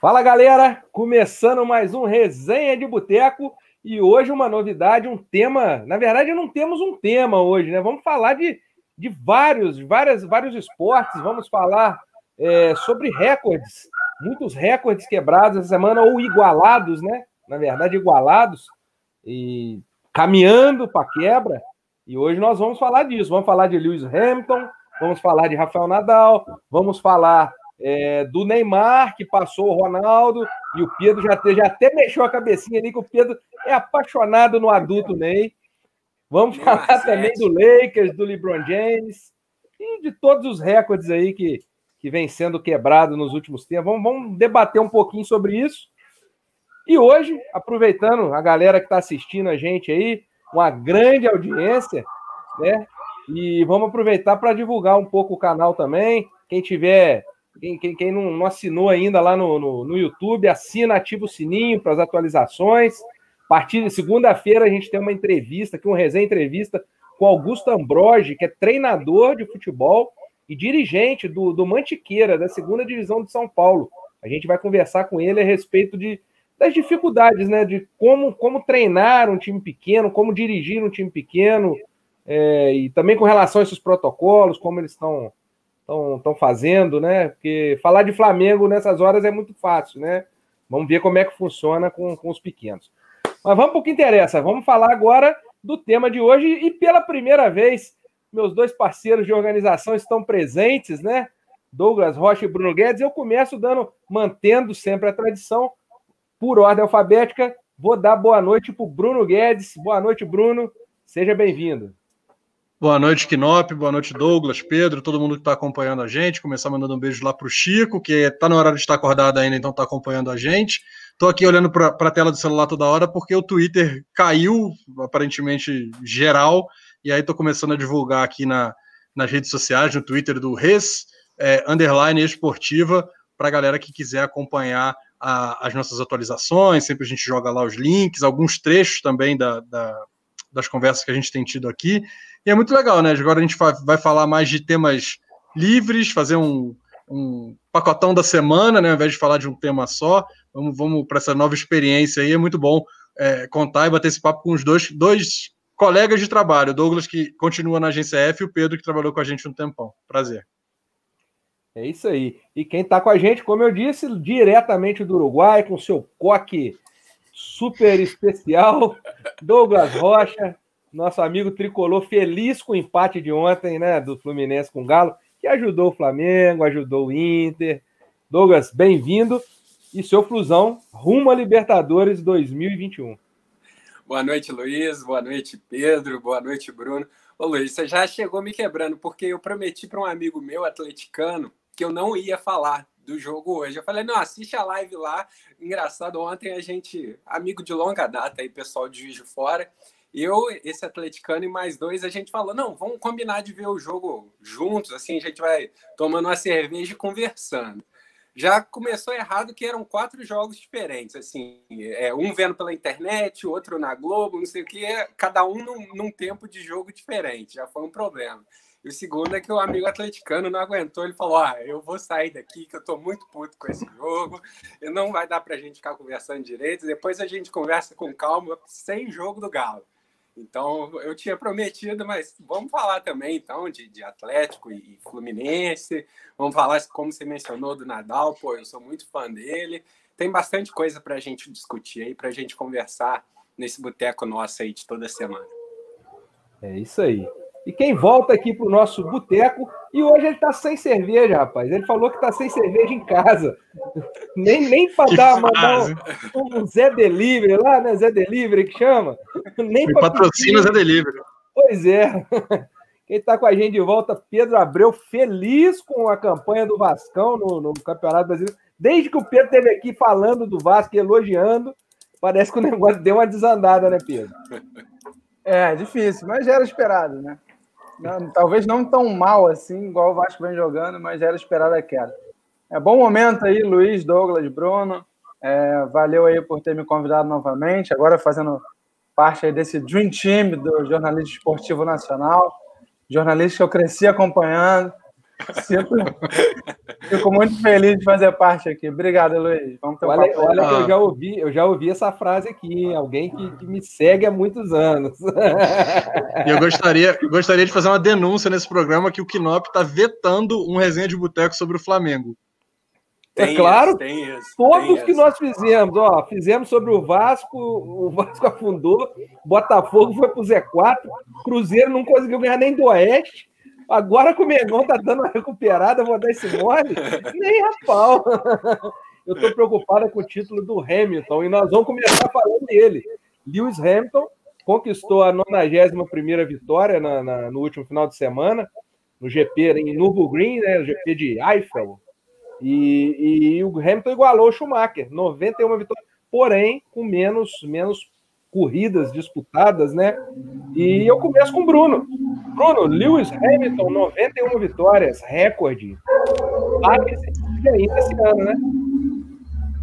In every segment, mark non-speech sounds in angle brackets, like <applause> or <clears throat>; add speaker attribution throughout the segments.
Speaker 1: Fala galera, começando mais um Resenha de Boteco e hoje uma novidade, um tema. Na verdade, não temos um tema hoje, né? Vamos falar de, de vários, várias, vários esportes, vamos falar é, sobre recordes, muitos recordes quebrados essa semana ou igualados, né? Na verdade, igualados e caminhando para quebra. E hoje nós vamos falar disso. Vamos falar de Lewis Hamilton, vamos falar de Rafael Nadal, vamos falar é, do Neymar, que passou o Ronaldo, e o Pedro já, já até mexeu a cabecinha ali, que o Pedro é apaixonado no adulto Ney. Vamos falar também do Lakers, do LeBron James, e de todos os recordes aí que, que vem sendo quebrado nos últimos tempos. Vamos, vamos debater um pouquinho sobre isso. E hoje, aproveitando a galera que está assistindo a gente aí, uma grande audiência, né? E vamos aproveitar para divulgar um pouco o canal também. Quem tiver quem, quem, quem não, não, assinou ainda lá no, no, no, YouTube, assina, ativa o sininho para as atualizações. A partir de segunda-feira a gente tem uma entrevista, aqui um resenha entrevista com Augusto Ambrogi, que é treinador de futebol e dirigente do, do Mantiqueira, da segunda divisão de São Paulo. A gente vai conversar com ele a respeito de, das dificuldades, né? De como, como treinar um time pequeno, como dirigir um time pequeno, é, e também com relação a esses protocolos, como eles estão estão fazendo, né? Porque falar de Flamengo nessas horas é muito fácil, né? Vamos ver como é que funciona com, com os pequenos. Mas vamos para o que interessa. Vamos falar agora do tema de hoje e pela primeira vez meus dois parceiros de organização estão presentes, né? Douglas Rocha e Bruno Guedes. Eu começo dando, mantendo sempre a tradição, por ordem alfabética. Vou dar boa noite para o Bruno Guedes. Boa noite, Bruno. Seja bem-vindo.
Speaker 2: Boa noite, Kinop. Boa noite, Douglas, Pedro, todo mundo que está acompanhando a gente. Começar mandando um beijo lá para o Chico, que está na hora de estar acordado ainda, então está acompanhando a gente. Estou aqui olhando para a tela do celular toda hora porque o Twitter caiu, aparentemente geral, e aí estou começando a divulgar aqui na, nas redes sociais, no Twitter do Res, é, underline esportiva, para a galera que quiser acompanhar a, as nossas atualizações. Sempre a gente joga lá os links, alguns trechos também da, da das conversas que a gente tem tido aqui. E é muito legal, né? Agora a gente vai falar mais de temas livres, fazer um, um pacotão da semana, né? Ao invés de falar de um tema só. Vamos, vamos para essa nova experiência aí. É muito bom é, contar e bater esse papo com os dois, dois colegas de trabalho. O Douglas, que continua na agência F, e o Pedro, que trabalhou com a gente um tempão. Prazer.
Speaker 1: É isso aí. E quem está com a gente, como eu disse, diretamente do Uruguai, com seu coque super especial, Douglas Rocha, nosso amigo tricolor, feliz com o empate de ontem, né, do Fluminense com o Galo, que ajudou o Flamengo, ajudou o Inter. Douglas, bem-vindo. E seu Flusão rumo a Libertadores 2021.
Speaker 3: Boa noite, Luiz. Boa noite, Pedro. Boa noite, Bruno. Ô, Luiz, você já chegou me quebrando, porque eu prometi para um amigo meu, atleticano, que eu não ia falar do jogo hoje. Eu falei, não, assiste a live lá. Engraçado, ontem a gente, amigo de longa data aí, pessoal de Juiz de Fora, eu, esse atleticano e mais dois, a gente falou, não, vamos combinar de ver o jogo juntos, assim, a gente vai tomando uma cerveja e conversando. Já começou errado que eram quatro jogos diferentes, assim, é, um vendo pela internet, outro na Globo, não sei o que, cada um num, num tempo de jogo diferente, já foi um problema. E o segundo é que o amigo atleticano não aguentou. Ele falou: Ah, eu vou sair daqui, que eu tô muito puto com esse jogo. Não vai dar pra gente ficar conversando direito. Depois a gente conversa com calma, sem jogo do Galo. Então, eu tinha prometido, mas vamos falar também, então, de, de Atlético e Fluminense. Vamos falar, como você mencionou, do Nadal. Pô, eu sou muito fã dele. Tem bastante coisa para a gente discutir aí, para a gente conversar nesse boteco nosso aí de toda semana.
Speaker 1: É isso aí. E quem volta aqui para o nosso boteco, e hoje ele está sem cerveja, rapaz. Ele falou que está sem cerveja em casa. <laughs> Nem, nem para dar, mandar um, um, Zé Delivery lá, né? Zé Delivery que chama. <laughs>
Speaker 2: Nem patrocina Zé Delivery.
Speaker 1: Pois é. <laughs> Quem está com a gente de volta, Pedro Abreu, feliz com a campanha do Vascão no, no Campeonato Brasileiro. Desde que o Pedro esteve aqui falando do Vasco, elogiando, parece que o negócio deu uma desandada, né, Pedro?
Speaker 4: É, difícil, mas já era esperado, né? Não, talvez não tão mal assim, igual o Vasco vem jogando, mas era esperada a queda. É bom momento aí, Luiz, Douglas, Bruno. É, valeu aí por ter me convidado novamente. Agora fazendo parte desse Dream Team do jornalismo esportivo nacional. Jornalista que eu cresci acompanhando. Sinto, fico muito feliz de fazer parte aqui. Obrigado, Luiz.
Speaker 1: Vamos ter um olha, olha que eu já ouvi, eu já ouvi essa frase aqui, alguém que, que me segue há muitos anos.
Speaker 2: E eu gostaria, gostaria de fazer uma denúncia nesse programa que o Knop está vetando um resenha de boteco sobre o Flamengo.
Speaker 1: Tem é claro, tem isso, todos tem que nós fizemos, ó, fizemos sobre o Vasco, o Vasco afundou, Botafogo foi pro Z4, Cruzeiro não conseguiu ganhar nem do Oeste, agora que o Mengão tá dando uma recuperada, vou dar esse mole, nem a pau. Eu tô preocupado com o título do Hamilton e nós vamos começar falando dele. Lewis Hamilton conquistou a 91ª vitória na, na, no último final de semana, no GP em Nürburgring, né, o GP de Eiffel, e, e, o Hamilton igualou o Schumacher, 91 vitórias, porém com menos, menos corridas disputadas, né? E eu começo com o Bruno. Bruno, Lewis Hamilton, 91 vitórias, recorde. Bate esse ainda esse ano, né?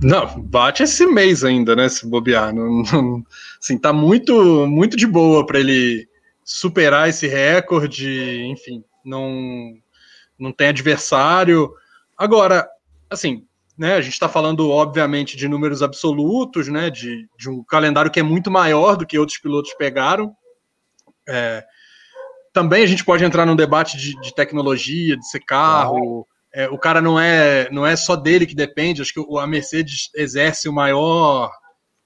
Speaker 2: Não, bate esse mês ainda, né? Se bobear. Não, não, assim, tá muito, muito de boa para ele superar esse recorde. Enfim, não, não tem adversário. Agora, assim, né, a gente está falando, obviamente, de números absolutos, né, de, de, um calendário que é muito maior do que outros pilotos pegaram. É, também a gente pode entrar num debate de, de tecnologia, de ser carro. É, o cara não é, não é só dele que depende, acho que a Mercedes exerce o maior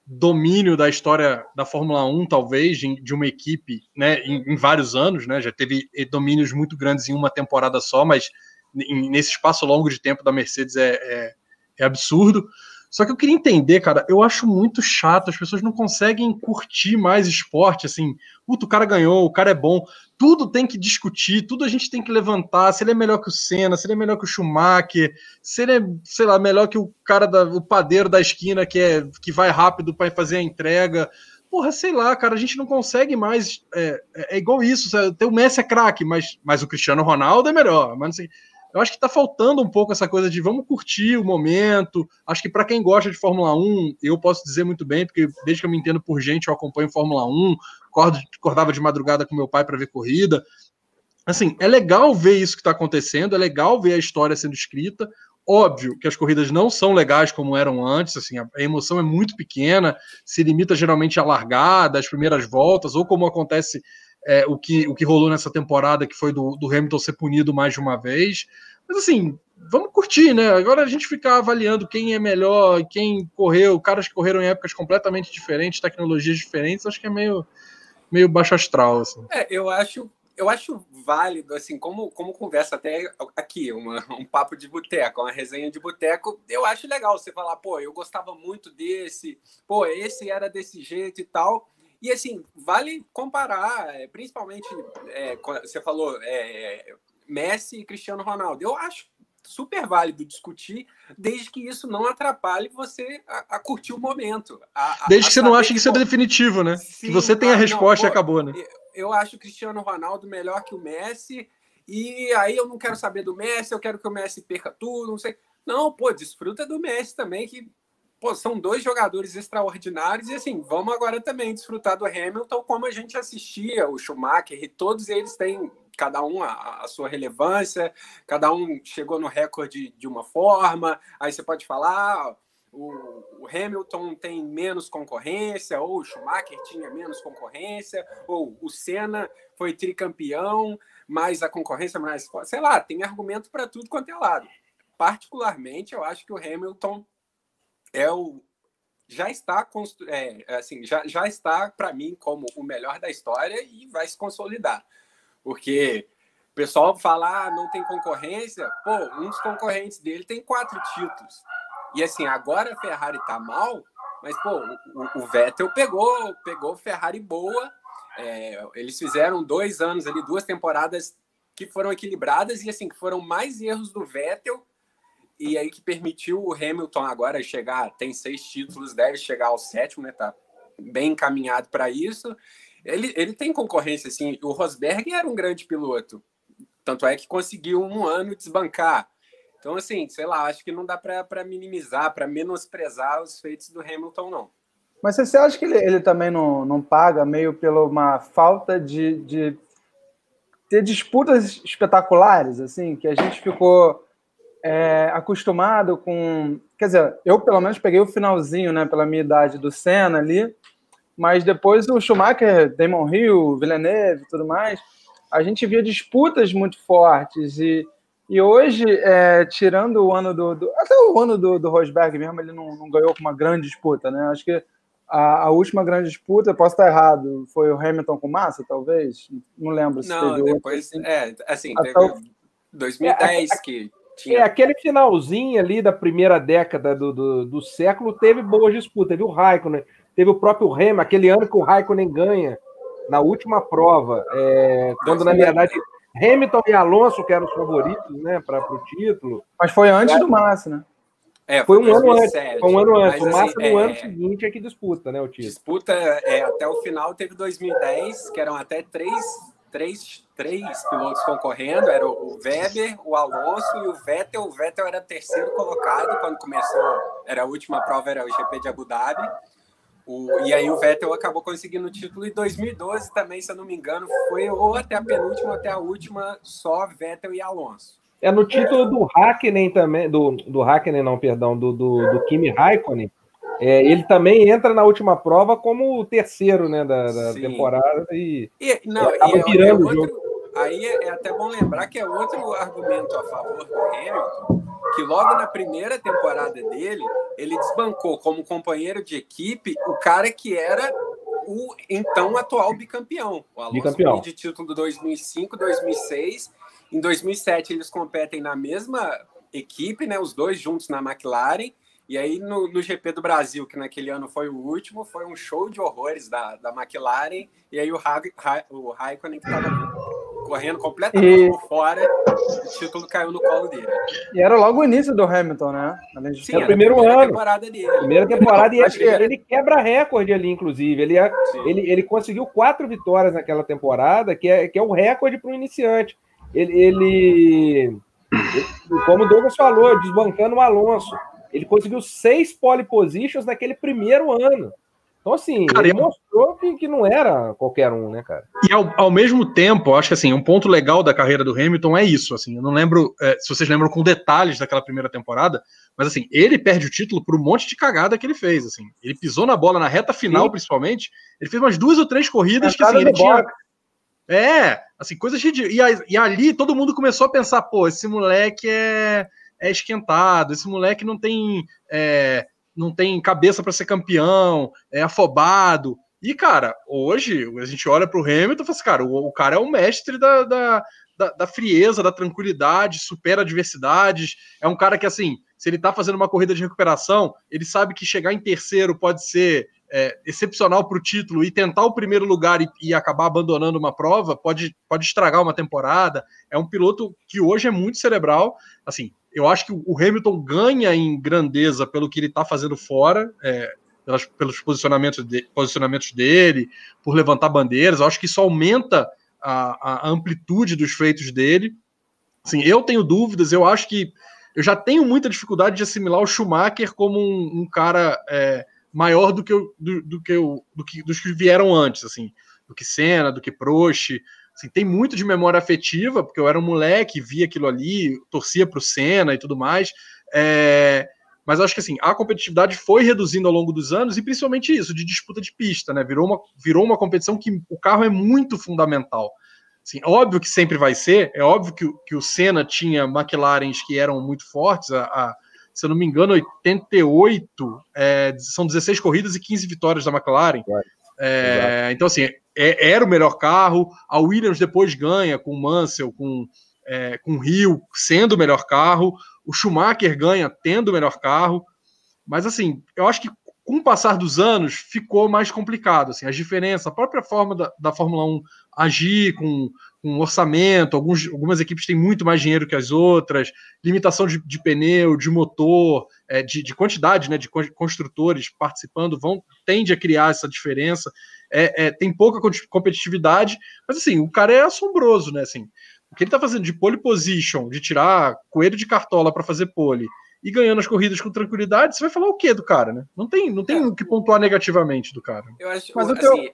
Speaker 2: domínio da história da Fórmula 1, talvez, de uma equipe né, em, em vários anos, né? Já teve domínios muito grandes em uma temporada só, mas nesse espaço longo de tempo da Mercedes é, é, é, absurdo. Só que eu queria entender, cara, eu acho muito chato, as pessoas não conseguem curtir mais esporte, assim, puto, o cara ganhou, o cara é bom, tudo tem que discutir, tudo a gente tem que levantar, se ele é melhor que o Senna, se ele é melhor que o Schumacher, se ele é, sei lá, melhor que o cara, da, o padeiro da esquina que, é, que vai rápido para fazer a entrega, porra, sei lá, cara, a gente não consegue mais. É, é igual isso. Sabe? O Messi é craque, mas, mas o Cristiano Ronaldo é melhor. Mas não sei. Eu acho que está faltando um pouco essa coisa de vamos curtir o momento. Acho que para quem gosta de Fórmula 1, eu posso dizer muito bem, porque desde que eu me entendo por gente, eu acompanho Fórmula 1, acordava de madrugada com meu pai para ver corrida. Assim, é legal ver isso que está acontecendo, é legal ver a história sendo escrita. Óbvio que as corridas não são legais como eram antes, assim, a emoção é muito pequena, se limita geralmente à largada, às primeiras voltas, ou como acontece é, o, que, o que rolou nessa temporada, que foi do, do Hamilton ser punido mais de uma vez. Mas assim, vamos curtir, né? Agora a gente ficar avaliando quem é melhor, quem correu, caras que correram em épocas completamente diferentes, tecnologias diferentes, acho que é meio, meio baixo astral. Assim.
Speaker 3: É, eu acho, eu acho válido, assim, como, como conversa até aqui, uma, um papo de boteco, uma resenha de boteco, eu acho legal você falar, pô, eu gostava muito desse, pô, esse era desse jeito e tal. E assim, vale comparar, é, principalmente, é, você falou é, Messi e Cristiano Ronaldo. Eu acho super válido discutir, desde que isso não atrapalhe você a, a curtir o momento. A,
Speaker 2: a, desde que você não ache que isso é definitivo, né? Sim, que você tem a resposta não, e acabou, né?
Speaker 3: Eu acho o Cristiano Ronaldo melhor que o Messi, e aí eu não quero saber do Messi, eu quero que o Messi perca tudo, não sei. Não, pô, desfruta do Messi também, que pô, são dois jogadores extraordinários e assim, vamos agora também desfrutar do Hamilton como a gente assistia o Schumacher e todos eles têm cada um a, a, sua relevância, cada um chegou no recorde de uma forma, aí você pode falar, ah, o, o, Hamilton tem menos concorrência, ou o Schumacher tinha menos concorrência, ou o Senna foi tricampeão, mas a concorrência mais sei lá, tem argumento para tudo quanto é lado. Particularmente, eu acho que o Hamilton é o já está é, assim já, já está para mim como o melhor da história e vai se consolidar. Porque o pessoal fala ah, não tem concorrência. Pô um dos concorrentes dele tem quatro títulos. E assim agora a Ferrari tá mal mas pô o, o Vettel pegou pegou Ferrari boa. É, eles fizeram dois anos ali duas temporadas que foram equilibradas e assim foram mais erros do Vettel e aí que permitiu o Hamilton agora chegar, tem seis títulos, deve chegar ao sétimo, né? Tá bem encaminhado para isso. Ele, ele tem concorrência, assim. O Rosberg era um grande piloto, tanto é que conseguiu um ano desbancar. Então, assim, sei lá, acho que não dá para minimizar, para menosprezar os feitos do Hamilton, não.
Speaker 4: Mas você acha que ele, ele também não, não paga meio pela uma falta de, de ter disputas espetaculares, assim, que a gente ficou é, acostumado com. Quer dizer, eu pelo menos peguei o finalzinho, né, pela minha idade do Senna ali, mas depois o Schumacher, Damon Hill, Villeneuve e tudo mais, a gente via disputas muito fortes e, e hoje, é, tirando o ano do, do, Até o ano do, do Rosberg mesmo, ele não, não ganhou com uma grande disputa, né? Acho que a, a, última grande disputa, posso estar errado, foi o Hamilton com Massa, talvez? Não lembro se
Speaker 3: não, teve depois, outro, assim. É, assim, Até teve o... 2010 é, que tinha...
Speaker 1: É, aquele finalzinho ali da primeira década do, do, do século teve boas disputas. Teve o Raikkonen, teve o próprio Hamilton, aquele ano que o Raikkonen ganha na última prova, é, quando na verdade Hamilton e Alonso que eram os favoritos né, para o título.
Speaker 4: Mas foi antes do Massa, né?
Speaker 1: É, foi, foi um 2007, ano antes. Foi um ano antes. Mas, o Massa assim, no é, ano seguinte é que disputa, né, o título.
Speaker 3: Disputa é, até o final teve 2010, que eram até três, três, três pilotos concorrendo. Era o Weber, o Alonso e o Vettel. O Vettel era terceiro colocado quando começou. Era a última prova, era o GP de Abu Dhabi. O, e aí o Vettel acabou conseguindo o título em 2012 também, se eu não me engano, foi ou até a penúltima ou até a última, só Vettel e Alonso.
Speaker 1: É no título do Hakkinen também, do, do Hakkinen, não, perdão, do, do, do Kimi Raikkonen. É, ele também entra na última prova como o terceiro né, da, da temporada e,
Speaker 3: e não, e é, virando é outro, Aí é, é, até bom lembrar que é outro argumento a favor do Hamilton, que logo na primeira temporada dele, ele desbancou como companheiro de equipe o cara que era o então atual bicampeão, o Alonso bicampeão. de título 2005, 2006 em 2007, eles competem na mesma equipe, né? Os dois juntos na McLaren. E aí, no, no, GP do Brasil, que naquele ano foi o último, foi um show de horrores da, da McLaren. E aí, o, ha ha o Raikkonen, que estava correndo completamente e... por fora, o título caiu no colo dele.
Speaker 4: E era logo o início do Hamilton, né?
Speaker 1: Sim, era o primeiro ano. Temporada dele. Primeira temporada. e ele, ele quebra recorde ali, inclusive. Ele, é, ele, ele conseguiu quatro vitórias naquela temporada, que é, que é o recorde para um iniciante ele, ele, como o Douglas falou, desbancando o Alonso, ele conseguiu seis pole positions naquele primeiro ano. Então, assim, cara, ele mostrou que, não era qualquer um, né, cara?
Speaker 2: E ao, ao mesmo tempo, acho que assim, um ponto legal da carreira do Hamilton é isso. Assim, eu não lembro é, se vocês lembram com detalhes daquela primeira temporada, mas assim, ele perde o título por um monte de cagada que ele fez. Assim, ele pisou na bola na reta final, Sim. principalmente. Ele fez umas duas ou três corridas que assim, ele tinha. É, assim, coisas de. E, e ali todo mundo começou a pensar, pô, esse moleque é, é esquentado, esse moleque não tem. É, não tem cabeça para ser campeão, é afobado. E, cara, hoje a gente olha para o Hamilton e fala assim, cara, o, o, cara é o mestre da, da, da, da, frieza, da tranquilidade, supera adversidades. É um cara que, assim, se ele está fazendo uma corrida de recuperação, ele sabe que chegar em terceiro pode ser é, excepcional para o título e tentar o primeiro lugar e, e, acabar abandonando uma prova pode, pode estragar uma temporada. É um piloto que hoje é muito cerebral. Assim, eu acho que o Hamilton ganha em grandeza pelo que ele está fazendo fora, é, pelas, pelos posicionamentos, de, posicionamentos dele, por levantar bandeiras. Eu acho que isso aumenta a, a amplitude dos feitos dele. Assim, eu tenho dúvidas, eu acho que eu já tenho muita dificuldade de assimilar o Schumacher como um, um cara. É, maior do que, o, do, do, que, o, do que dos que vieram antes, assim, do que Senna, do que Prost. Assim, tem muito de memória afetiva, porque eu era um moleque, via aquilo ali, torcia para o Senna e tudo mais. É, mas acho que assim, a competitividade foi reduzindo ao longo dos anos, e principalmente isso, de disputa de pista, né? Virou uma, virou uma competição que o carro é muito fundamental. Assim, óbvio que sempre vai ser, é óbvio que, que o Senna tinha McLarens que eram muito fortes, a, a se eu não me engano, 88, é, são 16 corridas e 15 vitórias da McLaren. É, então, assim, é, era o melhor carro. A Williams depois ganha com Mansell, com, é, com Rio, sendo o melhor carro. O Schumacher ganha tendo o melhor carro. Mas, assim, eu acho que com o passar dos anos ficou mais complicado. Assim, as diferenças, a própria forma da, da Fórmula 1 agir com, com orçamento, alguns, algumas equipes têm muito mais dinheiro que as outras, limitação de, de pneu, de motor, é, de, de, quantidade né, de construtores participando, vão tende a criar essa diferença. É, é, tem pouca competitividade, mas assim, o cara é assombroso, né? Assim, o que ele está fazendo de pole position, de tirar coelho de cartola para fazer pole e ganhando as corridas com tranquilidade, você vai falar o quê do cara, né? Não tem, não tem é. o que pontuar negativamente do cara.
Speaker 3: Eu acho, mas assim, eu...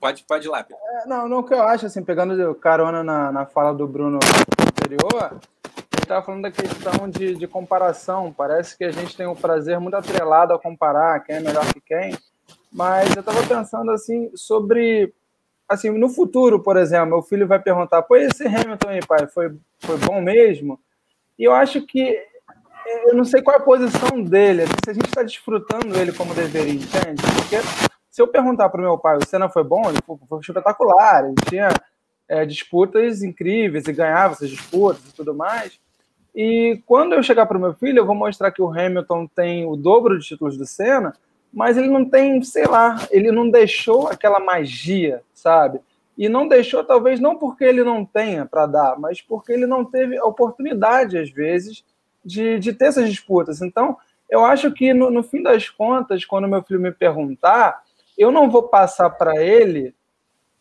Speaker 3: Pode, pode ir lá,
Speaker 4: Pedro. É, não, não, o que eu acho, assim, pegando carona na, na fala do Bruno anterior, ele estava falando da questão de, de comparação. Parece que a gente tem um prazer muito atrelado a comparar quem é melhor que quem. Mas eu estava pensando, assim, sobre... Assim, no futuro, por exemplo, meu filho vai perguntar, pô, esse Hamilton aí, pai, foi, foi bom mesmo? E eu acho que eu não sei qual é a posição dele, se a gente está desfrutando ele como deveria, entende? Porque se eu perguntar para o meu pai, o Senna foi bom, ele foi, foi espetacular, ele tinha é, disputas incríveis e ganhava essas disputas e tudo mais. E quando eu chegar para o meu filho, eu vou mostrar que o Hamilton tem o dobro de títulos do Senna, mas ele não tem, sei lá, ele não deixou aquela magia, sabe? E não deixou, talvez, não porque ele não tenha para dar, mas porque ele não teve a oportunidade, às vezes, de, de ter essas disputas. Então, eu acho que, no, no fim das contas, quando meu filho me perguntar, eu não vou passar para ele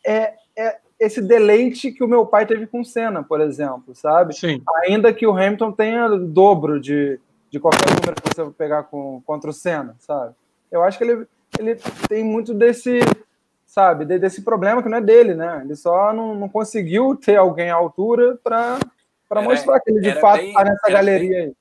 Speaker 4: é, é, esse deleite que o meu pai teve com o Senna, por exemplo, sabe?
Speaker 2: Sim.
Speaker 4: Ainda que o Hamilton tenha dobro de, de qualquer número que você pegar com, contra o Senna, sabe? Eu acho que ele, ele tem muito desse, sabe, desse problema que não é dele, né? Ele só não, não conseguiu ter alguém à altura para mostrar que ele de fato está nessa galeria
Speaker 3: bem,
Speaker 4: aí.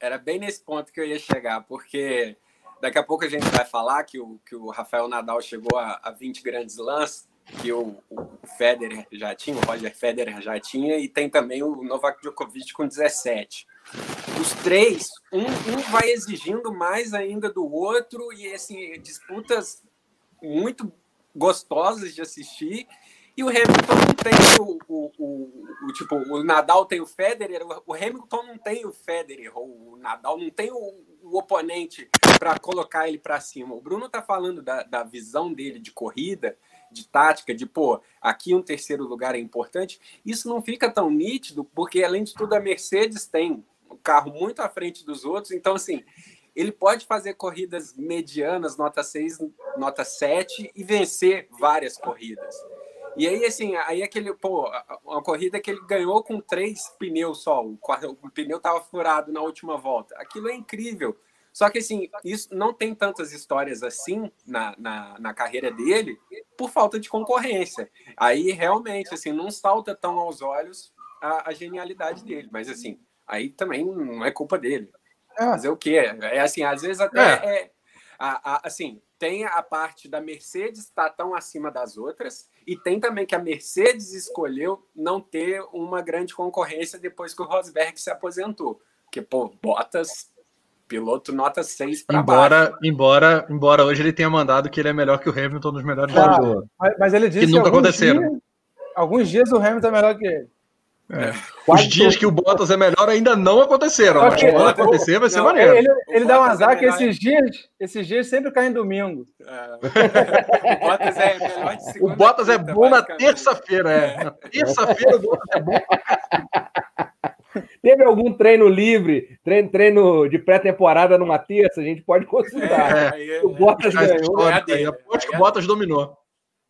Speaker 3: Era bem nesse ponto que eu ia chegar, porque Daqui a pouco a gente vai falar que o, que o Rafael Nadal chegou a, a 20 grandes lãs, que o, o Federer já tinha, o Roger Federer já tinha, e tem também o Novak Djokovic com 17. Os três, um, um vai exigindo mais ainda do outro, e assim, disputas muito gostosas de assistir, e o Hamilton não tem o, o, o, o, tipo, o Nadal tem o Federer, o Hamilton não tem o Federer, o Nadal não tem o, o oponente para colocar ele para cima. O Bruno tá falando da, da visão dele de corrida, de tática, de pô, aqui um terceiro lugar é importante. Isso não fica tão nítido, porque além de tudo a Mercedes tem um carro muito à frente dos outros, então assim, ele pode fazer corridas medianas, nota 6, nota 7 e vencer várias corridas. E aí, assim, aí aquele, pô, uma corrida que ele ganhou com três pneus só, o, o pneu estava furado na última volta. Aquilo é incrível. Só que, assim, isso não tem tantas histórias assim na, na, na carreira dele por falta de concorrência. Aí, realmente, assim, não salta tão aos olhos a, a genialidade dele. Mas, assim, aí também não é culpa dele. É. Fazer o quê? É assim, às vezes até é, é a, a, assim, tem a parte da Mercedes estar tá tão acima das outras, e tem também que a Mercedes escolheu não ter uma grande concorrência depois que o Rosberg se aposentou. Porque, pô, Bottas, piloto nota 6 para
Speaker 2: baixo. Embora, embora hoje ele tenha mandado que ele é melhor que o Hamilton nos melhores
Speaker 4: ah, do mas, mas ele disse
Speaker 2: que nunca aconteceram. Dias,
Speaker 4: alguns dias o Hamilton é melhor que ele.
Speaker 2: É. Os dias que o Bottas é melhor ainda não aconteceram, mas quando acontecer vai ser não, maneiro.
Speaker 4: Ele, ele dá um azar é que esses dias, esses dias sempre caem domingo.
Speaker 2: É. O Bottas é melhor de segunda. O Bottas é bom na terça-feira, é. Na terça-feira o Bottas é bom.
Speaker 1: Teve algum treino livre, treino, treino de pré-temporada numa terça? A gente pode consultar.
Speaker 2: É, é, o Bottas ganhou. É, aposto que o Bottas dominou.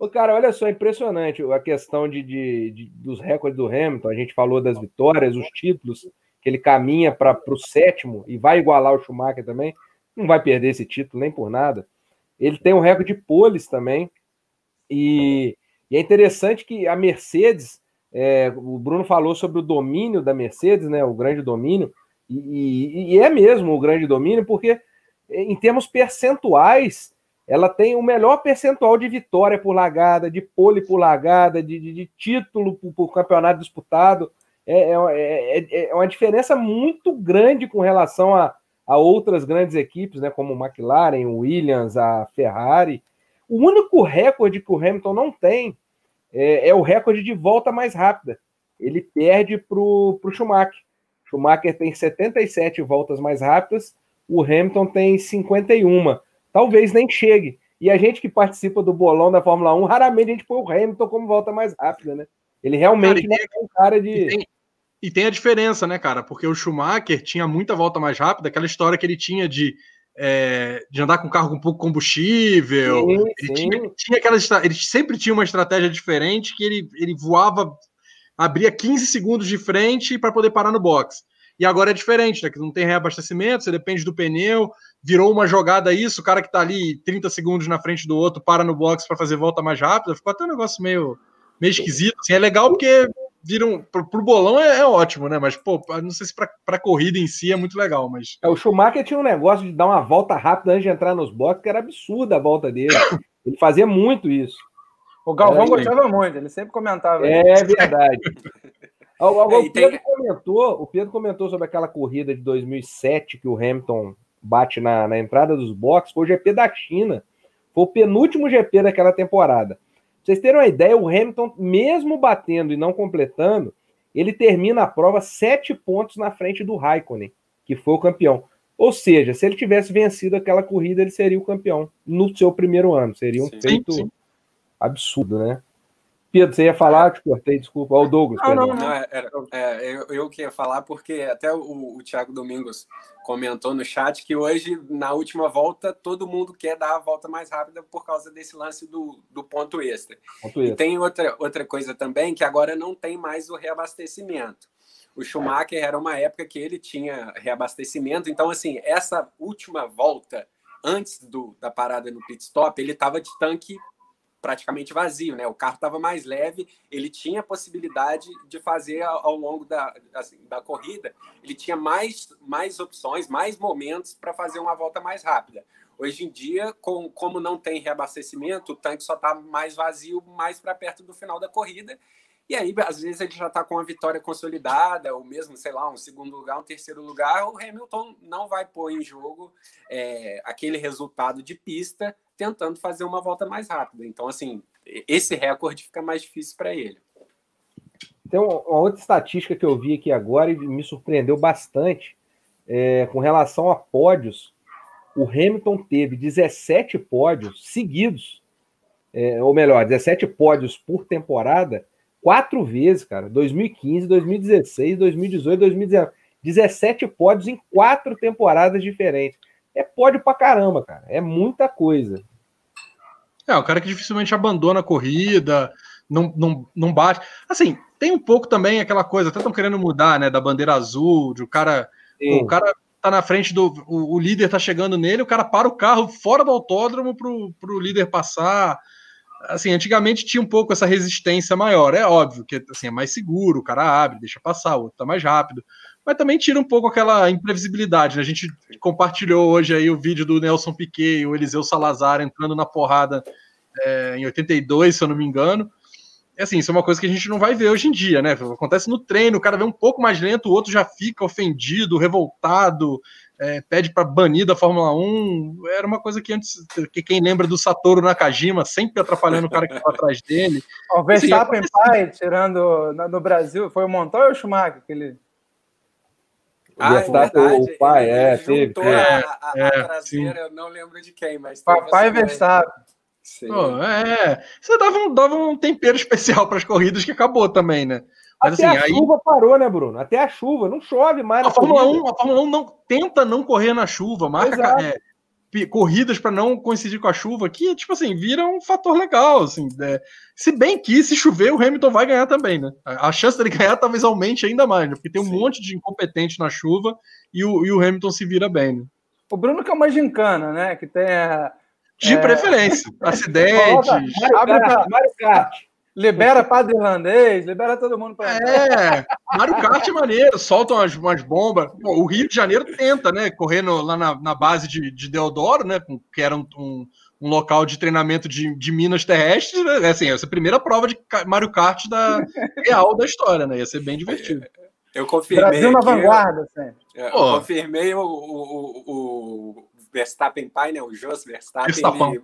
Speaker 1: Ô, cara, olha só, impressionante a questão de, de, de, dos recordes do Hamilton. A gente falou das vitórias, os títulos, que ele caminha para o sétimo e vai igualar o Schumacher também. Não vai perder esse título nem por nada. Ele tem um recorde de poles também. E, e é interessante que a Mercedes, é, o Bruno falou sobre o domínio da Mercedes, né? O grande domínio. E, e, e é mesmo o grande domínio, porque em termos percentuais ela tem o melhor percentual de vitória por largada, de pole por largada, de, de, de título por, por, campeonato disputado. É, é, é, é, uma diferença muito grande com relação a, a outras grandes equipes, né, como McLaren, o Williams, a Ferrari. O único recorde que o Hamilton não tem é, é o recorde de volta mais rápida. Ele perde para o Schumacher. Schumacher tem 77 voltas mais rápidas, o Hamilton tem 51 talvez nem chegue. E a gente que participa do bolão da Fórmula 1, raramente a gente põe o Hamilton como volta mais rápida, né? Ele realmente cara, é um cara de.
Speaker 2: E tem, e tem, a diferença, né, cara? Porque o Schumacher tinha muita volta mais rápida, aquela história que ele tinha de, é, de andar com carro com pouco combustível. Sim, ele, sim. Tinha, tinha aquela, ele sempre tinha uma estratégia diferente que ele, ele voava, abria 15 segundos de frente para poder parar no box. E agora é diferente, né? Que não tem reabastecimento, você depende do pneu, virou uma jogada isso, o cara que tá ali 30 segundos na frente do outro para no box para fazer volta mais rápida, ficou até um negócio meio, meio esquisito. Assim, é legal porque viram pro, pro bolão é, é, ótimo, né? Mas, pô, não sei se pra, pra corrida em si é muito legal, mas.
Speaker 1: É, o Schumacher tinha um negócio de dar uma volta rápida antes de entrar nos boxes, que era absurda a volta dele. <coughs> Ele fazia muito isso.
Speaker 4: O Galvão é, gostava muito, ele sempre comentava.
Speaker 1: É isso. verdade. <laughs> o, o, o, Pedro comentou, o Pedro comentou sobre aquela corrida de 2007 que o Hamilton bate na, na entrada dos boxes, foi o GP da China. Foi o penúltimo GP daquela temporada. Pra vocês terem uma ideia, o Hamilton, mesmo batendo e não completando, ele termina a prova sete pontos na frente do Raikkonen, que foi o campeão. Ou seja, se ele tivesse vencido aquela corrida, ele seria o campeão no seu primeiro ano. Seria um sim, feito sim. absurdo, né? Pedro, você ia falar? Te cortei, desculpa. Olha o Douglas.
Speaker 3: Não, não, não. É, é, eu, eu que ia falar, porque até o, o Thiago Domingos comentou no chat que hoje, na última volta, todo mundo quer dar a volta mais rápida por causa desse lance do, do ponto extra. Ponto extra. E tem outra, outra coisa também, que agora não tem mais o reabastecimento. O Schumacher era uma época que ele tinha reabastecimento, então, assim, essa última volta, antes do, da parada no pit stop, ele estava de tanque praticamente vazio, né? O carro estava mais leve, ele tinha a possibilidade de fazer ao, longo da, assim, da corrida, ele tinha mais, mais opções, mais momentos para fazer uma volta mais rápida. Hoje em dia, com, como não tem reabastecimento, o tanque só está mais vazio, mais para perto do final da corrida, e aí, às vezes, ele já está com a vitória consolidada, ou mesmo, sei lá, um segundo lugar, um terceiro lugar, o Hamilton não vai pôr em jogo é, aquele resultado de pista tentando fazer uma volta mais rápida. Então, assim, esse recorde fica mais difícil para ele.
Speaker 1: Tem uma outra estatística que eu vi aqui agora e me surpreendeu bastante é, com relação a pódios. O Hamilton teve 17 pódios seguidos, é, ou melhor, 17 pódios por temporada quatro vezes, cara. 2015, 2016, 2018, 2019. 17 pódios em quatro temporadas diferentes. É pódio pra caramba, cara. É muita coisa.
Speaker 2: É, o cara que dificilmente abandona a corrida, não, não, não bate. Assim, tem um pouco também aquela coisa, até estão querendo mudar, né? Da bandeira azul, de o cara. o cara tá na frente do. O, o, líder tá chegando nele, o cara para o carro fora do autódromo pro, pro líder passar assim, antigamente tinha um pouco essa resistência maior. É óbvio que assim, é mais seguro, o cara abre, deixa passar, o outro tá mais rápido. Mas também tira um pouco aquela imprevisibilidade. Né? A gente compartilhou hoje aí o vídeo do Nelson Piquet e o Eliseu Salazar entrando na porrada é, em 82, se eu não me engano. É assim, isso é uma coisa que a gente não vai ver hoje em dia, né? Acontece no treino, o cara vê um pouco mais lento, o outro já fica ofendido, revoltado, é, pede para banir da Fórmula 1. Era uma coisa que antes, que quem lembra do Satoru Nakajima, sempre atrapalhando o cara que estava atrás dele.
Speaker 4: O Verstappen assim, pai, tirando no, Brasil, foi o Montoya ou o Schumacher? Aquele...
Speaker 1: Ah, Verstappen, é o pai, é, teve.
Speaker 3: É, a, a, é, a traseira, eu não lembro de quem, mas.
Speaker 4: Papai Verstappen.
Speaker 2: Pô, é, você dava um, dava um tempero especial para as corridas que acabou também, né?
Speaker 1: Mas, Até assim, a aí... chuva parou, né, Bruno? Até a chuva, não chove mais.
Speaker 2: A Fórmula, 1, a Fórmula 1 não, tenta não correr na chuva, marca é, corridas para não coincidir com a chuva, que, tipo assim, vira um fator legal. Assim, é, se bem que, se chover, o Hamilton vai ganhar também, né? A, chance dele <laughs> ganhar talvez aumente ainda mais, né? Porque tem um Sim. monte de incompetente na chuva e o, e o Hamilton se vira bem, né?
Speaker 4: O Bruno que é uma gincana, né? Que tem.
Speaker 2: De é... preferência. <laughs> Acidentes.
Speaker 4: Mário Kart. Libera padre irlandês, libera todo mundo para
Speaker 2: É, <laughs> Mario Kart é maneiro, soltam umas, umas bombas. o Rio de Janeiro tenta, né? Correndo lá na, na base de, de Deodoro, né? Que era um, um, um local de treinamento de, de minas terrestres, né? É assim, essa é a primeira prova de Mario Kart da, <laughs> real da história, né? Ia ser bem divertido.
Speaker 3: Eu confirmei.
Speaker 4: Brasil na vanguarda,
Speaker 3: sempre. Eu, eu confirmei o, o, o, Verstappen pai, né? O Jos Verstappen. Ele,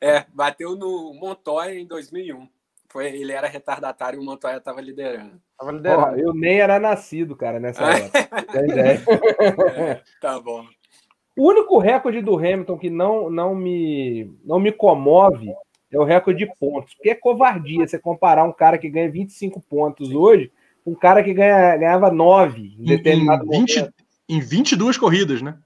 Speaker 3: é, bateu no Montoya em 2001. Foi, ele era retardatário e o Montoya estava liderando.
Speaker 1: Tava liderando. Oh, eu nem era nascido, cara, nessa hora.
Speaker 3: é, <laughs> tá bom.
Speaker 1: O único recorde do Hamilton que não, não, me, não me comove é o recorde de pontos. Porque é covardia você comparar um cara que ganha 25 pontos hoje com um cara que ganha, ganhava 9
Speaker 2: em determinado em 20, momento. Em 22 corridas, né?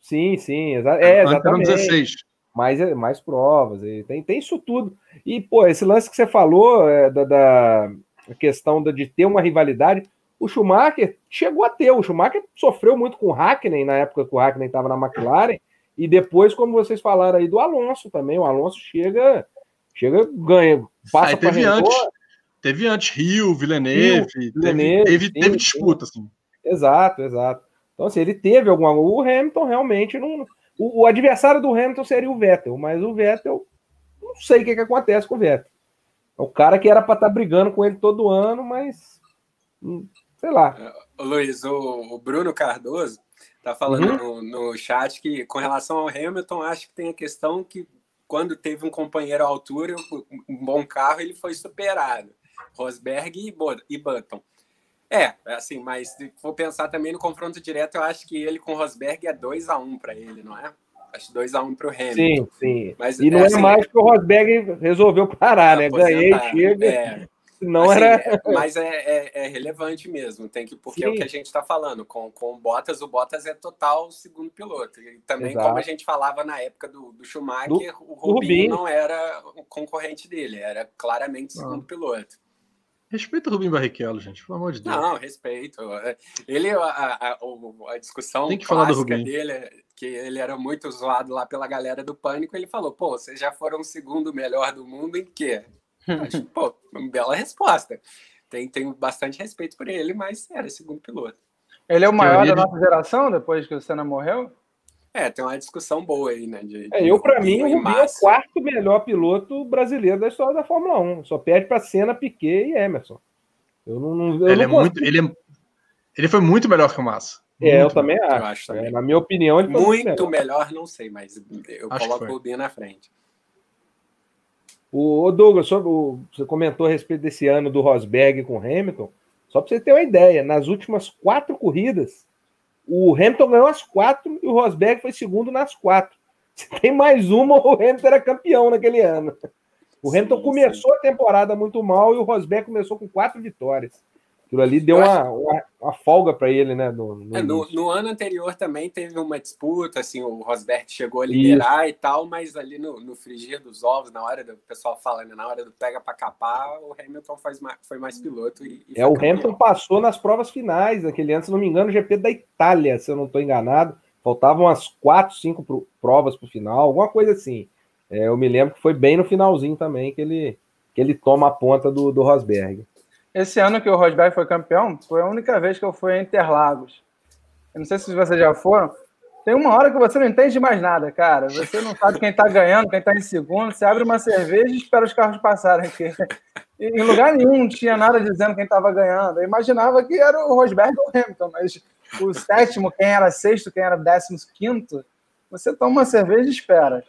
Speaker 1: Sim, sim. Exa é, exatamente. 16 mais, mais provas, tem, tem isso tudo. E, pô, esse lance que você falou é, da, da questão de ter uma rivalidade, o Schumacher chegou a ter. O Schumacher sofreu muito com o Hackney na época que o Hackney estava na McLaren. E depois, como vocês falaram aí, do Alonso também. O Alonso chega, chega ganha, passa
Speaker 2: para teve antes, teve antes Rio, Villeneuve, Rio, Villeneuve teve, teve, teve disputa, assim.
Speaker 1: Exato, exato. Então, assim, ele teve alguma. O Hamilton realmente não. O, o, adversário do Hamilton seria o Vettel, mas o Vettel, não sei o que, que acontece com o Vettel. É o cara que era para estar tá brigando com ele todo ano, mas. Hum, sei lá.
Speaker 3: É, Luiz, o, o Bruno Cardoso tá falando uhum. no, no chat que, com relação ao Hamilton, acho que tem a questão que quando teve um companheiro à altura, um bom carro, ele foi superado. Rosberg e, e Button. É, assim, mas se for pensar também no confronto direto, eu acho que ele com o Rosberg é 2 a 1 um para ele, não é? Acho 2 a 1 um para o Hamilton.
Speaker 1: Sim, sim. Mas, e não é, é assim, mais que o Rosberg resolveu parar, né? Ganhei, chega. É. Não assim, era.
Speaker 3: É, mas é, é, é, relevante mesmo, tem que, porque sim. é o que a gente está falando. Com, com o Bottas, o Bottas é total segundo piloto. E também, Exato. como a gente falava na época do, do Schumacher, do, o Rubinho, Rubinho não era o concorrente dele, era claramente segundo ah. piloto.
Speaker 2: Respeita o Rubinho Barrichello, gente, pelo amor de Deus.
Speaker 3: Não, respeito. Ele, a, a, a discussão
Speaker 2: Tem que falar do Rubinho.
Speaker 3: dele, que ele era muito zoado lá pela galera do Pânico, ele falou, pô, vocês já foram o segundo melhor do mundo em quê? Acho, pô, uma bela resposta. Tem, tenho bastante respeito por ele, mas era segundo piloto.
Speaker 4: Ele é o maior da nossa geração, depois que o Senna morreu?
Speaker 3: É, tem uma discussão boa aí, né? De,
Speaker 1: é, eu, para mim, o Rubinho é o quarto melhor piloto brasileiro da história da Fórmula 1. Só perde para Senna, Piquet e Emerson. Eu não, não eu
Speaker 2: ele,
Speaker 1: não
Speaker 2: é muito, ele, é, ele foi muito melhor que o Massa.
Speaker 1: Muito é, eu também acho. Eu acho também. É, na minha opinião, ele
Speaker 3: muito, muito melhor. melhor. não sei, mas eu acho coloco o Rubinho na frente.
Speaker 1: O Douglas, sobre o, você comentou a respeito desse ano do Rosberg com o Hamilton. Só para você ter uma ideia, nas últimas quatro corridas, o Hamilton ganhou as quatro e o Rosberg foi segundo nas quatro. <laughs> Se tem mais uma, o Hamilton era campeão naquele ano. O Hamilton sim, começou sim. a temporada muito mal e o Rosberg começou com quatro vitórias. Aquilo ali deu uma, uma, uma, folga para ele, né? No,
Speaker 3: no, é, no, no, ano anterior também teve uma disputa, assim, o Rosberg chegou a liderar Isso. e tal, mas ali no, no frigir dos ovos, na hora do pessoal fala, né, na hora do pega para capar, o Hamilton faz mais, foi mais piloto. E,
Speaker 1: e é, o campeão. Hamilton passou nas provas finais daquele ano, se não me engano, o GP da Itália, se eu não estou enganado. Faltavam umas quatro, cinco pro, provas para o final, alguma coisa assim. É, eu me lembro que foi bem no finalzinho também que ele, que ele toma a ponta do, do Rosberg.
Speaker 4: Esse ano que o Rosberg foi campeão, foi a única vez que eu fui a Interlagos. Eu não sei se vocês já foram. Tem uma hora que você não entende mais nada, cara. Você não sabe quem está ganhando, quem está em segundo. Você abre uma cerveja e espera os carros passarem aqui. Em lugar nenhum não tinha nada dizendo quem estava ganhando. Eu imaginava que era o Rosberg ou o Hamilton, mas o sétimo, quem era sexto, quem era décimo quinto, você toma uma cerveja e espera.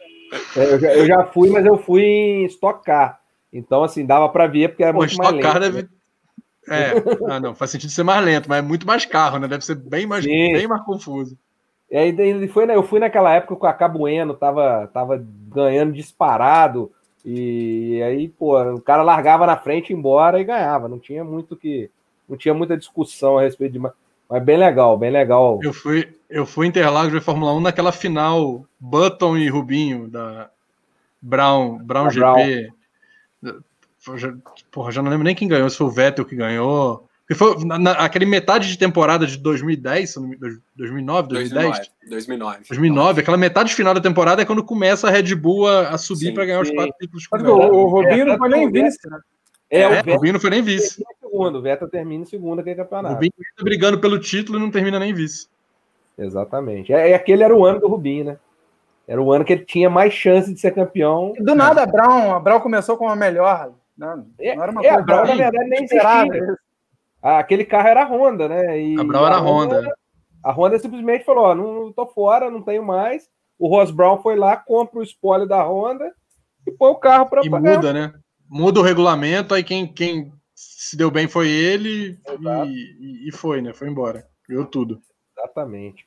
Speaker 1: É, eu, já, eu, já, fui, mas eu fui em Stock Car. Então, assim, dava para ver porque era Pô, muito mais lento. Car deve,
Speaker 2: é, ah, não, faz sentido ser mais lento, mas é muito mais carro, né? Deve ser bem mais, bem mais confuso.
Speaker 1: E aí ele foi, né, eu fui naquela época com a Cabueno tava, tava ganhando disparado, e aí, pô, o cara largava na frente, embora e ganhava. Não tinha muito que. Não tinha muita discussão a respeito de. Mas bem legal, bem legal.
Speaker 2: Eu fui, eu fui Interlagos de Fórmula 1 naquela final Button e Rubinho da Brown, Brown GP. Já, porra, já não lembro nem quem ganhou, se foi o Vettel que ganhou. Porque foi na, metade de temporada de 2010, 2009, 2010?
Speaker 3: 2009.
Speaker 2: 2009, aquela metade final da temporada é quando começa a Red Bull a, a subir para ganhar sim. os quatro títulos.
Speaker 4: O, o Rubinho não foi nem vice, né?
Speaker 2: É, é, o, Rubinho não foi nem vice.
Speaker 1: Segundo, o Vettel termina em segundo aquele campeonato. O Rubinho
Speaker 2: tá brigando pelo título e não termina nem vice.
Speaker 1: Exatamente. É, é, aquele era o ano do Rubinho, né? Era o ano que ele tinha mais chance de ser campeão.
Speaker 4: Do nada, a Brown, a Brown começou com a melhor não,
Speaker 1: é, não era uma é, coisa. A na verdade, nem existia. Aquele carro era a Honda, né?
Speaker 2: E a Brown era a Honda. Honda.
Speaker 1: A Honda simplesmente falou: ó, não, tô fora, não tenho mais. O Ross Brown foi lá, compra o espólio da Honda e põe o carro para
Speaker 2: pagar. muda, né? Muda o regulamento, aí quem, quem se deu bem foi ele e, e, foi, né? Foi embora. Ganhou tudo.
Speaker 1: Exatamente.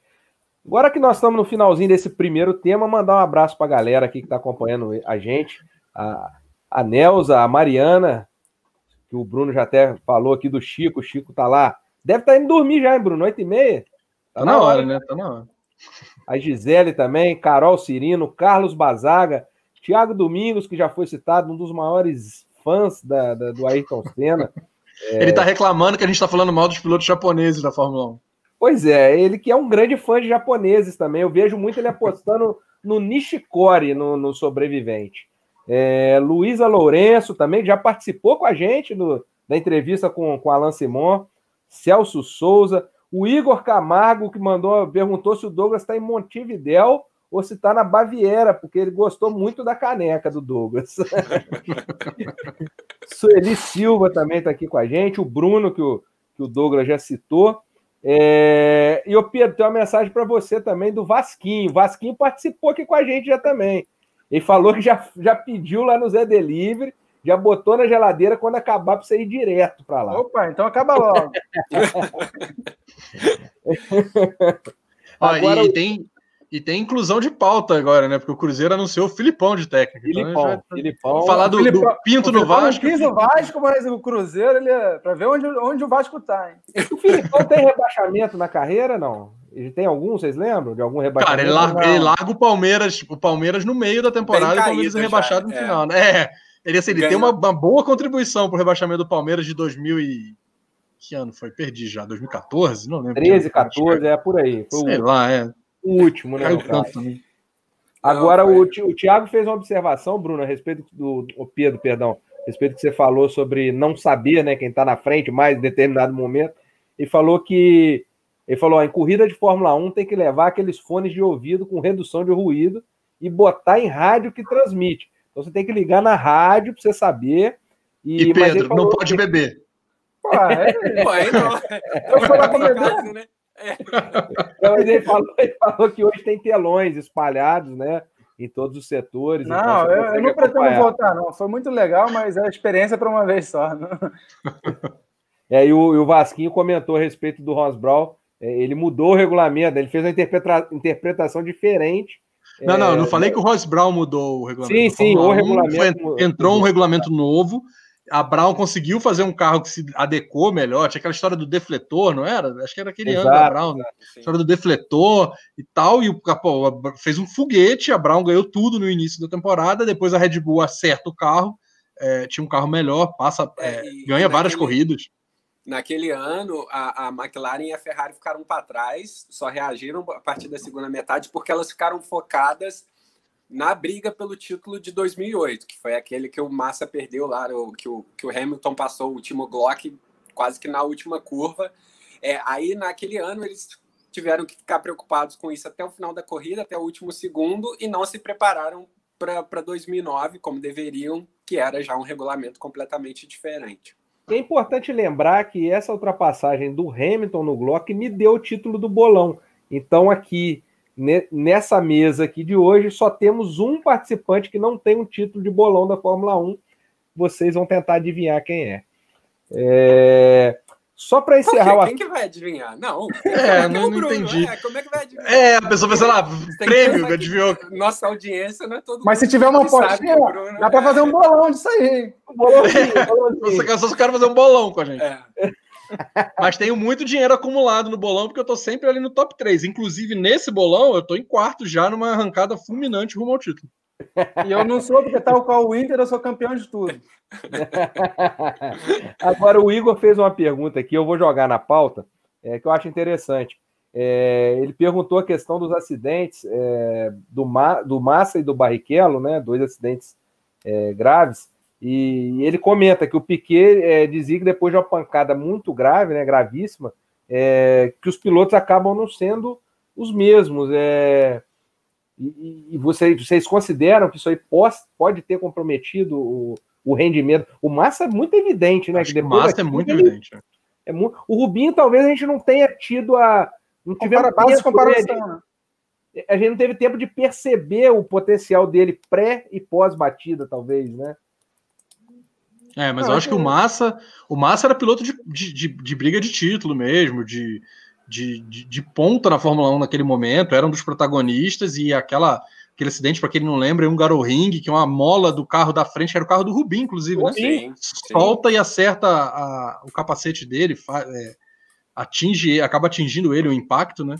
Speaker 1: Agora que nós estamos no finalzinho desse primeiro tema, mandar um abraço para a galera aqui que está acompanhando a gente. A, a Nelza, a Mariana, que o Bruno já até falou aqui do Chico, o Chico tá lá. Deve estar tá indo dormir já, hein, Bruno? Oito e meia?
Speaker 2: Tá, tá na, hora, hora, né? Tá na hora.
Speaker 1: A Gisele também, Carol Cirino, Carlos Bazaga, Tiago Domingos, que já foi citado, um dos maiores fãs da, da do Ayrton Senna.
Speaker 2: É... <laughs> Ele tá reclamando que a gente tá falando mal dos pilotos japoneses da Fórmula 1.
Speaker 1: Pois é, ele que é um grande fã de japoneses também. Eu vejo muito ele apostando no Nishikori, no, no sobrevivente. É, Luísa Lourenço também, que já participou com a gente no, da entrevista com, com Alan Simon. Celso Souza. O Igor Camargo, que mandou, perguntou se o Douglas está em Montevidéu ou se está na Baviera, porque ele gostou muito da caneca do Douglas. <laughs> Sueli Silva também está aqui com a gente, o Bruno, que o, que o Douglas já citou. É... E o Pedro, tem uma mensagem para você também do Vasquinho. O Vasquinho participou aqui com a gente já também. Ele falou que já, já pediu lá no Zé Delivery, já botou na geladeira quando acabar para você ir direto para lá.
Speaker 4: Opa, então acaba logo. <laughs>
Speaker 2: Agora, e tem, e tem inclusão de pauta agora, né? Porque o Cruzeiro anunciou o Filipão de técnico.
Speaker 1: Filipão, então vai... Filipão.
Speaker 2: Falar do, Filipão, do Pinto no Vasco.
Speaker 4: Não quis o Vasco, mas o Cruzeiro, ele é para ver onde, onde o Vasco tá. Hein?
Speaker 1: O Filipão tem rebaixamento na carreira, não? Ele tem algum, vocês lembram? De algum rebaixamento?
Speaker 2: Cara, ele larga, ele larga o Palmeiras, o Palmeiras no meio da temporada e o Palmeiras é rebaixado no é. final, né? É. Ele, assim, ele tem uma, uma, boa contribuição para o rebaixamento do Palmeiras de 2000 e... Que ano foi? Perdi já. 2014? Não lembro.
Speaker 1: 13, 14, é por aí.
Speaker 2: Foi Sei o... lá, é.
Speaker 1: O último, né? Agora, Não, o, o Thiago fez uma observação, Bruno, a respeito do. O Pedro, perdão, a respeito do que você falou sobre não saber, né, quem está na frente mais em determinado momento. E falou que. Ele falou: ó, em corrida de Fórmula 1 tem que levar aqueles fones de ouvido com redução de ruído e botar em rádio que transmite. Então você tem que ligar na rádio para você saber.
Speaker 2: E, e Pedro, não pode que... beber.
Speaker 4: Pô, é, <laughs> Pô, aí não. Eu fui lá beber. Né?
Speaker 1: É. Então, ele, falou, ele falou que hoje tem telões espalhados, né? Em todos os setores.
Speaker 4: Não, então eu, eu, não pretendo voltar, não. Foi muito legal, mas é a experiência para uma vez só. Não? <laughs>
Speaker 1: É, e o, e o Vasquinho comentou a respeito do Ross Brown. É, ele mudou o regulamento, ele fez uma interpreta interpretação diferente.
Speaker 2: Não, não, eu não é, falei que o Ross Brown mudou o regulamento.
Speaker 1: Sim, sim, o regulamento.
Speaker 2: Foi, entrou um regulamento novo a Brown conseguiu fazer um carro que se adequou melhor. Tinha aquela história do defletor, não era? Acho que era aquele Exato, ano da Brown, né? História do defletor e tal. E o pô, fez um foguete. A Brown ganhou tudo no início da temporada. Depois a Red Bull acerta o carro. É, tinha um carro melhor, passa, é, é, ganha várias corridas.
Speaker 3: Naquele ano, a, a McLaren e a Ferrari ficaram para trás, só reagiram a partir da segunda metade porque elas ficaram focadas na briga pelo título de 2008, que foi aquele que o Massa perdeu lá, que o, que o Hamilton passou o último Glock quase que na última curva. É, aí, naquele ano, eles tiveram que ficar preocupados com isso até o final da corrida, até o último segundo, e não se prepararam para 2009 como deveriam, que era já um regulamento completamente diferente.
Speaker 1: É importante lembrar que essa ultrapassagem do Hamilton no Glock me deu o título do bolão. Então, aqui nessa mesa aqui de hoje, só temos um participante que não tem um título de bolão da Fórmula 1. Vocês vão tentar adivinhar quem é. é... Só para encerrar
Speaker 3: o Quem que vai adivinhar? Não.
Speaker 2: É, não, não entendi. É, como é que vai adivinhar? É, a pessoa pensa lá, prêmio, que adivinhou.
Speaker 3: Nossa audiência não é todo
Speaker 4: Mas se tiver uma apostinha, dá para fazer um bolão disso aí. Um bolãozinho,
Speaker 2: um bolãozinho. Só quero fazer um bolão com a gente. É. Mas tenho muito dinheiro acumulado no bolão, porque eu tô sempre ali no top 3. Inclusive, nesse bolão, eu tô em quarto já numa arrancada fulminante rumo ao título.
Speaker 4: E eu não sou, porque tal qual o Inter, eu sou campeão de tudo. <laughs>
Speaker 1: Agora, o Igor fez uma pergunta aqui, eu vou jogar na pauta, é, que eu acho interessante. É, ele perguntou a questão dos acidentes é, do, Ma, do Massa e do Barrichello, né? Dois acidentes é, graves. E ele comenta que o Piquet é, dizia que depois de uma pancada muito grave, né, gravíssima, é, que os pilotos acabam não sendo os mesmos. É, e, e vocês, vocês, consideram que isso aí pode, pode ter comprometido o, o, rendimento? O Massa é muito evidente, né?
Speaker 2: Acho que depois o Massa é muito ele, evidente. Né?
Speaker 1: É muito, o Rubinho talvez a gente não tenha tido a. Não tivemos Compara, tempo, comparação, né? A gente não teve tempo de perceber o potencial dele pré e pós batida, talvez, né?
Speaker 2: É, mas eu acho que o Massa, o Massa era piloto de, de, de, de briga de título mesmo, de, de, de, de, ponta na Fórmula 1 naquele momento, era um dos protagonistas e aquela aquele acidente, para quem não lembra, é um Garoring, que é uma mola do carro da frente, era o carro do Rubinho, inclusive, né? Sim, Solta e acerta a, o capacete dele, é, atinge, acaba atingindo ele o impacto, né?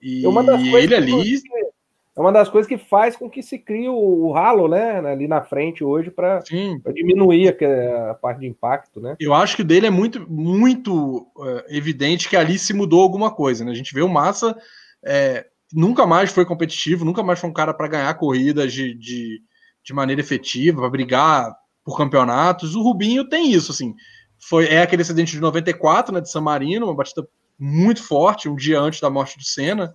Speaker 2: E ele ali.
Speaker 1: É uma das coisas que faz com que se crie o, o ralo, né, ali na frente hoje para diminuir a, a, parte de impacto, né?
Speaker 2: Eu acho que dele é muito, muito uh, evidente que ali se mudou alguma coisa, né? A gente vê o Massa é, nunca mais foi competitivo, nunca mais foi um cara para ganhar corridas de, de, de maneira efetiva, para brigar por campeonatos. O Rubinho tem isso, assim. Foi, é aquele acidente de 94, né, de San Marino, uma batida muito forte, um dia antes da morte do Senna.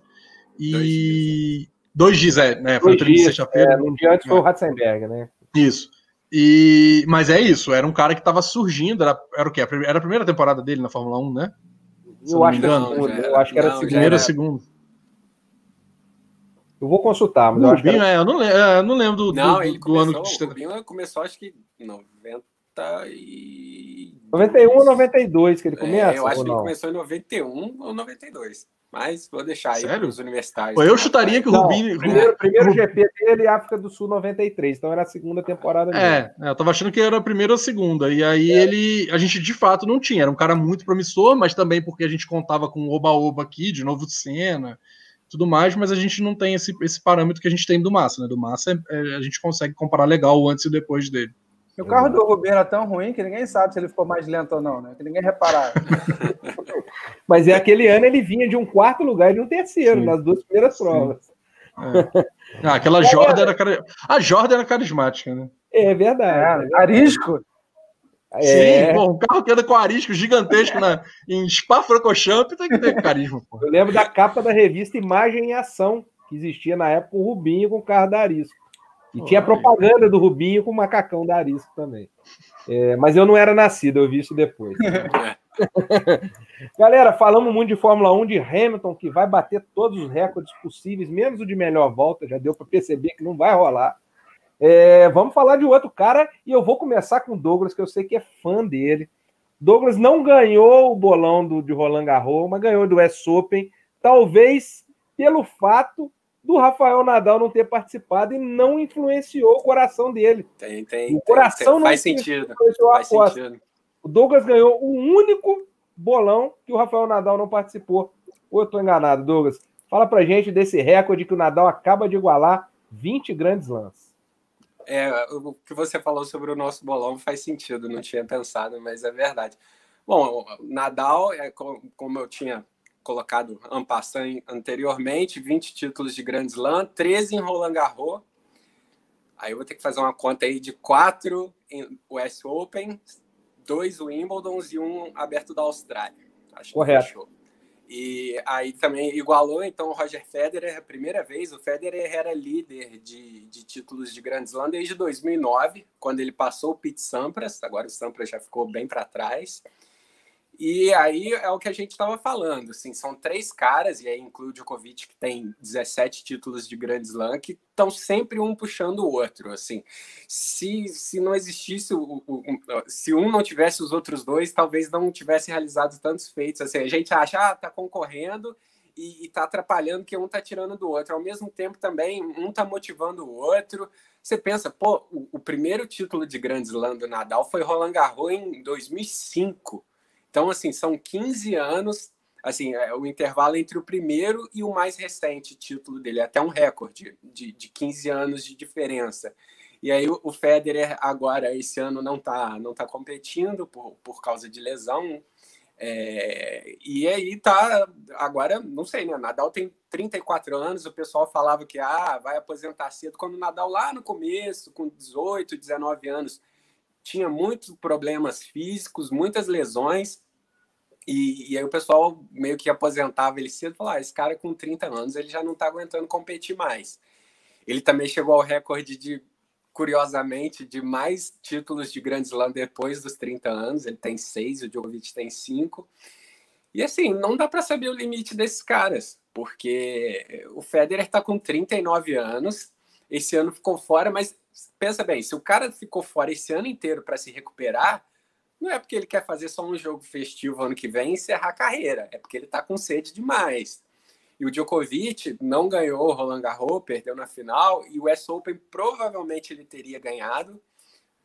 Speaker 2: E. Dois dias, é, né? Foi
Speaker 1: dois dias, sexta-feira. É, um dia antes foi o Ratzenberg, né?
Speaker 2: Isso. E, mas é isso, era um cara que estava surgindo, era, era o quê? Era a primeira temporada dele na Fórmula 1, né?
Speaker 1: Eu acho, não, já, eu acho, que era a
Speaker 2: primeira, segunda.
Speaker 1: Eu vou consultar, mas
Speaker 2: o eu acho que era... é, eu não, é, eu não lembro do,
Speaker 3: não,
Speaker 2: do,
Speaker 3: ele
Speaker 2: do
Speaker 3: começou,
Speaker 2: ano
Speaker 3: que o Rubinho começou, acho que 90
Speaker 1: e... 91 ou 92 que ele começa?
Speaker 3: É, eu acho que ele começou em 91 ou 92. Mas vou deixar aí para os universitários.
Speaker 2: Eu chutaria que o Rubinho.
Speaker 1: Primeiro, primeiro GP dele, África do Sul 93. Então era a segunda temporada
Speaker 2: dele. É, é, eu tava achando que era a primeira ou a segunda. E aí é. ele. A gente de fato não tinha. Era um cara muito promissor, mas também porque a gente contava com o Oba-Oba aqui, de novo cena tudo mais, mas a gente não tem esse, esse parâmetro que a gente tem do Massa, né? Do Massa é, é, a gente consegue comparar legal o antes e o depois dele.
Speaker 4: O carro do Rubinho era tão ruim que ninguém sabe se ele ficou mais lento ou não, né? Que ninguém reparava. <laughs>
Speaker 1: mas é aquele ano ele vinha de um quarto lugar e de um terceiro, Sim. nas duas primeiras Sim. provas.
Speaker 2: É. Ah, aquela Jordan era, a Jordan era carismática, né?
Speaker 1: É verdade.
Speaker 4: É, arisco.
Speaker 2: É. Sim, pô, um carro que anda com arisco gigantesco na, em Spa-Francorchamps tem que ter carisma. Pô.
Speaker 1: Eu lembro da capa da revista Imagem em Ação, que existia na época o Rubinho com o carro da Arisco. E tinha propaganda do Rubinho com o macacão da Arisco também. É, mas eu não era nascido, eu vi isso depois. <laughs> Galera, falamos muito de Fórmula 1, de Hamilton, que vai bater todos os recordes possíveis, menos o de melhor volta, já deu para perceber que não vai rolar. É, vamos falar de outro cara e eu vou começar com o Douglas, que eu sei que é fã dele. Douglas não ganhou o bolão do, de Roland Garros, mas ganhou do S Open, talvez pelo fato do Rafael Nadal não ter participado e não influenciou o coração dele.
Speaker 3: Tem, tem.
Speaker 1: O coração tem,
Speaker 3: tem. Faz sentido. Faz sentido.
Speaker 1: O Douglas ganhou o único bolão que o Rafael Nadal não participou. Ou eu estou enganado, Douglas? Fala pra gente desse recorde que o Nadal acaba de igualar 20 grandes lances.
Speaker 3: É, o que você falou sobre o nosso bolão faz sentido, não tinha pensado, mas é verdade. Bom, Nadal, é, como eu tinha colocado Ampassan anteriormente, 20 títulos de Grand Slam, 13 em Roland Garros. Aí eu vou ter que fazer uma conta aí de 4 em US Open, 2 Wimbledon e um aberto da Austrália.
Speaker 1: Acho Correto.
Speaker 3: E aí também igualou, então, o Roger Federer, a primeira vez. O Federer era líder de, de títulos de Grand Slam desde 2009, quando ele passou o Pete Sampras. Agora o Sampras já ficou bem para trás. E aí é o que a gente estava falando, assim, são três caras, e aí inclui o Djokovic, que tem 17 títulos de Grand Slam, que estão sempre um puxando o outro, assim. Se, se não existisse, o, o, se um não tivesse os outros dois, talvez não tivesse realizado tantos feitos, assim, a gente acha, ah, tá concorrendo e, está atrapalhando que um tá tirando do outro, ao mesmo tempo também, um tá motivando o outro, você pensa, pô, o, o primeiro título de Grand Slam do Nadal foi Roland Garros em 2005, então, assim, são 15 anos, assim, é o intervalo entre o primeiro e o mais recente título dele, até um recorde de, de 15 anos de diferença. E aí o Federer agora, esse ano, não está não tá competindo por, por causa de lesão. É, e aí tá, agora, não sei, né? Nadal tem 34 anos, o pessoal falava que ah, vai aposentar cedo, quando o Nadal lá no começo, com 18, 19 anos, tinha muitos problemas físicos, muitas lesões, e, e, aí o pessoal meio que aposentava ele cedo, falava, ah, esse cara com 30 anos, ele já não está aguentando competir mais. Ele também chegou ao recorde de, curiosamente, de mais títulos de Grand Slam depois dos 30 anos, ele tem seis, o Djokovic tem cinco. E assim, não dá para saber o limite desses caras, porque o Federer está com 39 anos, esse ano ficou fora, mas pensa bem, se o cara ficou fora esse ano inteiro para se recuperar, não é porque ele quer fazer só um jogo festivo ano que vem e encerrar a carreira, é porque ele está com sede demais. E o Djokovic não ganhou o Roland Garros, perdeu na final, e o US Open provavelmente ele teria ganhado.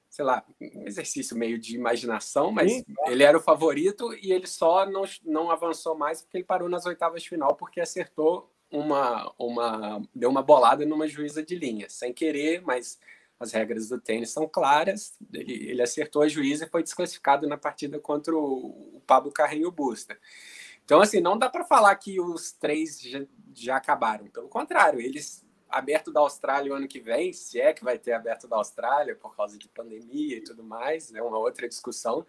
Speaker 3: Sei lá, um exercício meio de imaginação, mas Sim. ele era o favorito e ele só não, não avançou mais porque ele parou nas oitavas de final porque acertou uma, uma, deu uma bolada numa juíza de linha, sem querer, mas as regras do tênis são claras. Ele, ele acertou a juíza e foi desclassificado na partida contra o, o Pablo Carreño Busta. Então, assim, não dá para falar que os três já, já, acabaram. Pelo contrário, eles aberto da Austrália o ano que vem, se é que vai ter aberto da Austrália por causa de pandemia e tudo mais, é uma outra discussão.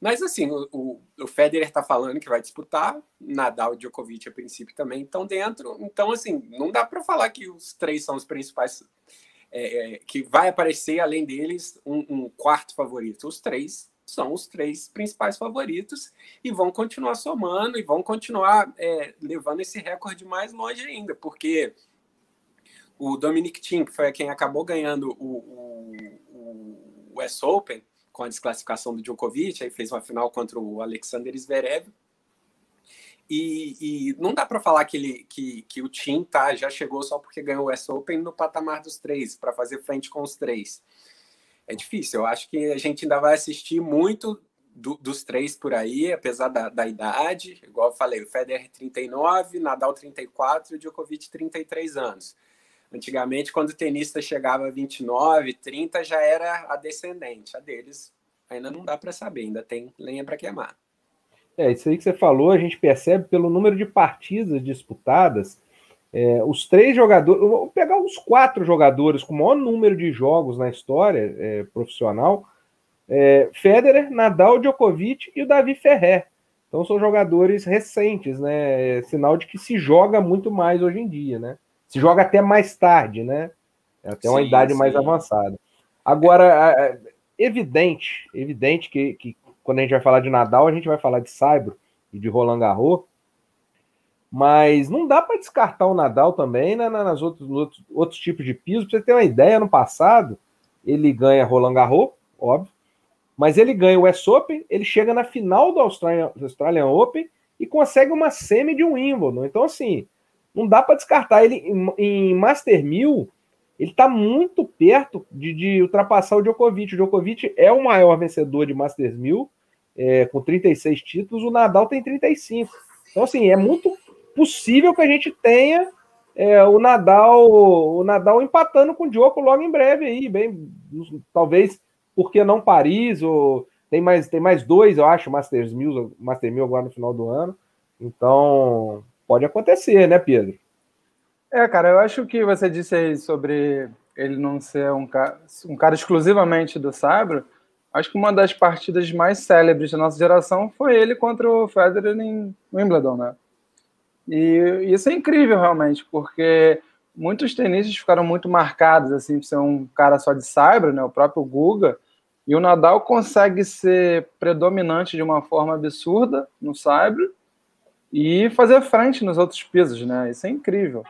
Speaker 3: Mas assim, o, o, o Federer está falando que vai disputar, Nadal e Djokovic a princípio também estão dentro. Então, assim, não dá para falar que os três são os principais, é, é, que vai aparecer além deles um, um quarto favorito. Os três são os três principais favoritos e vão continuar somando e vão continuar é, levando esse recorde mais longe ainda, porque o Dominic Thiem, que foi quem acabou ganhando o, o, o US Open com a desclassificação do Djokovic, aí fez uma final contra o Alexander Zverev. E, e não dá para falar que, ele, que, que o Tim tá, já chegou só porque ganhou o US Open no patamar dos três, para fazer frente com os três. É difícil, eu acho que a gente ainda vai assistir muito do, dos três por aí, apesar da, da, idade. Igual eu falei, o Federer 39, Nadal 34 e o Djokovic 33 anos. Antigamente, quando o tenista chegava a 29, 30, já era a descendente. A deles ainda não dá para saber, ainda tem lenha para queimar.
Speaker 1: É, isso aí que você falou, a gente percebe pelo número de partidas disputadas. É, os três jogadores, vou pegar os quatro jogadores com o maior número de jogos na história é, profissional: é, Federer, Nadal, Djokovic e o Davi Ferrer. Então são jogadores recentes, né? É sinal de que se joga muito mais hoje em dia, né? Se joga até mais tarde, né? É até uma sim, idade sim. mais avançada. Agora, é evidente, evidente que, que quando a gente vai falar de Nadal, a gente vai falar de Saibro e de Roland Garros, mas não dá para descartar o Nadal também né, nas outros, outros, outros tipos de piso. Para você ter uma ideia, no passado, ele ganha Roland Garros, óbvio, mas ele ganha o US Open, ele chega na final do Australian, Australian Open e consegue uma semi de um Wimbledon. Então, assim, não dá para descartar ele em, em Master 1000. Ele está muito perto de, de, ultrapassar o Djokovic. O Djokovic é o maior vencedor de Masters 1000, é, com 36 títulos. O Nadal tem 35. Então, assim, é muito possível que a gente tenha é, o Nadal o Nadal empatando com o Djoko logo em breve aí, bem, talvez porque não Paris ou tem mais tem mais dois, eu acho, Masters 1000, Master 1000 agora no final do ano. Então, pode acontecer, né, Pedro?
Speaker 4: É, cara, eu acho que você disse aí sobre ele não ser um cara, um cara exclusivamente do Saibro. Acho que uma das partidas mais célebres da nossa geração foi ele contra o Federer em Wimbledon, né? E isso é incrível, realmente, porque muitos tenistas ficaram muito marcados, assim, por ser um cara só de Saibro, né? O próprio Guga. E o Nadal consegue ser predominante de uma forma absurda no Saibro e fazer frente nos outros pisos, né? Isso é incrível.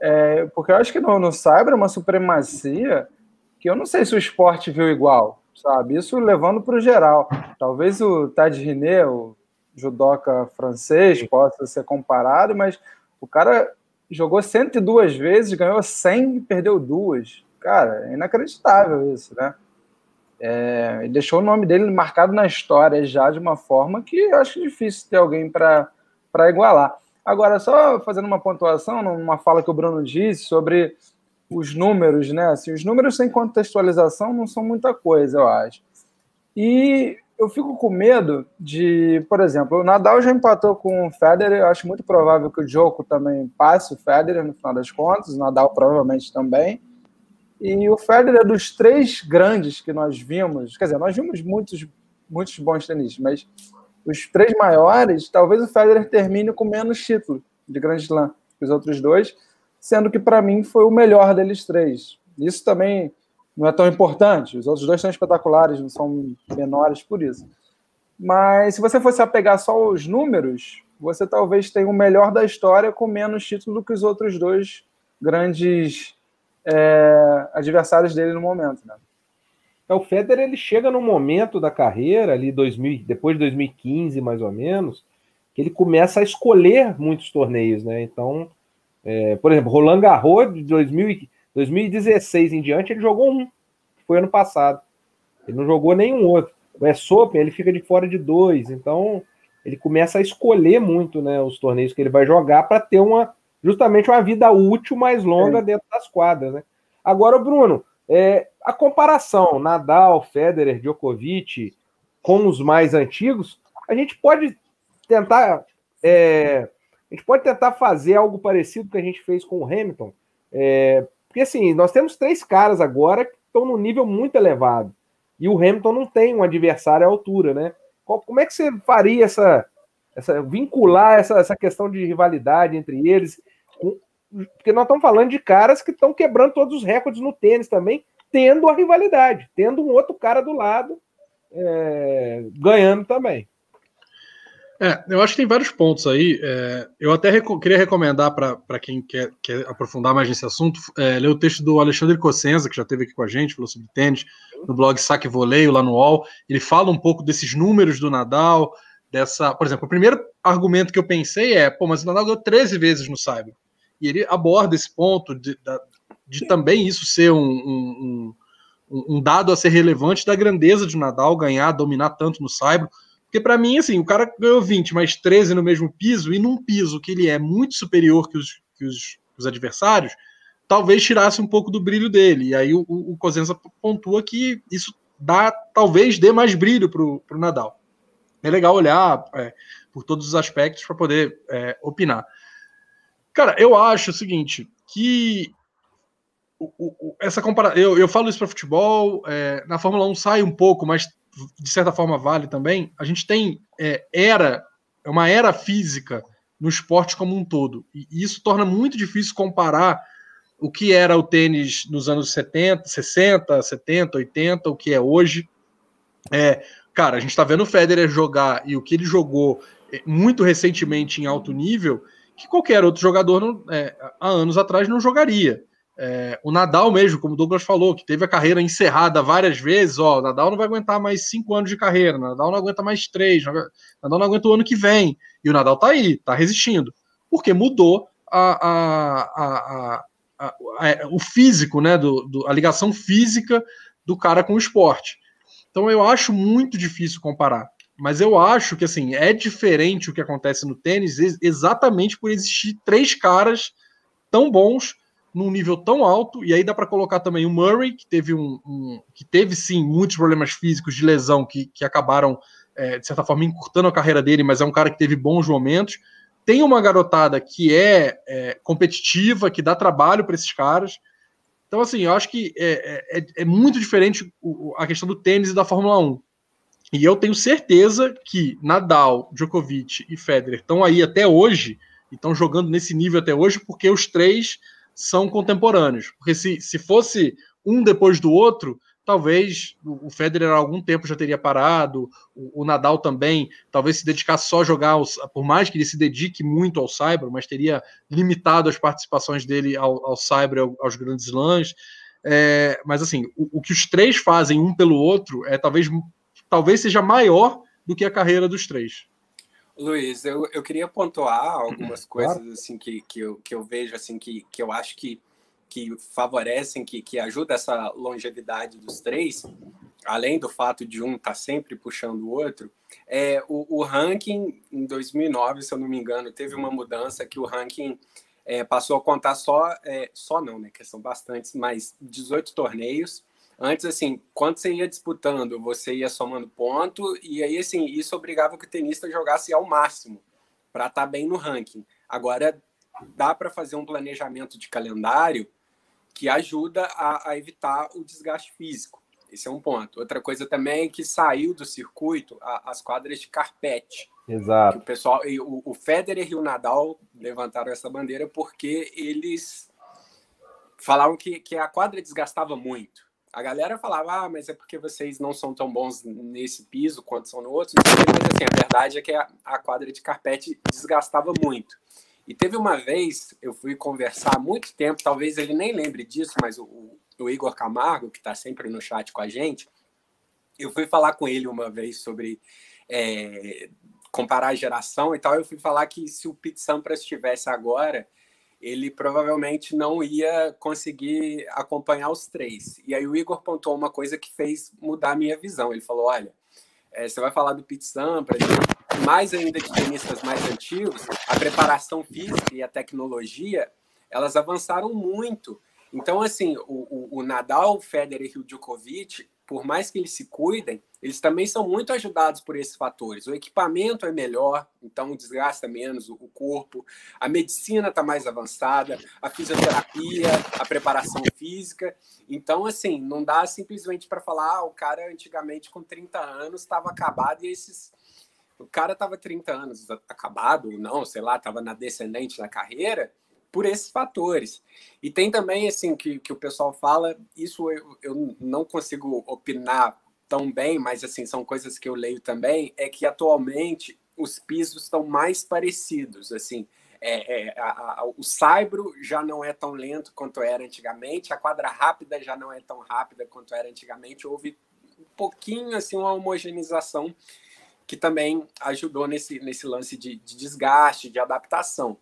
Speaker 4: É, porque eu acho que no, no Cyber é uma supremacia que eu não sei se o esporte viu igual, sabe? Isso levando para o geral. Talvez o Tad Riné, o judoca francês, possa ser comparado, mas o cara jogou 102 vezes, ganhou 100 e perdeu duas. Cara, é inacreditável isso, né? É, deixou o nome dele marcado na história já de uma forma que eu acho difícil ter alguém para para igualar. Agora, só fazendo uma pontuação, numa fala que o Bruno disse sobre os números, né? Assim, os números sem contextualização não são muita coisa, eu acho. E eu fico com medo de, por exemplo, o Nadal já empatou com o Federer, eu acho muito provável que o Djoko também passe o Federer no final das contas, o Nadal provavelmente também. E o Federer é dos três grandes que nós vimos, quer dizer, nós vimos muitos, muitos bons tenistas, mas os três maiores, talvez o Federer termine com menos título de Grand Slam que os outros dois, sendo que para mim foi o melhor deles três. Isso também não é tão importante. Os outros dois são espetaculares, não são menores por isso. Mas se você fosse apegar só os números, você talvez tenha o melhor da história com menos título do que os outros dois grandes é, adversários dele no momento. Né?
Speaker 1: É, o Federer ele chega num momento da carreira, ali 2000, depois de 2015 mais ou menos, que ele começa a escolher muitos torneios, né? Então, é, por exemplo, Roland Garros de 2000, 2016 em diante, ele jogou um, que foi ano passado. Ele não jogou nenhum outro. O S Open, ele fica de fora de dois, então ele começa a escolher muito, né, os torneios que ele vai jogar para ter uma, justamente uma vida útil mais longa é. dentro das quadras, né? Agora, Bruno, é, a comparação Nadal, Federer, Djokovic com os mais antigos, a gente pode tentar é, a gente pode tentar fazer algo parecido que a gente fez com o Hamilton, é, porque assim nós temos três caras agora que estão num nível muito elevado e o Hamilton não tem um adversário à altura, né? Como é que você faria essa, essa vincular essa, essa questão de rivalidade entre eles? Porque nós estamos falando de caras que estão quebrando todos os recordes no tênis também, tendo a rivalidade, tendo um outro cara do lado é, ganhando também.
Speaker 2: É, eu acho que tem vários pontos aí. É, eu até reco queria recomendar para quem quer, quer, aprofundar mais nesse assunto, é, ler o texto do Alexandre Cossenza, que já esteve aqui com a gente, falou sobre tênis, no blog Saque Voleio, lá no UOL. Ele fala um pouco desses números do Nadal, dessa. Por exemplo, o primeiro argumento que eu pensei é: pô, mas o Nadal ganhou 13 vezes no Cyber. E ele aborda esse ponto de, de também isso ser um, um, um, um, dado a ser relevante da grandeza de Nadal ganhar, dominar tanto no Cyber. Porque para mim, assim, o cara ganhou 20, mais 13 no mesmo piso, e num piso que ele é muito superior que os, que os, os adversários, talvez tirasse um pouco do brilho dele. E aí o, o Cosenza pontua que isso dá, talvez dê mais brilho para o Nadal. É legal olhar é, por todos os aspectos para poder é, opinar. Cara, eu acho o seguinte, que o, o, essa comparação. Eu, eu falo isso para futebol, é, na Fórmula 1 sai um pouco, mas de certa forma vale também, a gente tem é, era, é uma era física no esporte como um todo. E isso torna muito difícil comparar o que era o tênis nos anos 70, 60, 70, 80, o que é hoje. É, cara, a gente está vendo o Federer jogar e o que ele jogou é, muito recentemente em alto nível, que qualquer outro jogador não, é, há anos atrás não jogaria. É, o Nadal mesmo, como o Douglas falou, que teve a carreira encerrada várias vezes, ó, o Nadal não vai aguentar mais cinco anos de carreira, o Nadal não aguenta mais três, o Nadal não aguenta o ano que vem, e o Nadal tá aí, tá resistindo, porque mudou a, a, a, o físico, né, do, do, a ligação física do cara com o esporte. Então eu acho muito difícil comparar, mas eu acho que assim é diferente o que acontece no tênis exatamente por existir três caras tão bons num nível tão alto, e aí dá para colocar também o Murray, que teve um, um, que teve sim muitos problemas físicos de lesão que, que acabaram, é, de certa forma, encurtando a carreira dele, mas é um cara que teve bons momentos. Tem uma garotada que é, é competitiva, que dá trabalho para esses caras. Então, assim, eu acho que é, é, é muito diferente a questão do tênis e da Fórmula 1. E eu tenho certeza que Nadal, Djokovic e Federer estão aí até hoje, estão jogando nesse nível até hoje, porque os três são contemporâneos. Porque se, se fosse um depois do outro, talvez o Federer há algum tempo já teria parado, o, o, Nadal também, talvez se dedicasse só a jogar, por mais que ele se dedique muito ao Cyber, mas teria limitado as participações dele ao, ao Cyber, ao, aos grandes lãs. É, mas assim, o, o, que os três fazem um pelo outro é talvez, talvez seja maior do que a carreira dos três.
Speaker 3: Luiz, eu, eu queria pontuar algumas <clears throat> coisas claro. assim que, que, eu, que eu vejo assim que, que eu acho que, que favorecem, que, que ajuda essa longevidade dos três, além do fato de um estar tá sempre puxando o outro, é o, o, ranking em 2009, se eu não me engano, teve uma mudança que o ranking é, passou a contar só, é, só não, né, que são bastantes, mas 18 torneios, Antes, assim, quando você ia disputando, você ia somando ponto, e aí, assim, isso obrigava que o tenista jogasse ao máximo para estar tá bem no ranking. Agora, dá para fazer um planejamento de calendário que ajuda a, a, evitar o desgaste físico. Esse é um ponto. Outra coisa também é que saiu do circuito a, as quadras de carpete.
Speaker 1: Exato.
Speaker 3: o pessoal, o, o Federer e o Nadal levantaram essa bandeira porque eles falavam que, que a quadra desgastava muito. A galera falava, ah, mas é porque vocês não são tão bons nesse piso quanto são no outro. Mas assim, a verdade é que a, a quadra de carpete desgastava muito. E teve uma vez, eu fui conversar há muito tempo, talvez ele nem lembre disso, mas o, o Igor Camargo, que está sempre no chat com a gente, eu fui falar com ele uma vez sobre é, comparar a geração e tal. Eu fui falar que se o Pete Sampras estivesse agora, ele provavelmente não ia conseguir acompanhar os três. E aí o Igor pontuou uma coisa que fez mudar a minha visão. Ele falou: olha, é, você vai falar do Pete Sampras, mais ainda de tenistas mais antigos, a preparação física e a tecnologia, elas avançaram muito. Então, assim, o, o, o Nadal, o Federer e o Djokovic, por mais que eles se cuidem, eles também são muito ajudados por esses fatores. O equipamento é melhor, então desgasta menos o corpo, a medicina está mais avançada, a fisioterapia, a preparação física. Então, assim, não dá simplesmente para falar, ah, o cara antigamente com 30 anos estava acabado e esses. O cara estava 30 anos acabado, ou não, sei lá, estava na descendente na carreira, por esses fatores. E tem também, assim, que, que o pessoal fala, isso eu, eu não consigo opinar tão bem, mas, assim, são coisas que eu leio também, é que atualmente os pisos estão mais parecidos, assim, é, é, a, a, o saibro já não é tão lento quanto era antigamente, a quadra rápida já não é tão rápida quanto era antigamente, houve um pouquinho, assim, uma homogeneização que também ajudou nesse, nesse lance de, de desgaste, de adaptação.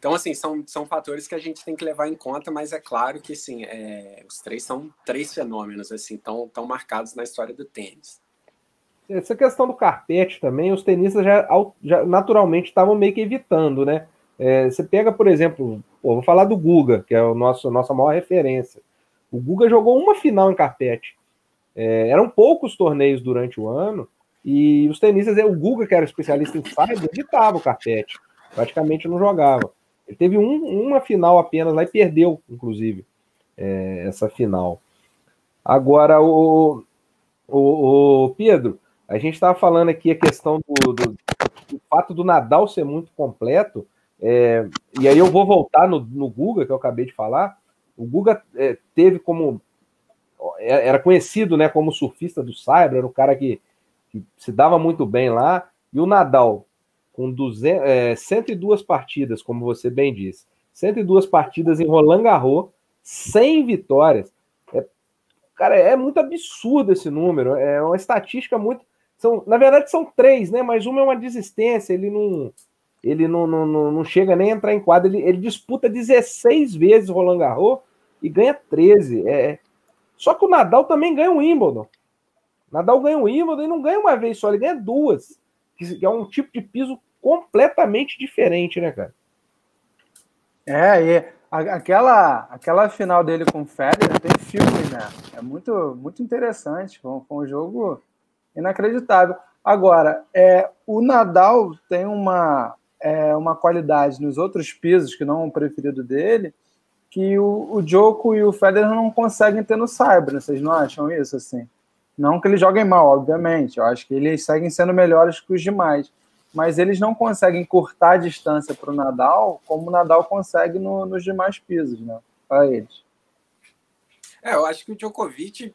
Speaker 3: Então, assim, são, são fatores que a gente tem que levar em conta, mas é claro que, assim, é, os três são três fenômenos, assim, tão, tão marcados na história do tênis.
Speaker 1: Essa questão do carpete também, os tenistas já, já naturalmente estavam meio que evitando, né? É, você pega, por exemplo, pô, vou falar do Guga, que é o nosso nossa maior referência. O Guga jogou uma final em carpete. É, eram poucos torneios durante o ano, e os tenistas, o Guga, que era especialista em saibro, evitava o carpete. Praticamente não jogava. Ele teve um, uma final apenas lá e perdeu, inclusive, é, essa final. Agora, o, o, o Pedro, a gente estava falando aqui a questão do, do, do, fato do Nadal ser muito completo, é, e aí eu vou voltar no, no Guga, que eu acabei de falar. O Guga é, teve como. É, era conhecido né, como surfista do Cyber, era o cara que, que se dava muito bem lá. E o Nadal com 200, é, 102 partidas, como você bem disse, 102 partidas em Roland Garros, 100 vitórias. É, cara, é muito absurdo esse número. É uma estatística muito. São, na verdade, são três, né? Mas uma é uma desistência. Ele não, ele não, não, não, não chega nem a entrar em quadra. Ele, ele disputa 16 vezes Roland Garros e ganha 13. É, só que o Nadal também ganha o Wimbledon. Nadal ganha o Wimbledon e não ganha uma vez só, ele ganha duas. Que é um tipo de piso completamente diferente, né, cara?
Speaker 4: É, e aquela, aquela final dele com o Federer tem filme, né? É muito, muito interessante. Foi, um jogo inacreditável. Agora, é, o Nadal tem uma, é, uma qualidade nos outros pisos, que não é o preferido dele, que o, o Djoko e o Federer não conseguem ter no Cyber. Vocês não acham isso, assim? Não que eles joguem mal, obviamente. Eu acho que eles seguem sendo melhores que os demais mas eles não conseguem cortar a distância para o Nadal como o Nadal consegue no, nos demais pisos, né? Para eles.
Speaker 3: É, eu acho que o Djokovic.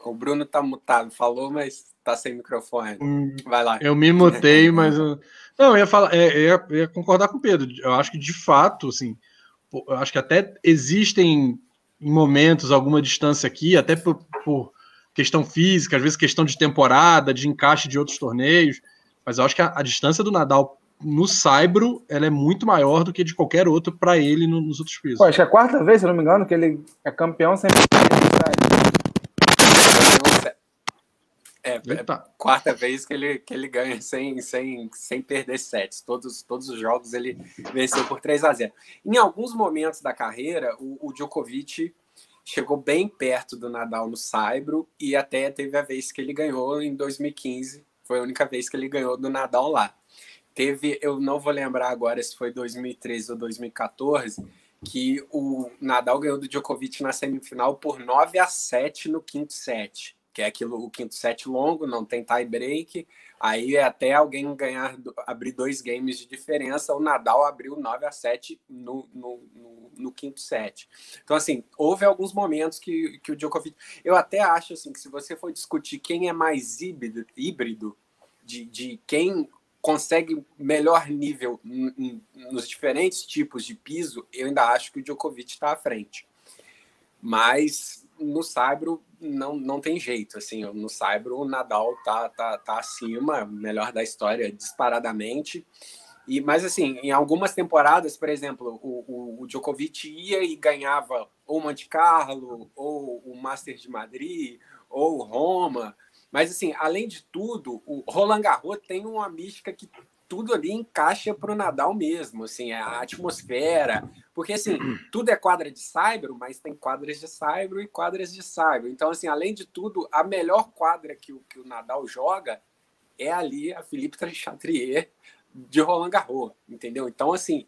Speaker 3: O Bruno tá mutado, falou, mas tá sem microfone. Hum, Vai lá.
Speaker 2: Eu me mutei, mas. Não, eu ia falar, é, eu ia, eu ia concordar com o Pedro. Eu acho que de fato, assim, eu acho que até existem momentos alguma distância aqui, até por, por questão física, às vezes questão de temporada, de encaixe de outros torneios. Mas eu acho que a, a distância do Nadal no Saibro ela é muito maior do que de qualquer outro para ele no, nos outros pisos.
Speaker 4: Pô, acho que é a quarta vez, se não me engano, que ele é campeão sem
Speaker 3: é, é quarta vez que ele, que ele ganha sem, sem, sem perder sets. Todos, todos os jogos ele venceu por 3 a 0 Em alguns momentos da carreira, o, o Djokovic chegou bem perto do Nadal no Saibro e até teve a vez que ele ganhou em 2015 foi a única vez que ele ganhou do Nadal lá. Teve, eu não vou lembrar agora se foi 2013 ou 2014, que o Nadal ganhou do Djokovic na semifinal por 9 a 7 no quinto set, que é aquilo, o quinto set longo, não tem tie break, aí é até alguém ganhar, abrir dois games de diferença, o Nadal abriu 9 a 7 no, no, no, no quinto set. Então, assim, houve alguns momentos que, que o Djokovic... Eu até acho, assim, que se você for discutir quem é mais híbrido, híbrido de, de quem consegue melhor nível nos diferentes tipos de piso, eu ainda acho que o Djokovic está à frente. Mas no Saibro não, não tem jeito, assim, no Saibro o Nadal tá, tá, tá acima, melhor da história disparadamente. E, mas assim, em algumas temporadas, por exemplo, o, o, o Djokovic ia e ganhava ou Monte Carlo, ou o Master de Madrid, ou Roma, Mas, assim, além de tudo, o Roland Garros tem uma mística que tudo ali encaixa para o Nadal mesmo, assim, a atmosfera. Porque, assim, tudo é quadra de saibro, mas tem quadras de saibro e quadras de saibro. Então, assim, além de tudo, a melhor quadra que o, que o Nadal joga é ali a Philippe Chatrier de Roland Garros, entendeu? Então, assim,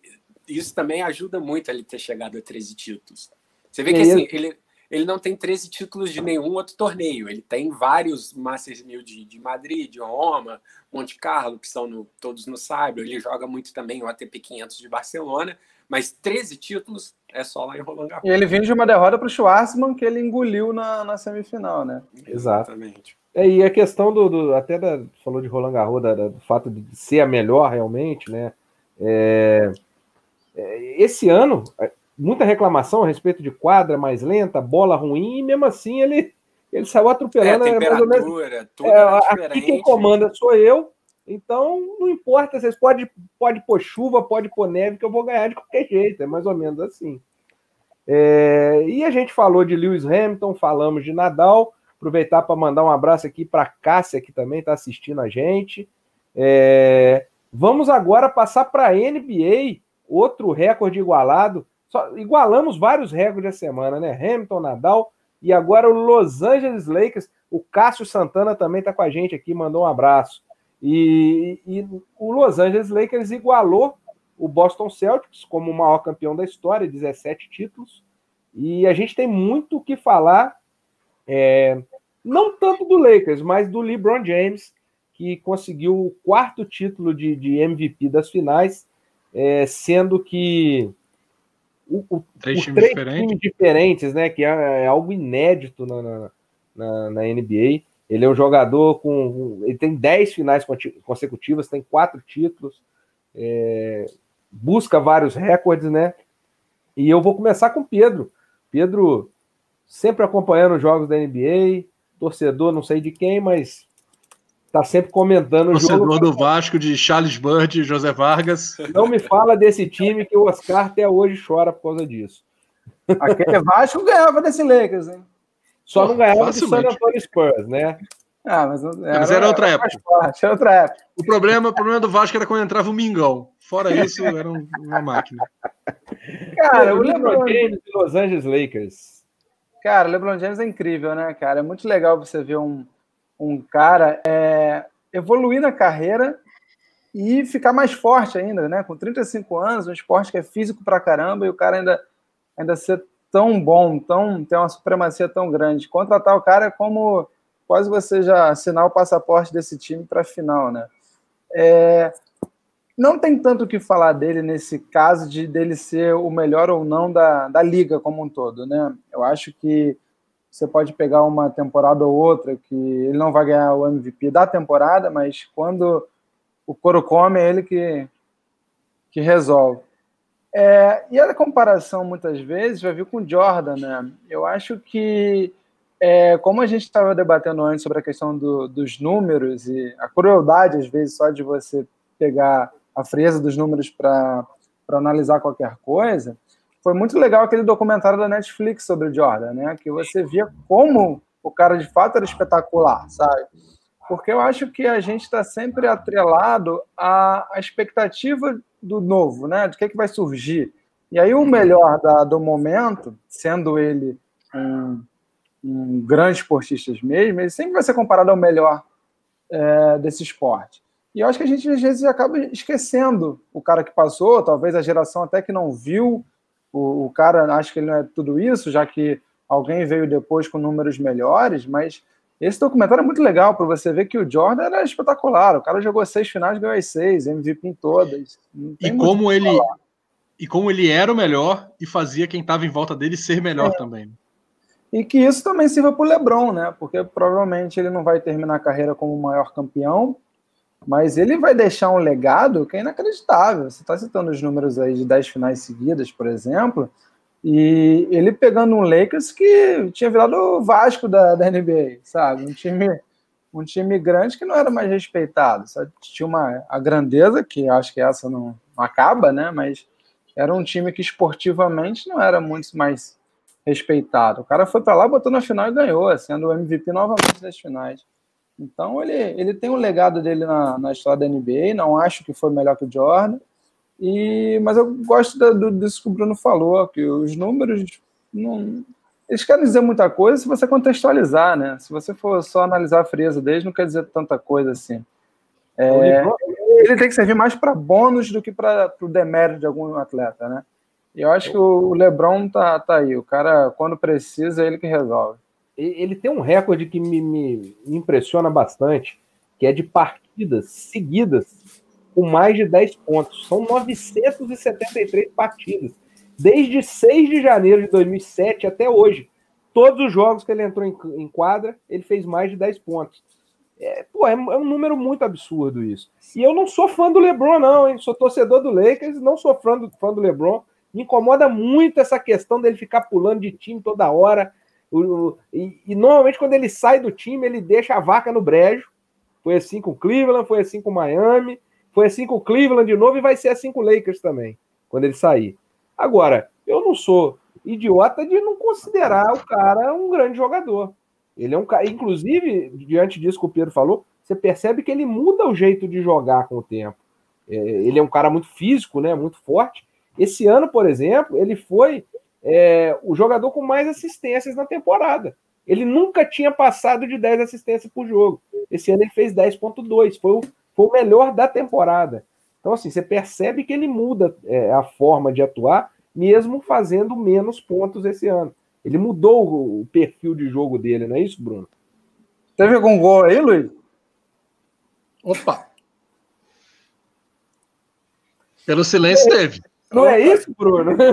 Speaker 3: isso também ajuda muito ele ter chegado a 13 títulos. Você vê que, assim, ele ele não tem 13 títulos de nenhum outro torneio. Ele tem vários Masters 1000 de, de Madrid, de Roma, Monte Carlo, que são no, todos no Saibro. Ele joga muito também o ATP 500 de Barcelona, mas 13 títulos é só lá em Roland Garros.
Speaker 4: E ele vinha de uma derrota para o Schwarzman que ele engoliu na, na semifinal, né?
Speaker 1: Exatamente. É, e a questão do, do até da, falou de Roland Garros, da, da, do fato de ser a melhor realmente, né? É, é, esse ano muita reclamação a respeito de quadra mais lenta, bola ruim, e mesmo assim ele, ele saiu atropelando.
Speaker 3: É, temperatura, mais ou menos, tudo é,
Speaker 1: aqui quem comanda sou eu, então não importa, vocês podem pode pôr chuva, pode pôr neve, que eu vou ganhar de qualquer jeito, é mais ou menos assim. É, e a gente falou de Lewis Hamilton, falamos de Nadal, aproveitar para mandar um abraço aqui para Cássia, que também está assistindo a gente. É, vamos agora passar para a NBA, outro recorde igualado. Só, igualamos vários recordes da semana, né? Hamilton, Nadal e agora o Los Angeles Lakers. O Cássio Santana também está com a gente aqui, mandou um abraço. E, e, o Los Angeles Lakers igualou o Boston Celtics como o maior campeão da história, 17 títulos. E a gente tem muito o que falar, é, não tanto do Lakers, mas do LeBron James, que conseguiu o quarto título de, de MVP das finais, é, sendo que o, o, três, times, três diferentes. times, diferentes. né? Que é, é algo inédito na, na, na, na, NBA. Ele é um jogador com. Ele tem 10 finais consecutivas, tem quatro títulos, é, busca vários recordes, né? E eu vou começar com Pedro. Pedro sempre acompanhando os jogos da NBA, torcedor, não sei de quem, mas Tá sempre comentando
Speaker 2: o jogo. Do Vasco de Charles Bird e José Vargas.
Speaker 1: Não me fala desse time que o Oscar até hoje chora por causa disso.
Speaker 4: Aquele Vasco ganhava desse Lakers, hein?
Speaker 1: Só Pô, não ganhava do San Antonio Spurs, né?
Speaker 2: Ah, mas, era, mas era outra época.
Speaker 4: Forte, era outra época.
Speaker 2: O problema, o problema do Vasco era quando entrava o Mingão. Fora isso, era uma máquina.
Speaker 1: Cara, o LeBron James de Los Angeles Lakers.
Speaker 4: Cara, o LeBron James é incrível, né, cara? É muito legal você ver um, um cara é, evoluir na carreira e ficar mais forte ainda, né? Com 35 anos, um esporte que é físico pra caramba e o cara ainda, ainda ser tão bom, tão, ter uma supremacia tão grande. Contratar o cara é como quase você já assinar o passaporte desse time para a final, né? É, não tem tanto o que falar dele nesse caso de dele ser o melhor ou não da, da liga como um todo, né? Eu acho que você pode pegar uma temporada ou outra que ele não vai ganhar o MVP da temporada, mas quando o coro come, é ele que, que resolve. É, e a comparação, muitas vezes, vai vir com Jordan, né? Eu acho que, é, como a gente estava debatendo antes sobre a questão do, dos números e a crueldade, às vezes, só de você pegar a frieza dos números para analisar qualquer coisa, foi muito legal aquele documentário da Netflix sobre o Jordan, né? Que você via como o cara de fato era espetacular, sabe? Porque eu acho que a gente está sempre atrelado à, expectativa do novo, né? De que, é que vai surgir. E aí o melhor da, do momento, sendo ele um, um grande esportista mesmo, ele sempre vai ser comparado ao melhor é, desse esporte. E eu acho que a gente às vezes acaba esquecendo o cara que passou, talvez a geração até que não viu, o, o cara acha que ele não é tudo isso, já que alguém veio depois com números melhores, mas esse documentário é muito legal para você ver que o Jordan era espetacular. O cara jogou seis finais, ganhou as seis, MVP em todas.
Speaker 2: E como ele e como ele era o melhor e fazia quem estava em volta dele ser melhor é. também.
Speaker 4: E que isso também sirva para o LeBron, né? Porque provavelmente ele não vai terminar a carreira como o maior campeão, mas ele vai deixar um legado que é inacreditável. Você está citando os números aí de 10 finais seguidas, por exemplo, e ele pegando um Lakers que tinha virado o Vasco da, da NBA, sabe? Um time, um time grande que não era mais respeitado. Tinha uma, a grandeza, que acho que essa não, não acaba, né? Mas era um time que esportivamente não era muito mais respeitado. O cara foi para lá, botou na final e ganhou, sendo o MVP novamente das finais. Então ele, ele tem um legado dele na, na história da NBA, não acho que foi melhor que o Jordan, e, mas eu gosto da, do, disso que o Bruno falou, que os números não, eles querem dizer muita coisa se você contextualizar, né? Se você for só analisar a frieza deles, não quer dizer tanta coisa assim. É, ele tem que servir mais para bônus do que para o demérito de algum atleta, né? E eu acho que o LeBron tá, tá aí. O cara, quando precisa, é ele que resolve.
Speaker 1: Ele tem um recorde que me, me, impressiona bastante, que é de partidas seguidas com mais de 10 pontos. São 973 partidas desde 6 de janeiro de 2007 até hoje. Todos os jogos que ele entrou em, em quadra, ele fez mais de 10 pontos. É, pô, é, é, um número muito absurdo isso. E eu não sou fã do LeBron, não, hein? Sou torcedor do Lakers, não sou fã do, fã do LeBron. Me incomoda muito essa questão dele ficar pulando de time toda hora. O, e, e, normalmente, quando ele sai do time, ele deixa a vaca no brejo. Foi assim com o Cleveland, foi assim com o Miami, foi assim com o Cleveland de novo e vai ser assim com o Lakers também, quando ele sair. Agora, eu não sou idiota de não considerar o cara um grande jogador. Ele é um cara, inclusive, diante disso que o Pedro falou, você percebe que ele muda o jeito de jogar com o tempo. É, ele é um cara muito físico, né, muito forte. Esse ano, por exemplo, ele foi é, o jogador com mais assistências na temporada. Ele nunca tinha passado de 10 assistências por jogo. Esse ano ele fez 10,2. Foi, o, foi o melhor da temporada. Então, assim, você percebe que ele muda é, a forma de atuar, mesmo fazendo menos pontos esse ano. Ele mudou o perfil de jogo dele, não é isso, Bruno?
Speaker 4: Teve algum gol aí, Luiz?
Speaker 2: Opa! Pelo silêncio teve.
Speaker 1: Não é isso, Bruno? <laughs>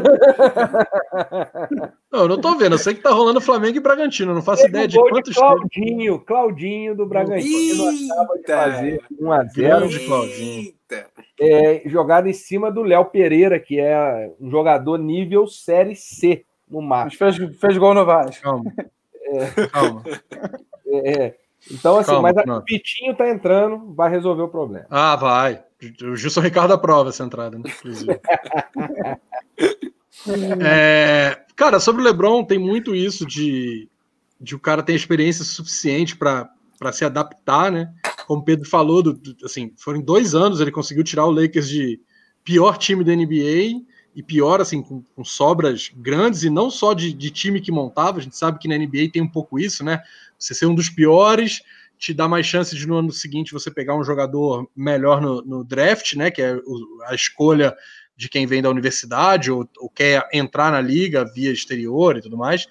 Speaker 2: Não, eu não tô vendo. Eu sei que tá rolando Flamengo e Bragantino. Não faço ideia de quantos.
Speaker 1: De Claudinho, Claudinho do Bragantino Eita. acaba de fazer 1x0.
Speaker 2: Grande Claudinho.
Speaker 1: É, jogada em cima do Léo Pereira, que é um jogador nível Série C no máximo.
Speaker 4: Fez, fez gol no Vasco.
Speaker 2: Calma. É, Calma.
Speaker 1: É, é. então, assim, Calma, mas o Pitinho tá entrando, vai resolver o problema.
Speaker 2: Ah, vai. O Gilson Ricardo aprova essa entrada, né, inclusive. <laughs> é, cara, sobre o LeBron, tem muito isso de, de o cara ter experiência suficiente para se adaptar, né? Como o Pedro falou, do, do, assim, foram dois anos ele conseguiu tirar o Lakers de pior time da NBA e pior, assim, com, com sobras grandes, e não só de, de, time que montava, a gente sabe que na NBA tem um pouco isso, né? Você ser um dos piores, te dá mais chance de no ano seguinte você pegar um jogador melhor no, no draft, né? Que é a escolha de quem vem da universidade ou, ou, quer entrar na liga via exterior e tudo mais.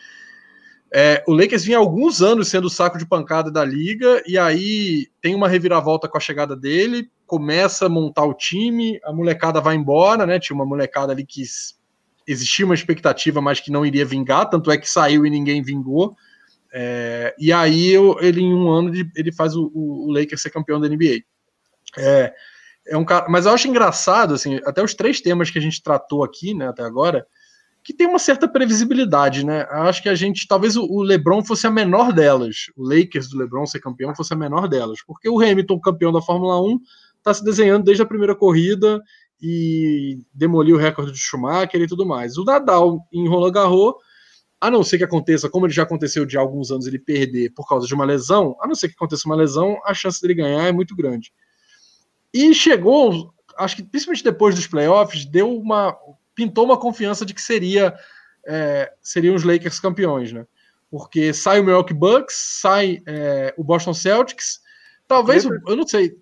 Speaker 2: É, o Lakers vinha alguns anos sendo o saco de pancada da liga, e aí tem uma reviravolta com a chegada dele, começa a montar o time, a molecada vai embora, né? Tinha uma molecada ali que existia uma expectativa, mas que não iria vingar, tanto é que saiu e ninguém vingou. É, e aí eu, ele em um ano ele faz o, o, Lakers ser campeão da NBA. É, é um cara, mas eu acho engraçado assim, até os três temas que a gente tratou aqui, né, até agora, que tem uma certa previsibilidade, né? Acho que a gente, talvez o, o LeBron fosse a menor delas, o Lakers do LeBron ser campeão fosse a menor delas, porque o Hamilton campeão da Fórmula 1 está se desenhando desde a primeira corrida e demoliu o recorde de Schumacher e tudo mais. O Nadal em Roland Garros a não ser que aconteça, como ele já aconteceu de alguns anos, ele perder por causa de uma lesão, a não ser que aconteça uma lesão, a chance dele ganhar é muito grande. E chegou, acho que principalmente depois dos playoffs, deu uma. pintou uma confiança de que seria é, seriam os Lakers campeões, né? Porque sai o Milwaukee Bucks, sai é, o Boston Celtics, talvez, eu não sei,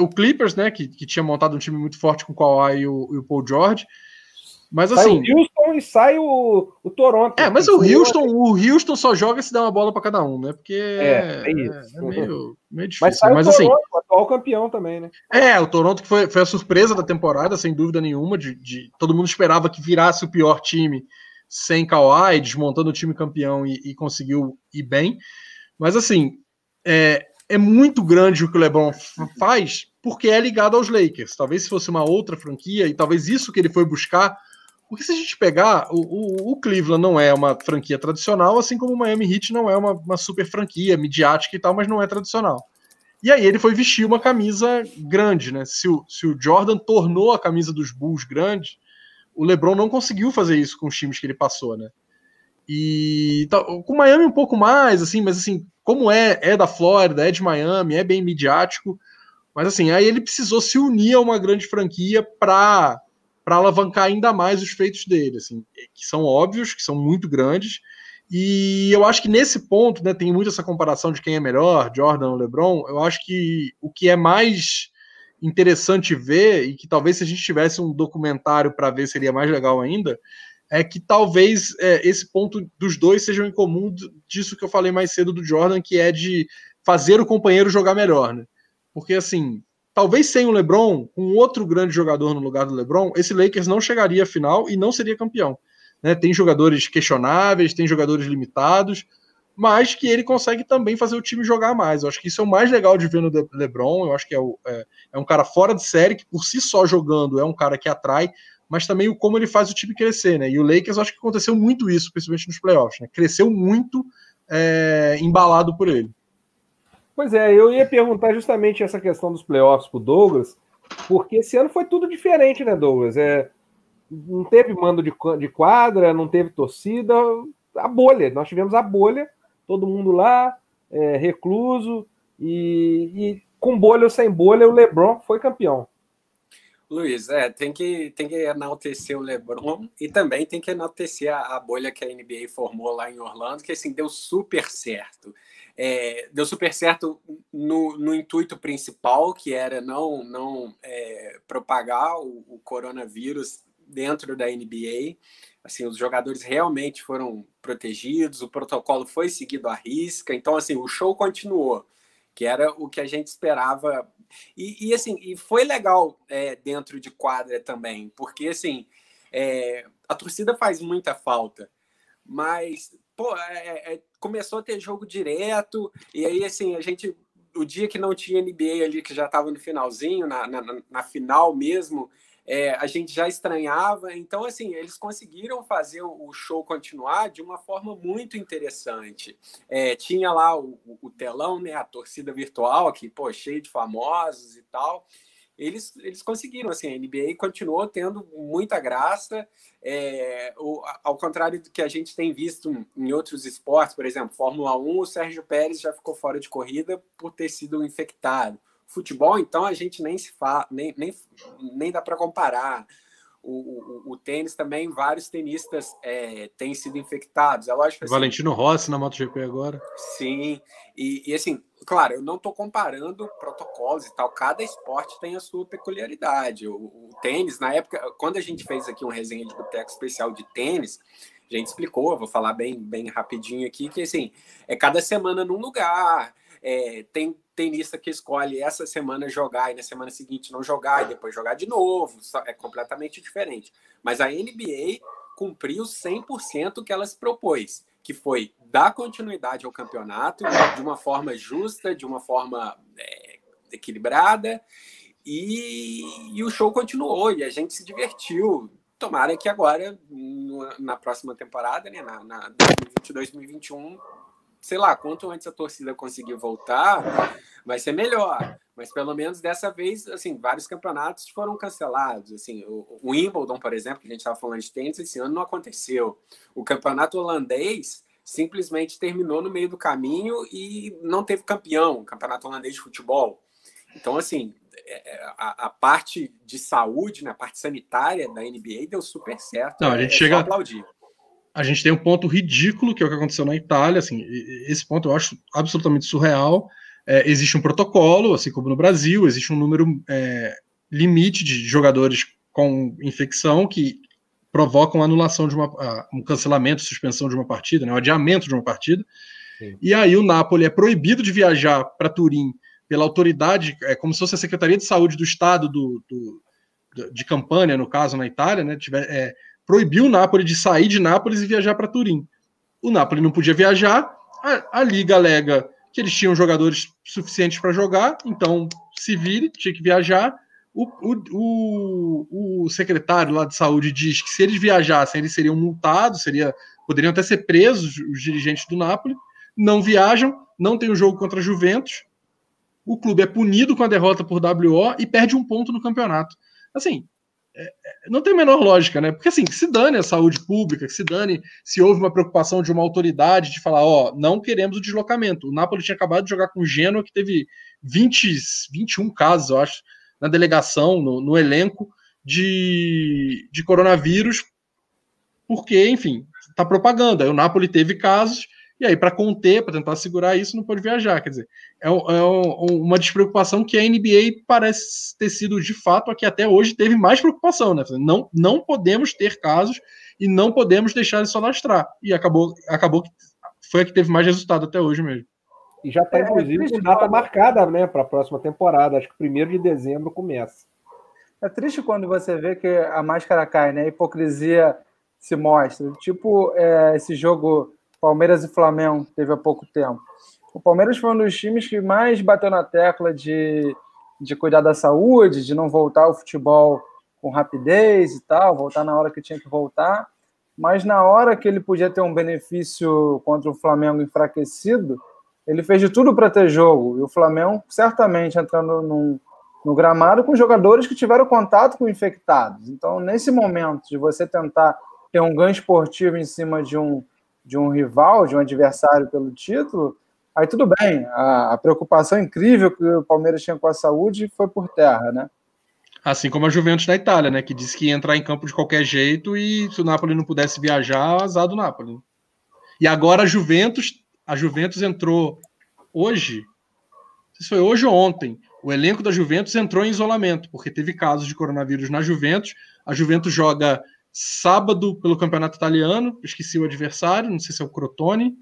Speaker 2: o Clippers, né, que, que tinha montado um time muito forte com o Kawhi e o, e o Paul George, mas assim. Sai o
Speaker 1: assim, Houston e sai o, o Toronto.
Speaker 2: É, mas o Houston, o Houston só joga se der uma bola para cada um, né? Porque é, é, isso. é meio, meio difícil.
Speaker 1: Mas sai mas, o assim, Toronto, assim, atual campeão também, né?
Speaker 2: É, o Toronto que foi, foi a surpresa da temporada, sem dúvida nenhuma. De, de todo mundo esperava que virasse o pior time sem Kawhi, desmontando o time campeão e, e conseguiu ir bem. Mas assim, é, é muito grande o que o LeBron faz porque é ligado aos Lakers. Talvez se fosse uma outra franquia, e talvez isso que ele foi buscar porque se a gente pegar, o, o, o, Cleveland não é uma franquia tradicional, assim como o Miami Heat não é uma, uma, super franquia, midiática e tal, mas não é tradicional. E aí ele foi vestir uma camisa grande, né? Se o, se o Jordan tornou a camisa dos Bulls grande, o LeBron não conseguiu fazer isso com os times que ele passou, né? E tá, com o Miami um pouco mais, assim, mas assim, como é, é da Flórida, é de Miami, é bem midiático, mas assim, aí ele precisou se unir a uma grande franquia para para alavancar ainda mais os feitos dele, assim, que são óbvios, que são muito grandes. E eu acho que nesse ponto, né, tem muito essa comparação de quem é melhor, Jordan ou LeBron. Eu acho que o que é mais interessante ver e que talvez se a gente tivesse um documentário para ver seria mais legal ainda, é que talvez é, esse ponto dos dois sejam em comum disso que eu falei mais cedo do Jordan, que é de fazer o companheiro jogar melhor, né? Porque assim, talvez sem o LeBron, com outro grande jogador no lugar do LeBron, esse Lakers não chegaria à final e não seria campeão. Né? Tem jogadores questionáveis, tem jogadores limitados, mas que ele consegue também fazer o time jogar mais. Eu acho que isso é o mais legal de ver no LeBron. Eu acho que é, o, é, é um cara fora de série, que por si só jogando é um cara que atrai, mas também o como ele faz o time crescer, né? E o Lakers, eu acho que aconteceu muito isso, principalmente nos playoffs, né? Cresceu muito é, embalado por ele.
Speaker 1: Pois é, eu ia perguntar justamente essa questão dos playoffs pro Douglas, porque esse ano foi tudo diferente, né, Douglas? É, não teve mando de, de quadra, não teve torcida, a bolha. Nós tivemos a bolha, todo mundo lá, é, recluso, e, e, com bolha ou sem bolha, o Lebron foi campeão.
Speaker 3: Luiz, é, tem que, tem que enaltecer o LeBron e também tem que enaltecer a, a bolha que a NBA formou lá em Orlando, que assim deu super certo. É, deu super certo no, no, intuito principal, que era não, não é, propagar o, o, coronavírus dentro da NBA. Assim, os jogadores realmente foram protegidos, o protocolo foi seguido à risca, então assim, o show continuou, que era o que a gente esperava. E, e assim, e foi legal é, dentro de quadra também, porque assim, é, a torcida faz muita falta, mas pô, é, é, começou a ter jogo direto, e aí, assim, a gente, o dia que não tinha NBA ali, que já estava no finalzinho, na, na, na final mesmo, é, a gente já estranhava. Então, assim, eles conseguiram fazer o show continuar de uma forma muito interessante. É, tinha lá o, o, telão, né, a torcida virtual, que, pô, cheio de famosos e tal eles, eles conseguiram, assim, a NBA continuou tendo muita graça, é, o, ao contrário do que a gente tem visto em outros esportes, por exemplo, Fórmula 1, o Sérgio Pérez já ficou fora de corrida por ter sido infectado. Futebol, então, a gente nem se fala, nem, nem, nem dá para comparar. O, o, o, tênis também, vários tenistas é, têm sido infectados. É lógico
Speaker 2: assim, Valentino Rossi na MotoGP agora.
Speaker 3: Sim, e, e assim, claro, eu não estou comparando protocolos e tal, cada esporte tem a sua peculiaridade. O, o, tênis, na época, quando a gente fez aqui um resenha de boteco especial de tênis, a gente explicou, vou falar bem, bem rapidinho aqui, que assim, é cada semana num lugar, é, tem tenista que escolhe essa semana jogar e na semana seguinte não jogar e depois jogar de novo, é completamente diferente. Mas a NBA cumpriu 100% o que ela se propôs, que foi dar continuidade ao campeonato de uma forma justa, de uma forma é, equilibrada, e, e, o show continuou e a gente se divertiu. Tomara que agora, na próxima temporada, né, na, na 2022-2021, sei lá, quanto antes a torcida conseguir voltar, vai ser melhor. Mas pelo menos dessa vez, assim, vários campeonatos foram cancelados. Assim, o, o Wimbledon, por exemplo, que a gente estava falando de tênis, esse ano não aconteceu. O campeonato holandês simplesmente terminou no meio do caminho e não teve campeão, o campeonato holandês de futebol. Então, assim, é, é, a, a, parte de saúde, né, a parte sanitária da NBA deu super certo.
Speaker 2: Não, a gente é, chega aplaudir a gente tem um ponto ridículo, que é o que aconteceu na Itália, assim, esse ponto eu acho absolutamente surreal. É, existe um protocolo, assim como no Brasil, existe um número é, limite de jogadores com infecção que provocam a anulação de uma, um cancelamento, suspensão de uma partida, né, um adiamento de uma partida. Sim. E aí o Napoli é proibido de viajar para Turim pela autoridade, é como se fosse a Secretaria de Saúde do Estado do, do de Campanha, no caso, na Itália, né, tiver, é, proibiu o Napoli de sair de Nápoles e viajar para Turim. O Napoli não podia viajar, a, a, Liga alega que eles tinham jogadores suficientes para jogar, então se vire, tinha que viajar. O, o, o, secretário lá de saúde diz que se eles viajassem, eles seriam multados, seria, poderiam até ser presos os dirigentes do Napoli. Não viajam, não tem o um jogo contra a Juventus. O clube é punido com a derrota por WO e perde um ponto no campeonato. Assim, não tem a menor lógica, né? Porque assim, que se dane a saúde pública, que se dane se houve uma preocupação de uma autoridade de falar, ó, não queremos o deslocamento. O Napoli tinha acabado de jogar com o Genoa, que teve 20, 21 casos, eu acho, na delegação, no, no elenco de, de coronavírus, porque, enfim, tá propaganda. O Napoli teve casos, e aí, para conter, para tentar segurar isso, não pode viajar. Quer dizer, é, é uma despreocupação que a NBA parece ter sido, de fato, a que até hoje teve mais preocupação. Né? Não, não podemos ter casos e não podemos deixar isso alastrar. E acabou, acabou que foi a que teve mais resultado até hoje mesmo.
Speaker 1: E já está, é, inclusive, é com data marcada né, para a próxima temporada. Acho que 1 de dezembro começa.
Speaker 4: É triste quando você vê que a máscara cai, né? A hipocrisia se mostra. Tipo, é, esse jogo Palmeiras e Flamengo teve há pouco tempo. O Palmeiras foi um dos times que mais bateu na tecla de, de cuidar da saúde, de não voltar ao futebol com rapidez e tal, voltar na hora que tinha que voltar. Mas na hora que ele podia ter um benefício contra o Flamengo enfraquecido, ele fez de tudo para ter jogo. E o Flamengo certamente entrando no, no gramado com jogadores que tiveram contato com infectados. Então, nesse momento de você tentar ter um ganho esportivo em cima de um de um rival, de um adversário pelo título, aí tudo bem. A, a, preocupação incrível que o Palmeiras tinha com a saúde foi por terra, né?
Speaker 2: Assim como a Juventus da Itália, né? Que disse que ia entrar em campo de qualquer jeito e se o Napoli não pudesse viajar, azar do Napoli. E agora a Juventus, a Juventus entrou hoje, se foi hoje ou ontem, o elenco da Juventus entrou em isolamento, porque teve casos de coronavírus na Juventus. A Juventus joga sábado pelo Campeonato Italiano, esqueci o adversário, não sei se é o Crotone,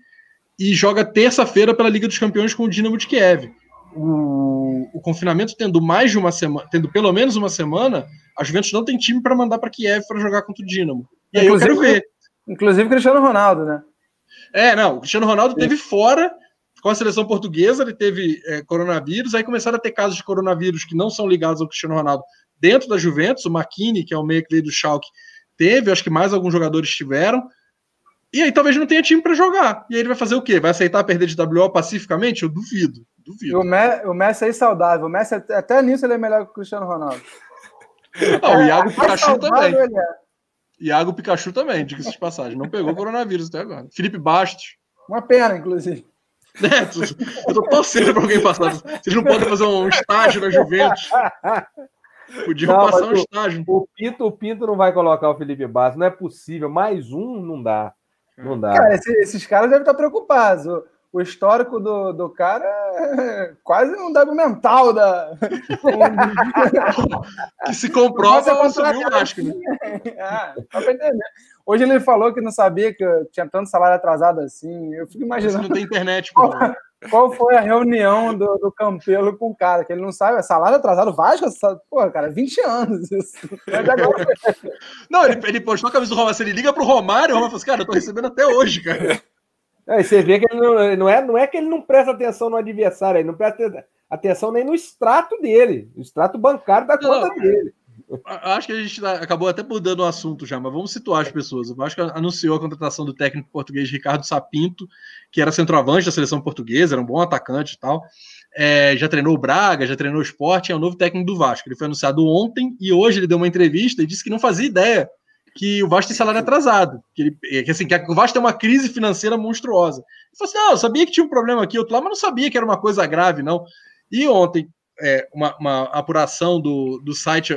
Speaker 2: e joga terça-feira pela Liga dos Campeões com o Dinamo de Kiev. O, o, confinamento tendo mais de uma semana, tendo pelo menos uma semana, a Juventus não tem time para mandar para Kiev para jogar contra o Dinamo. E aí inclusive, eu quero ver.
Speaker 4: Inclusive Cristiano Ronaldo, né?
Speaker 2: É, não, o Cristiano Ronaldo Sim. teve fora com a seleção portuguesa, ele teve é, coronavírus, aí começaram a ter casos de coronavírus que não são ligados ao Cristiano Ronaldo dentro da Juventus, o Makini, que é o meio que veio do Schalke, teve, acho que mais alguns jogadores tiveram. E aí talvez não tenha time para jogar. E aí ele vai fazer o quê? Vai aceitar perder de WO pacificamente? Eu duvido. duvido.
Speaker 4: O, Me o Messi é saudável. O Messi, até nisso, ele é melhor que o Cristiano Ronaldo. <laughs>
Speaker 2: Ah, o Iago Pikachu também. É. Iago Pikachu também, diga-se de passagem. Não pegou coronavírus até agora. Felipe Bastos.
Speaker 4: Uma pena, inclusive. <laughs>
Speaker 2: É, eu tô torcendo para alguém passar. Vocês não podem fazer um estágio na Juventus. <laughs>
Speaker 1: Podia não, passar um estágio. O Pinto, o Pinto não vai colocar o Felipe Bastos, não é possível. Mais um não dá. Não dá.
Speaker 4: Cara, esse, esses caras devem estar preocupados. O, o histórico do, do cara é quase um débil mental da. <laughs>
Speaker 2: que se comprova quando subiu o Vasco, né?
Speaker 4: ah. Hoje ele falou que não sabia que tinha tanto salário atrasado assim. Eu fico imaginando.
Speaker 2: Você não tem internet, pô. <laughs>
Speaker 4: Qual foi a reunião do, do Campelo com o cara? Que ele não sabe, salário atrasado, Vasco, pô, cara, 20 anos isso. <laughs>
Speaker 2: não, ele, ele postou a camisa do Romário, ele liga pro Romário, o Romário fala assim, cara, eu tô recebendo até hoje, cara.
Speaker 1: É, você vê que ele não, não, é, não é que ele não presta atenção no adversário, ele não presta atenção nem no extrato dele, o extrato bancário da conta não, dele.
Speaker 2: Acho que a gente tá, acabou até mudando o assunto já, mas vamos situar as pessoas. O Vasco anunciou a contratação do técnico português Ricardo Sapinto, que era centroavante da seleção portuguesa, era um bom atacante e tal. É, já treinou o Braga, já treinou o Sport, é o novo técnico do Vasco. Ele foi anunciado ontem e hoje ele deu uma entrevista e disse que não fazia ideia que o Vasco tem salário atrasado, que, ele, que, assim, que o Vasco tem uma crise financeira monstruosa. Ele falou assim: não, eu sabia que tinha um problema aqui, outro lá, mas não sabia que era uma coisa grave, não. E ontem, é, uma, uma, apuração do, do site,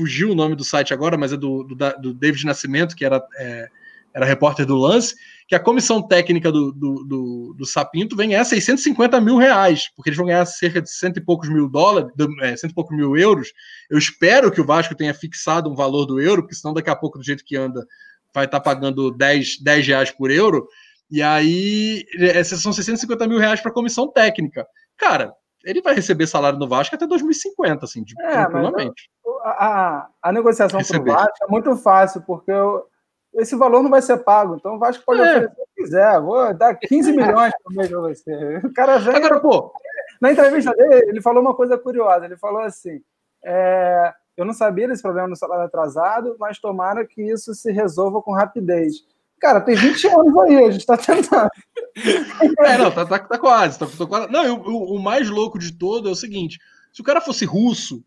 Speaker 2: fugiu o nome do site agora, mas é do, do, do David Nascimento, que era, é, era repórter do lance, que a comissão técnica do, do, do, do, Sapinto vem a 650 mil reais, porque eles vão ganhar cerca de cento e poucos mil dólares, é, cento e poucos mil euros. Eu espero que o Vasco tenha fixado um valor do euro, porque senão daqui a pouco, do jeito que anda, vai estar tá pagando 10, 10 reais por euro. E aí, esses são 650 mil reais para comissão técnica. Cara, ele vai receber salário no Vasco até 2050, assim, de, é, tranquilamente.
Speaker 4: A, a, negociação para o Vasco é muito fácil, porque eu, esse valor não vai ser pago. Então o Vasco pode é. oferecer o que quiser. Vou dar 15 <laughs> milhões por mês para você. O cara vem.
Speaker 2: Agora, pô.
Speaker 4: Na entrevista dele, ele falou uma coisa curiosa. Ele falou assim: é, eu não sabia desse problema no salário atrasado, mas tomara que isso se resolva com rapidez. Cara, tem 20 anos aí, a gente tá tentando.
Speaker 2: É, não, tá, tá, tá quase, tá, tá quase. Não, o, o, mais louco de todo é o seguinte: se o cara fosse russo,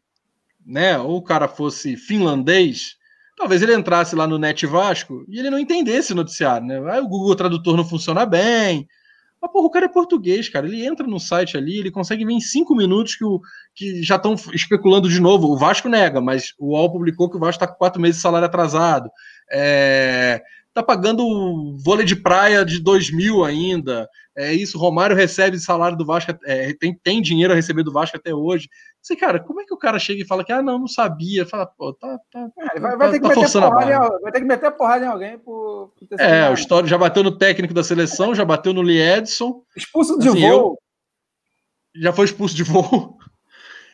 Speaker 2: né, ou o cara fosse finlandês, talvez ele entrasse lá no Net Vasco e ele não entendesse o noticiário, né? Aí o Google Tradutor não funciona bem. Mas, porra, o cara é português, cara. Ele entra no site ali, ele consegue ver em cinco minutos que, o, que já estão especulando de novo. O Vasco nega, mas o UOL publicou que o Vasco está com quatro meses de salário atrasado. É, tá pagando vôlei de praia de 2 mil ainda. É isso, Romário recebe salário do Vasco, é, tem, tem dinheiro a receber do Vasco até hoje. Você, cara, como é que o cara chega e fala que, ah, não, não sabia? Fala, pô, tá. tá,
Speaker 4: é, vai, vai, tá, ter que tá meter porrada vai ter que meter porrada em alguém por,
Speaker 2: por ter É, o história já bateu no técnico da seleção, já bateu no Liedson.
Speaker 4: Expulso de assim, voo.
Speaker 2: Eu, já foi expulso de voo.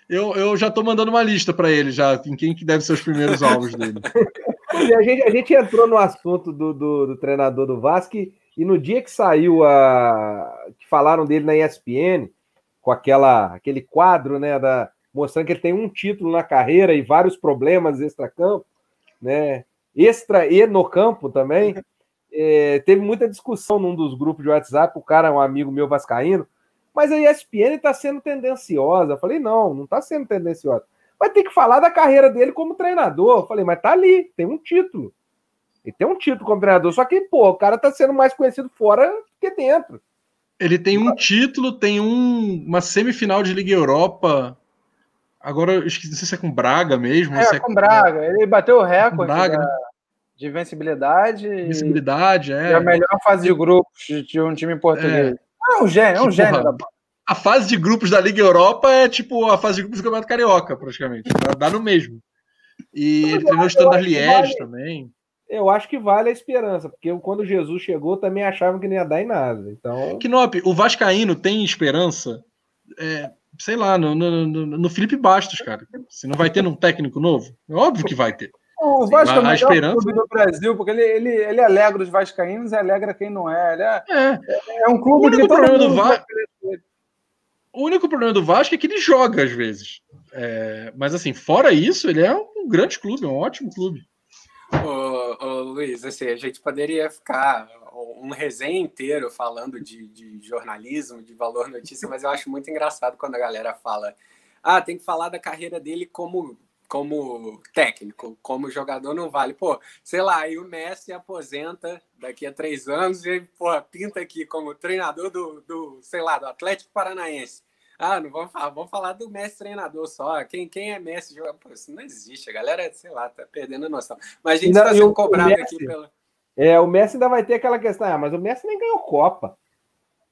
Speaker 2: Eu, eu já tô mandando uma lista para ele, já, em quem que deve ser os primeiros alvos dele. <laughs>
Speaker 1: a, gente, a gente entrou no assunto do, do, do treinador do Vasco e no dia que saiu a. que falaram dele na ESPN, com aquela, aquele quadro, né, da, mostrando que ele tem um título na carreira e vários problemas extra-campo, né? Extra e no campo também. É, teve muita discussão num dos grupos de WhatsApp, o cara é um amigo meu vascaíno, mas a ESPN está sendo tendenciosa. Eu falei, não, não está sendo tendenciosa. Vai ter que falar da carreira dele como treinador. Eu falei, mas tá ali, tem um título. Ele tem um título como treinador, só que, pô, o cara tá sendo mais conhecido fora que dentro.
Speaker 2: Ele tem um título, tem um, uma semifinal de Liga Europa. Agora, eu esqueci, não sei se é com Braga mesmo.
Speaker 4: É,
Speaker 2: é
Speaker 4: com Braga. Ele bateu o recorde Braga, da, né? de vencibilidade.
Speaker 2: Vencibilidade, é.
Speaker 4: E a melhor fase de grupos de um time português. É. Ah, um gênio, é um gênio da
Speaker 2: A fase de grupos da Liga Europa é tipo a fase de grupos do Campeonato Carioca, praticamente. Dá no mesmo. E ele treinou o Standard Liège vale, também.
Speaker 1: Eu acho que vale a esperança, porque quando Jesus chegou também achavam que não ia dar em nada. Então.
Speaker 2: Knop, o Vascaíno tem esperança, é, sei lá, no, no, no, no Felipe Bastos, cara. Se não vai ter um técnico novo, é óbvio que vai ter.
Speaker 4: O Vasco é o melhor esperança... clube do Brasil, porque ele, ele, ele alegra os vascaínos e alegra quem não é. Ele é, é. é um clube
Speaker 2: o único problema do Vasco. O único problema do Vasco é que ele joga às vezes. É, mas assim, fora isso, ele é um grande clube, um ótimo clube.
Speaker 3: Ô, ô, Luiz, assim, a gente poderia ficar um resenha inteiro falando de, de jornalismo, de valor notícia, mas eu acho muito engraçado quando a galera fala ah, tem que falar da carreira dele como como técnico, como jogador não vale. Pô, sei lá, aí o Messi aposenta daqui a três anos e pô, pinta aqui como treinador do, do, sei lá, do Atlético Paranaense. Ah, não vamos falar, vamos falar do Messi treinador só. Quem, quem é Messi jogador? Pô, isso não existe. A galera, sei lá, tá perdendo a noção. Mas a gente está sendo cobrado Messi, aqui pela.
Speaker 1: É, o Messi ainda vai ter aquela questão, ah, mas o Messi nem ganhou Copa.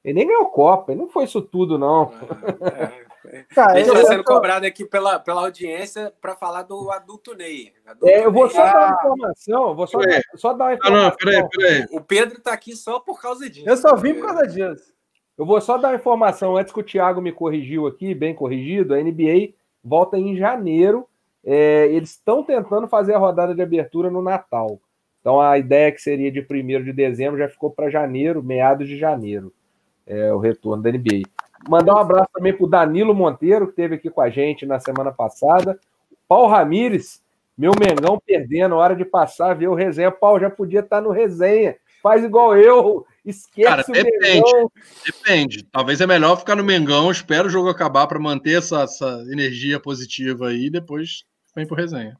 Speaker 1: Ele nem ganhou Copa, ele não foi isso tudo, não.
Speaker 3: Ah, é. Tá, a gente está sendo tô... cobrado aqui pela, pela audiência para falar do adulto Ney.
Speaker 1: Adulto é, eu vou Ney. só dar uma informação. Vou só, só dar uma informação. Ah, não, peraí,
Speaker 3: peraí. O Pedro está aqui só por causa disso.
Speaker 4: Eu só vim por causa disso.
Speaker 1: Eu vou só dar informação antes que o Thiago me corrigiu aqui, bem corrigido. A NBA volta em janeiro. É, eles estão tentando fazer a rodada de abertura no Natal. Então a ideia que seria de 1 de dezembro já ficou para janeiro, meados de janeiro, é, o retorno da NBA. Mandar um abraço também para o Danilo Monteiro, que esteve aqui com a gente na semana passada. Paulo Ramires, meu Mengão perdendo, hora de passar, ver o resenha. Paulo já podia estar no resenha. Faz igual eu, esquece Cara, o
Speaker 2: depende, Mengão. Depende. Talvez é melhor ficar no Mengão, espera o jogo acabar para manter essa, essa, energia positiva aí, e depois vem pro resenha.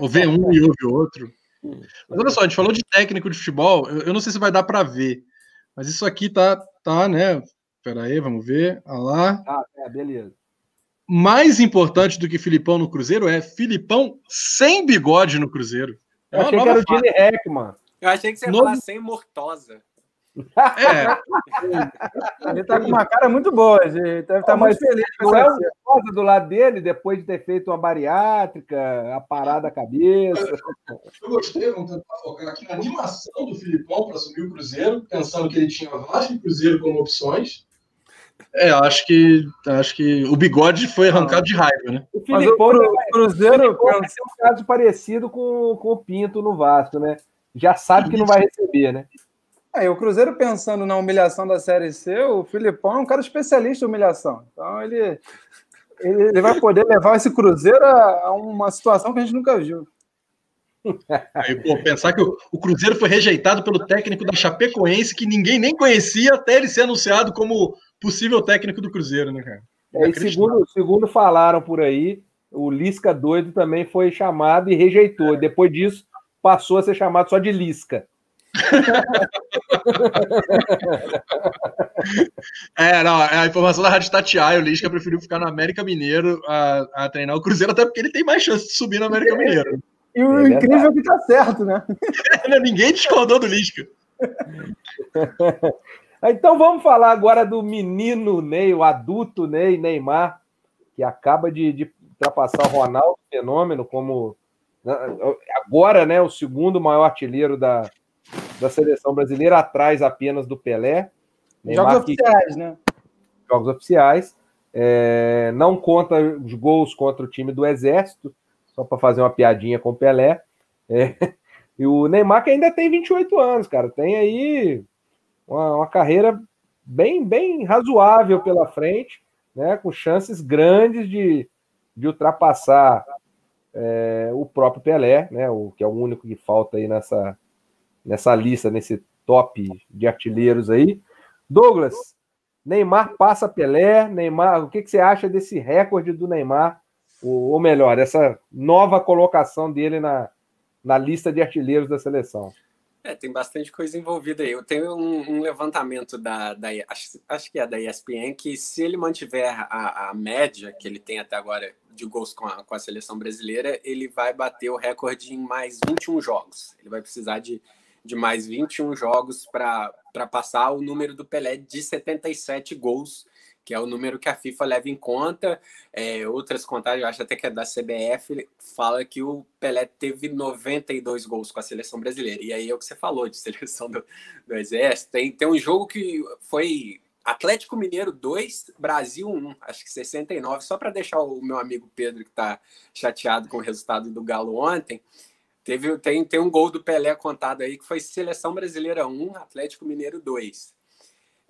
Speaker 2: Ou vê um e ouve outro. Mas olha só, a gente falou de técnico de futebol, eu, eu não sei se vai dar para ver, mas isso aqui tá, tá, né? Espera aí, vamos ver. Olha lá.
Speaker 1: Ah, é, beleza.
Speaker 2: Mais importante do que Filipão no Cruzeiro é Filipão sem bigode no Cruzeiro.
Speaker 1: É Eu achei que era o Gene Hackman.
Speaker 3: Eu achei que você ia falar sem Mortosa.
Speaker 4: É. ele tá com uma cara muito boa, ele deve estar tá muito feliz.
Speaker 1: Não é o do lado dele, depois de ter feito uma bariátrica, a parada a cabeça.
Speaker 2: Eu gostei, vamos tentar focar aqui na animação do Filipão para assumir o Cruzeiro, pensando que ele tinha Vasco e Cruzeiro como opções. É, acho que acho que o bigode foi arrancado de raiva, né?
Speaker 1: O Filipão, Mas o Cruzeiro vai ser um caso parecido com, com o Pinto no Vasco, né? Já sabe que não vai receber, né?
Speaker 4: É, o Cruzeiro pensando na humilhação da Série C, o Filipão é um cara especialista em humilhação. Então ele, ele, vai poder levar esse Cruzeiro a, uma situação que a gente nunca viu. <laughs>
Speaker 2: Aí, pô, pensar que o, o, Cruzeiro foi rejeitado pelo técnico da Chapecoense, que ninguém nem conhecia até ele ser anunciado como possível técnico do Cruzeiro, né, cara?
Speaker 1: É, segundo, segundo falaram por aí, o Lisca doido também foi chamado e rejeitou. Depois disso, passou a ser chamado só de Lisca. <laughs>
Speaker 2: é, não, a informação da Rádio Tatiaia, o Lisca preferiu ficar no América Mineiro a, a, treinar o Cruzeiro, até porque ele tem mais chance de subir no América Mineiro.
Speaker 4: E o é incrível é que tá certo, né? <laughs>
Speaker 2: Ninguém discordou do Lisca. <laughs>
Speaker 1: então vamos falar agora do menino Ney, o adulto Ney, Neymar, que acaba de, de ultrapassar o Ronaldo Fenômeno como né, agora, né, o segundo maior artilheiro da, da seleção brasileira, atrás apenas do Pelé.
Speaker 4: Neymar, jogos oficiais, né?
Speaker 1: Jogos oficiais. É, não conta os gols contra o time do Exército, só para fazer uma piadinha com o Pelé. É, <laughs> e o Neymar que ainda tem 28 anos, cara, tem aí uma, uma carreira bem, bem razoável pela frente, né, com chances grandes de, de ultrapassar é, o próprio Pelé, né, o, que é o único que falta aí nessa, nessa lista, nesse top de artilheiros aí. Douglas, Neymar passa Pelé, Neymar, o que, que você acha desse recorde do Neymar, ou, melhor, essa nova colocação dele na, na lista de artilheiros da seleção?
Speaker 3: É, tem bastante coisa envolvida aí. Eu tenho um, um levantamento da, da acho, acho, que é da ESPN, que se ele mantiver a, a média que ele tem até agora de gols com a, com a seleção brasileira, ele vai bater o recorde em mais 21 jogos. Ele vai precisar de de mais 21 jogos para passar o número do Pelé de 77 gols, que é o número que a FIFA leva em conta. É, outras contagens, eu acho até que é da CBF, fala que o Pelé teve 92 gols com a seleção brasileira. E aí é o que você falou de <laughs> seleção do, do Exército. Tem, tem um jogo que foi Atlético Mineiro 2, Brasil 1, acho que 69, só para deixar o meu amigo Pedro, que está chateado com o resultado do Galo ontem. Teve, tem, tem um gol do Pelé contado aí que foi Seleção Brasileira 1, Atlético Mineiro 2.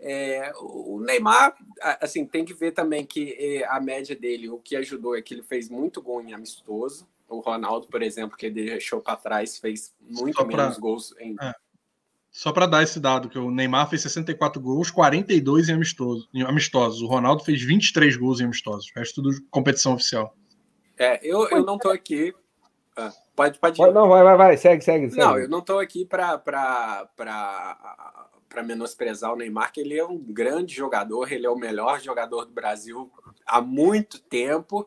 Speaker 3: É, o Neymar, assim, tem que ver também que a média dele, o que ajudou é que ele fez muito gol em amistoso. O Ronaldo, por exemplo, que ele deixou para trás, fez muito Só menos pra... gols em. É.
Speaker 2: Só para dar esse dado, que o Neymar fez 64 gols, 42 em, amistoso, em amistosos. O Ronaldo fez 23 gols em amistosos. O resto tudo competição oficial.
Speaker 3: É, eu, eu não tô aqui pode, pode ir.
Speaker 1: Não, vai, vai, vai, segue, segue. segue.
Speaker 3: Não, eu não estou aqui para menosprezar o Neymar, que ele é um grande jogador, ele é o melhor jogador do Brasil há muito tempo.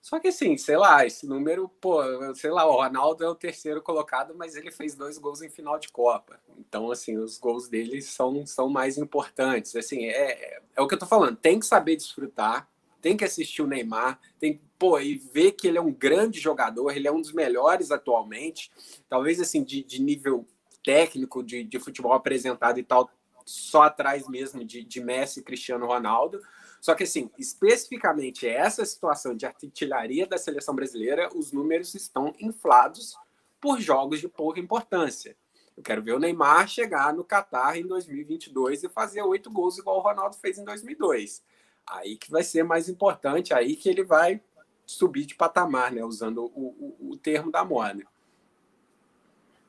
Speaker 3: Só que assim, sei lá, esse número, pô, sei lá, o Ronaldo é o terceiro colocado, mas ele fez dois gols em final de Copa. Então, assim, os gols dele são, são mais importantes. Assim, é, é o que eu tô falando, tem que saber desfrutar, tem que assistir o Neymar, tem pô, e ver que ele é um grande jogador, ele é um dos melhores atualmente, talvez assim, de, de nível técnico, de, de futebol apresentado e tal, só atrás mesmo de, de Messi e Cristiano Ronaldo. Só que, assim, especificamente essa situação de artilharia da seleção brasileira, os números estão inflados por jogos de pouca importância. Eu quero ver o Neymar chegar no Qatar em 2022 e fazer oito gols igual o Ronaldo fez em 2002. Aí que vai ser mais importante, aí que ele vai subir de patamar, né? Usando o, o, o termo da moda.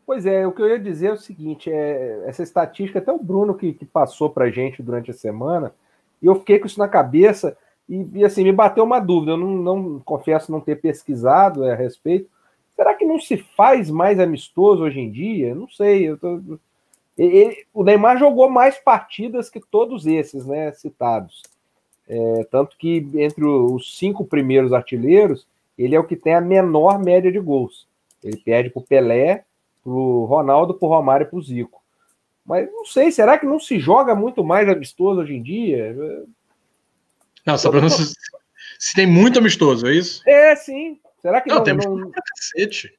Speaker 1: Pois é, o que eu ia dizer é o seguinte: é, essa estatística, até o Bruno que, que passou para gente durante a semana, e eu fiquei com isso na cabeça, e, e assim, me bateu uma dúvida. Eu não, não confesso não ter pesquisado a respeito. Será que não se faz mais amistoso hoje em dia? Não sei. Eu tô... ele, o Neymar jogou mais partidas que todos esses, né, citados. É, tanto que entre os cinco primeiros artilheiros, ele é o que tem a menor média de gols. Ele perde para o Pelé, para o Ronaldo, para o Romário e para o Zico. Mas não sei, será que não se joga muito mais amistoso hoje em dia?
Speaker 2: Não, só para não se, se tem muito amistoso, é isso?
Speaker 1: É, sim. Será que
Speaker 2: não? Não, tem não... cacete.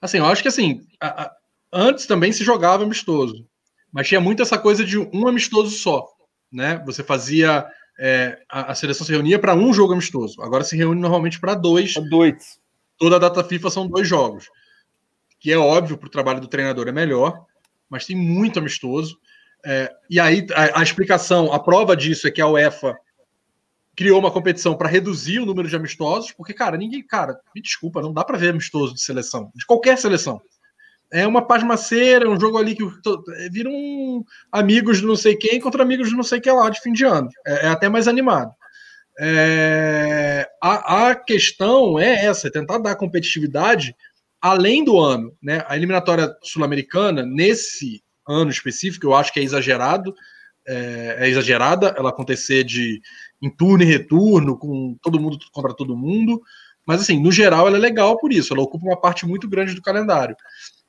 Speaker 2: Assim, eu acho que assim, a, a, antes também se jogava amistoso, mas tinha muito essa coisa de um amistoso só, né? Você fazia é, a, a, seleção se reunia para um jogo amistoso. Agora se reúne normalmente para dois.
Speaker 1: Dois.
Speaker 2: Toda a data FIFA são dois jogos. Que é óbvio, para o trabalho do treinador é melhor, mas tem muito amistoso. É, e aí a, a, explicação, a prova disso é que a UEFA criou uma competição para reduzir o número de amistosos, porque, cara, ninguém, cara, me desculpa, não dá para ver amistoso de seleção, de qualquer seleção é uma pasmaceira, um jogo ali que viram um amigos de não sei quem contra amigos de não sei que lá de fim de ano. É, é até mais animado. É, a, a, questão é essa, é tentar dar competitividade além do ano. Né? A eliminatória sul-americana, nesse ano específico, eu acho que é exagerado, é, é, exagerada ela acontecer de em turno e retorno, com todo mundo contra todo mundo. Mas, assim, no geral, ela é legal por isso, ela ocupa uma parte muito grande do calendário.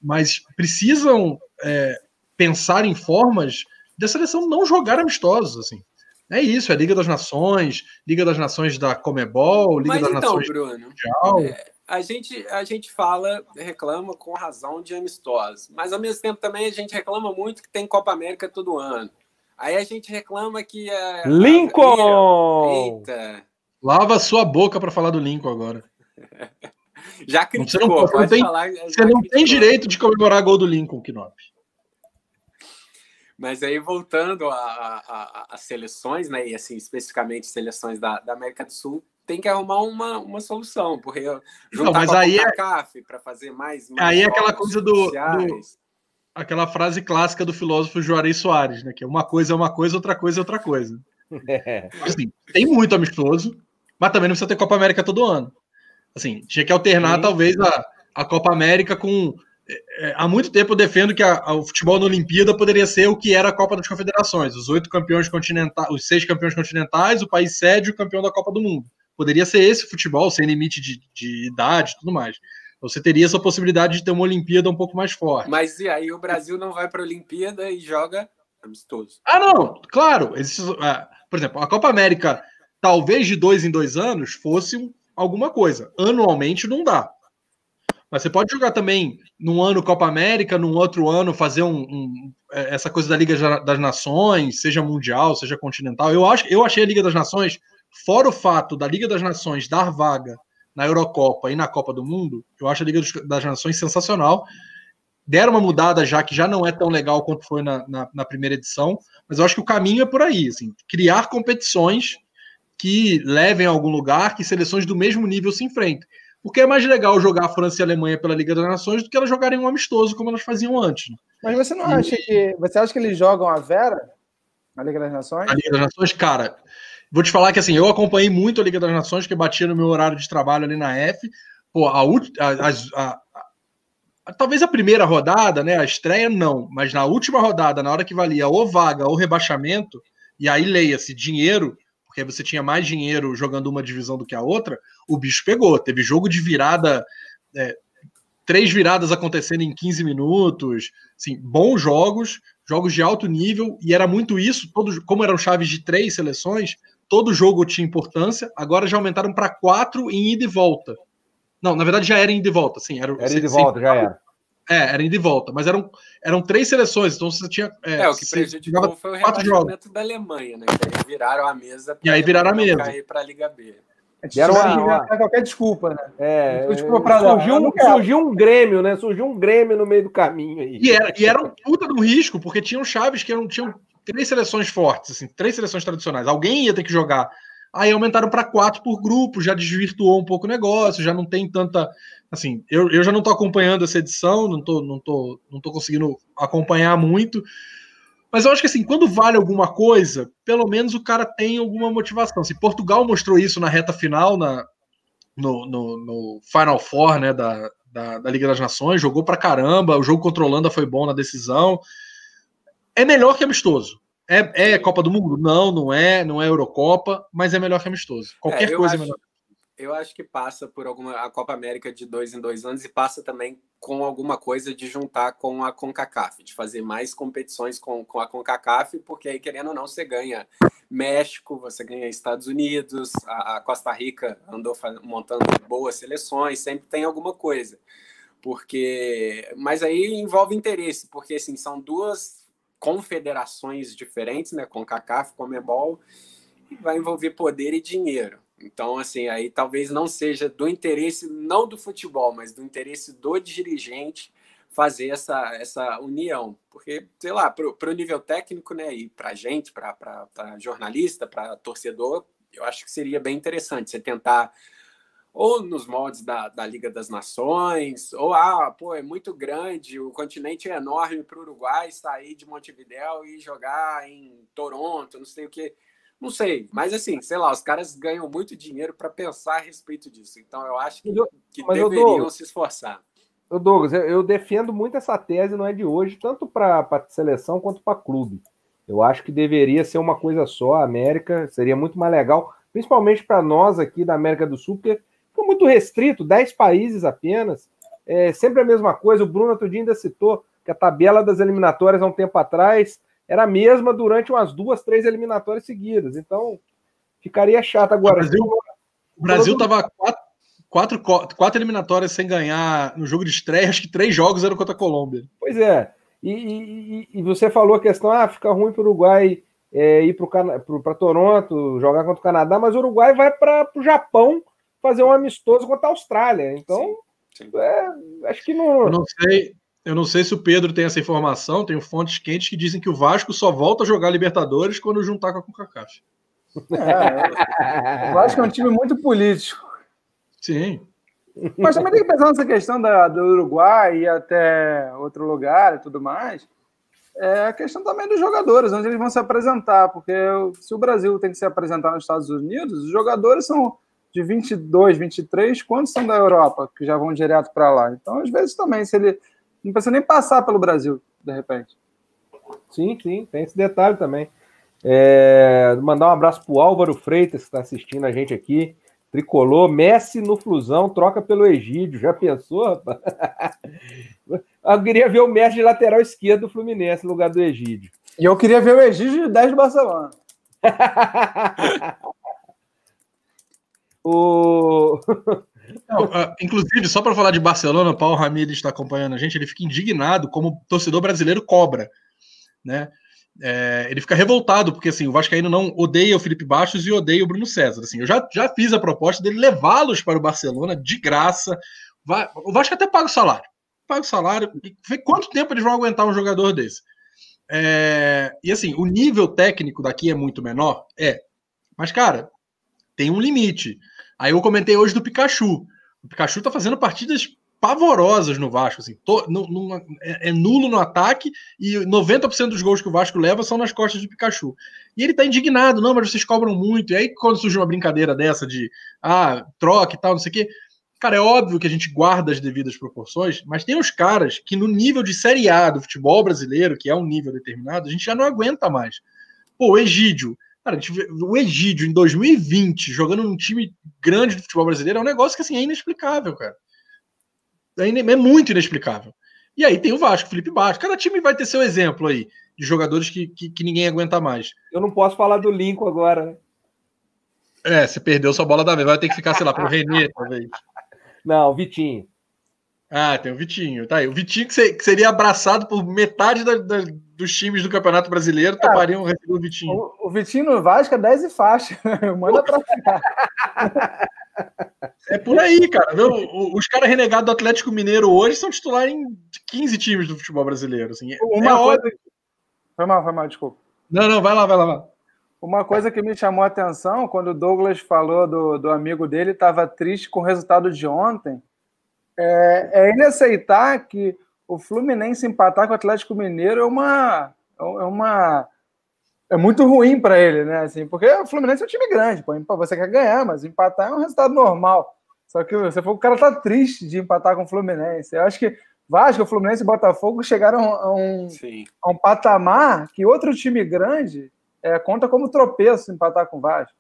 Speaker 2: Mas precisam é, pensar em formas da seleção não jogar amistosos, assim. É isso, é Liga das Nações, Liga das Nações da Comebol, Liga
Speaker 3: Mas
Speaker 2: das
Speaker 3: então,
Speaker 2: Nações
Speaker 3: Bruno, Mundial. É, a gente, a gente fala, reclama com razão de amistosos, mas ao mesmo tempo também a gente reclama muito que tem Copa América todo ano. Aí a gente reclama que é
Speaker 1: Lincoln! Eita!
Speaker 2: Lava sua boca para falar do Lincoln agora. <laughs>
Speaker 3: já criticou, você não,
Speaker 2: pode tem, falar. Você não tem direito de comemorar gol do Lincoln, Knop.
Speaker 3: Mas aí, voltando às seleções, né, e assim, especificamente seleções da, da, América do Sul, tem que arrumar uma, uma solução, porque juntar não, mas aí é... para fazer mais, mais
Speaker 2: Aí é aquela coisa do, do, Aquela frase clássica do filósofo Juarez Soares, né, que é uma coisa é uma coisa, outra coisa é outra coisa. É. <laughs> Assim, tem muito amistoso, mas também não precisa ter Copa América todo ano. Assim, tinha que alternar, Sim. talvez, a, a Copa América com é, há muito tempo eu defendo que a, a, o futebol na Olimpíada poderia ser o que era a Copa das Confederações, os oito campeões continentais, os seis campeões continentais, o país sede e o campeão da Copa do Mundo. Poderia ser esse futebol, sem limite de, de idade e tudo mais. Você teria essa possibilidade de ter uma Olimpíada um pouco mais forte.
Speaker 3: Mas e aí o Brasil não vai para a Olimpíada e joga amistoso?
Speaker 2: Ah, não, claro. Existe, uh, por exemplo, a Copa América, talvez de dois em dois anos, fosse alguma coisa. Anualmente não dá. Mas você pode jogar também num ano Copa América, num outro ano fazer um, um, é, essa coisa da Liga das Nações, seja mundial, seja continental. Eu, acho, eu achei a Liga das Nações, fora o fato da Liga das Nações dar vaga na Eurocopa e na Copa do Mundo, eu acho a Liga das Nações sensacional. Deram uma mudada já que já não é tão legal quanto foi na, na, na primeira edição, mas eu acho que o caminho é por aí, assim, criar competições que levem a algum lugar, que seleções do mesmo nível se enfrentem. Porque é mais legal jogar a França e a Alemanha pela Liga das Nações do que elas jogarem um amistoso, como elas faziam antes. Né?
Speaker 4: Mas você não acha que. Você acha que eles jogam a Vera na Liga das Nações?
Speaker 2: A Liga das Nações, cara. Vou te falar que assim, eu acompanhei muito a Liga das Nações, que batia no meu horário de trabalho ali na F. Pô, a, a, a, a, talvez a primeira rodada, né? A estreia não, mas na última rodada, na hora que valia ou vaga ou rebaixamento, e aí leia-se dinheiro, porque você tinha mais dinheiro jogando uma divisão do que a outra, o bicho pegou. Teve jogo de virada, é, três viradas acontecendo em 15 minutos, assim, bons jogos, jogos de alto nível, e era muito isso, todo, como eram chaves de três seleções, todo jogo tinha importância, agora já aumentaram para quatro em ida e volta. Não, na verdade já era em ida e volta, sim.
Speaker 1: Era, era ida e volta, já era.
Speaker 2: É, era indo de volta, mas eram, eram três seleções, então você tinha.
Speaker 3: É, é o que prejudicou foi o rebaixamento da Alemanha, né? Que aí viraram a mesa
Speaker 2: e aí viraram a mesa.
Speaker 3: cair para a Liga B.
Speaker 4: Deram uma, qualquer desculpa, né?
Speaker 1: É, desculpa pra surgiu, um, surgiu um Grêmio, né? Surgiu um Grêmio no meio do caminho aí.
Speaker 2: E era, e era um puta do risco, porque tinham chaves que eram, tinham três seleções fortes, assim, três seleções tradicionais. Alguém ia ter que jogar. Aí aumentaram para quatro por grupo, já desvirtuou um pouco o negócio, já não tem tanta assim, eu, eu já não estou acompanhando essa edição, não estou não tô, não tô conseguindo acompanhar muito, mas eu acho que assim, quando vale alguma coisa, pelo menos o cara tem alguma motivação. Se assim, Portugal mostrou isso na reta final, na, no, no, no Final Four né, da, da, da, Liga das Nações, jogou pra caramba, o jogo contra a Holanda foi bom na decisão. É melhor que amistoso. É, é Copa do Mundo? Não, não é, não é Eurocopa, mas é melhor que amistoso. Qualquer é, coisa
Speaker 3: acho...
Speaker 2: é melhor
Speaker 3: eu acho que passa por alguma a Copa América de dois em dois anos e passa também com alguma coisa de juntar com a CONCACAF, de fazer mais competições com, com a CONCACAF, porque aí, querendo ou não, você ganha México, você ganha Estados Unidos, a, a Costa Rica andou montando boas seleções, sempre tem alguma coisa. Porque, mas aí envolve interesse, porque assim, são duas confederações diferentes, né, CONCACAF, CONMEBOL, e vai envolver poder e dinheiro. Então, assim, aí talvez não seja do interesse, não do futebol, mas do interesse do dirigente fazer essa, essa união. Porque, sei lá, para o nível técnico, né, e para gente, para jornalista, para torcedor, eu acho que seria bem interessante você tentar, ou nos moldes da, da Liga das Nações, ou, ah, pô, é muito grande, o continente é enorme para o Uruguai sair de Montevidéu e jogar em Toronto, não sei o que Não sei, mas assim, sei lá, os caras ganham muito dinheiro para pensar a respeito disso. Então eu acho que, que deveriam dou... se esforçar.
Speaker 1: Douglas, eu, eu, defendo muito essa tese, não é de hoje, tanto para a seleção quanto para clube. Eu acho que deveria ser uma coisa só, a América seria muito mais legal, principalmente para nós aqui da América do Sul, porque ficou muito restrito, 10 países apenas, é sempre a mesma coisa. O Bruno outro dia ainda citou que a tabela das eliminatórias há um tempo atrás era a mesma durante umas duas, três eliminatórias seguidas. Então, ficaria chato agora.
Speaker 2: O Brasil estava quatro, quatro, quatro eliminatórias sem ganhar no jogo de estreia, acho que três jogos eram contra a Colômbia.
Speaker 1: Pois é. E, e, e você falou a questão, ah, fica ruim para o Uruguai é, ir para Toronto, jogar contra o Canadá, mas o Uruguai vai para o Japão fazer um amistoso contra a Austrália. Então, sim, sim. É, acho que não.
Speaker 2: Eu não sei. Eu não sei se o Pedro tem essa informação, tenho fontes quentes que dizem que o Vasco só volta a jogar Libertadores quando juntar com a CONCACAF.
Speaker 4: É, o Vasco é um time muito político.
Speaker 2: Sim.
Speaker 4: Mas também tem que pensar nessa questão da, do Uruguai e até outro lugar e tudo mais. É a questão também dos jogadores, onde eles vão se apresentar, porque se o Brasil tem que se apresentar nos Estados Unidos, os jogadores são de 22, 23, quantos são da Europa que já vão direto para lá? Então, às vezes também, se ele não precisa nem passar pelo Brasil, de repente.
Speaker 1: Sim, sim, tem esse detalhe também. É, mandar um abraço pro Álvaro Freitas, que está assistindo a gente aqui. Tricolor, Messi no Flusão, troca pelo Egídio. Já pensou, rapaz? <laughs> Eu queria ver o Messi de lateral esquerdo do Fluminense no lugar do Egídio.
Speaker 4: E eu queria ver o Egídio de 10 do Barcelona. <laughs>
Speaker 1: o... <laughs>
Speaker 2: Não, uh, inclusive, só para falar de Barcelona, o Paulo Ramírez está acompanhando a gente, ele fica indignado como torcedor brasileiro cobra, né? É, ele fica revoltado, porque assim, o Vascaíno não odeia o Felipe Bastos e odeia o Bruno César. Assim, eu já, já fiz a proposta dele levá-los para o Barcelona de graça. Vai, o Vasco até paga o salário. Paga o salário. E vê quanto tempo eles vão aguentar um jogador desse. É, e assim, o nível técnico daqui é muito menor? É. Mas, cara, tem um limite. Aí eu comentei hoje do Pikachu. O Pikachu tá fazendo partidas pavorosas no Vasco, assim, é, é, nulo no ataque e 90% dos gols que o Vasco leva são nas costas de Pikachu. E ele tá indignado, não, mas vocês cobram muito. E aí, quando surge uma brincadeira dessa de ah, troca e tal, não sei o quê. Cara, é óbvio que a gente guarda as devidas proporções, mas tem os caras que no nível de Série A do futebol brasileiro, que é um nível determinado, a gente já não aguenta mais. Pô, o Egídio, Cara, o Egídio em 2020 jogando num time grande do futebol brasileiro é um negócio que assim, é inexplicável, cara. É, é muito inexplicável. E aí tem o Vasco, Felipe Bastos. Cada time vai ter seu exemplo aí de jogadores que, que, que ninguém aguenta mais.
Speaker 1: Eu não posso falar do Lincoln agora, né?
Speaker 2: É, você perdeu sua bola da vez. Vai ter que ficar, sei lá, pro Renê, talvez.
Speaker 1: Não, Vitinho.
Speaker 2: Ah, tem o Vitinho. Tá aí. O Vitinho que, seria abraçado por metade da, da, dos times do Campeonato Brasileiro é, topariam receber o Vitinho.
Speaker 4: O, o, Vitinho no Vasco é 10 e faixa. <laughs> Manda pra cá.
Speaker 2: É por aí, cara. Viu? Os caras renegados do Atlético Mineiro hoje são titulares em 15 times do futebol brasileiro. Assim.
Speaker 4: Uma é coisa... Foi mal, foi mal, desculpa.
Speaker 2: Não, não, vai lá, vai lá. Vai.
Speaker 4: Uma coisa que me chamou a atenção quando o Douglas falou do, do amigo dele, estava triste com o resultado de ontem é, é ele aceitar que o Fluminense empatar com o Atlético Mineiro é uma. É uma é muito ruim para ele, né? Assim, porque o Fluminense é um time grande, pô, você quer ganhar, mas empatar é um resultado normal. Só que você falou que o cara tá triste de empatar com o Fluminense. Eu acho que Vasco, Fluminense e Botafogo chegaram a um, a um patamar que outro time grande é, conta como tropeço empatar com o Vasco.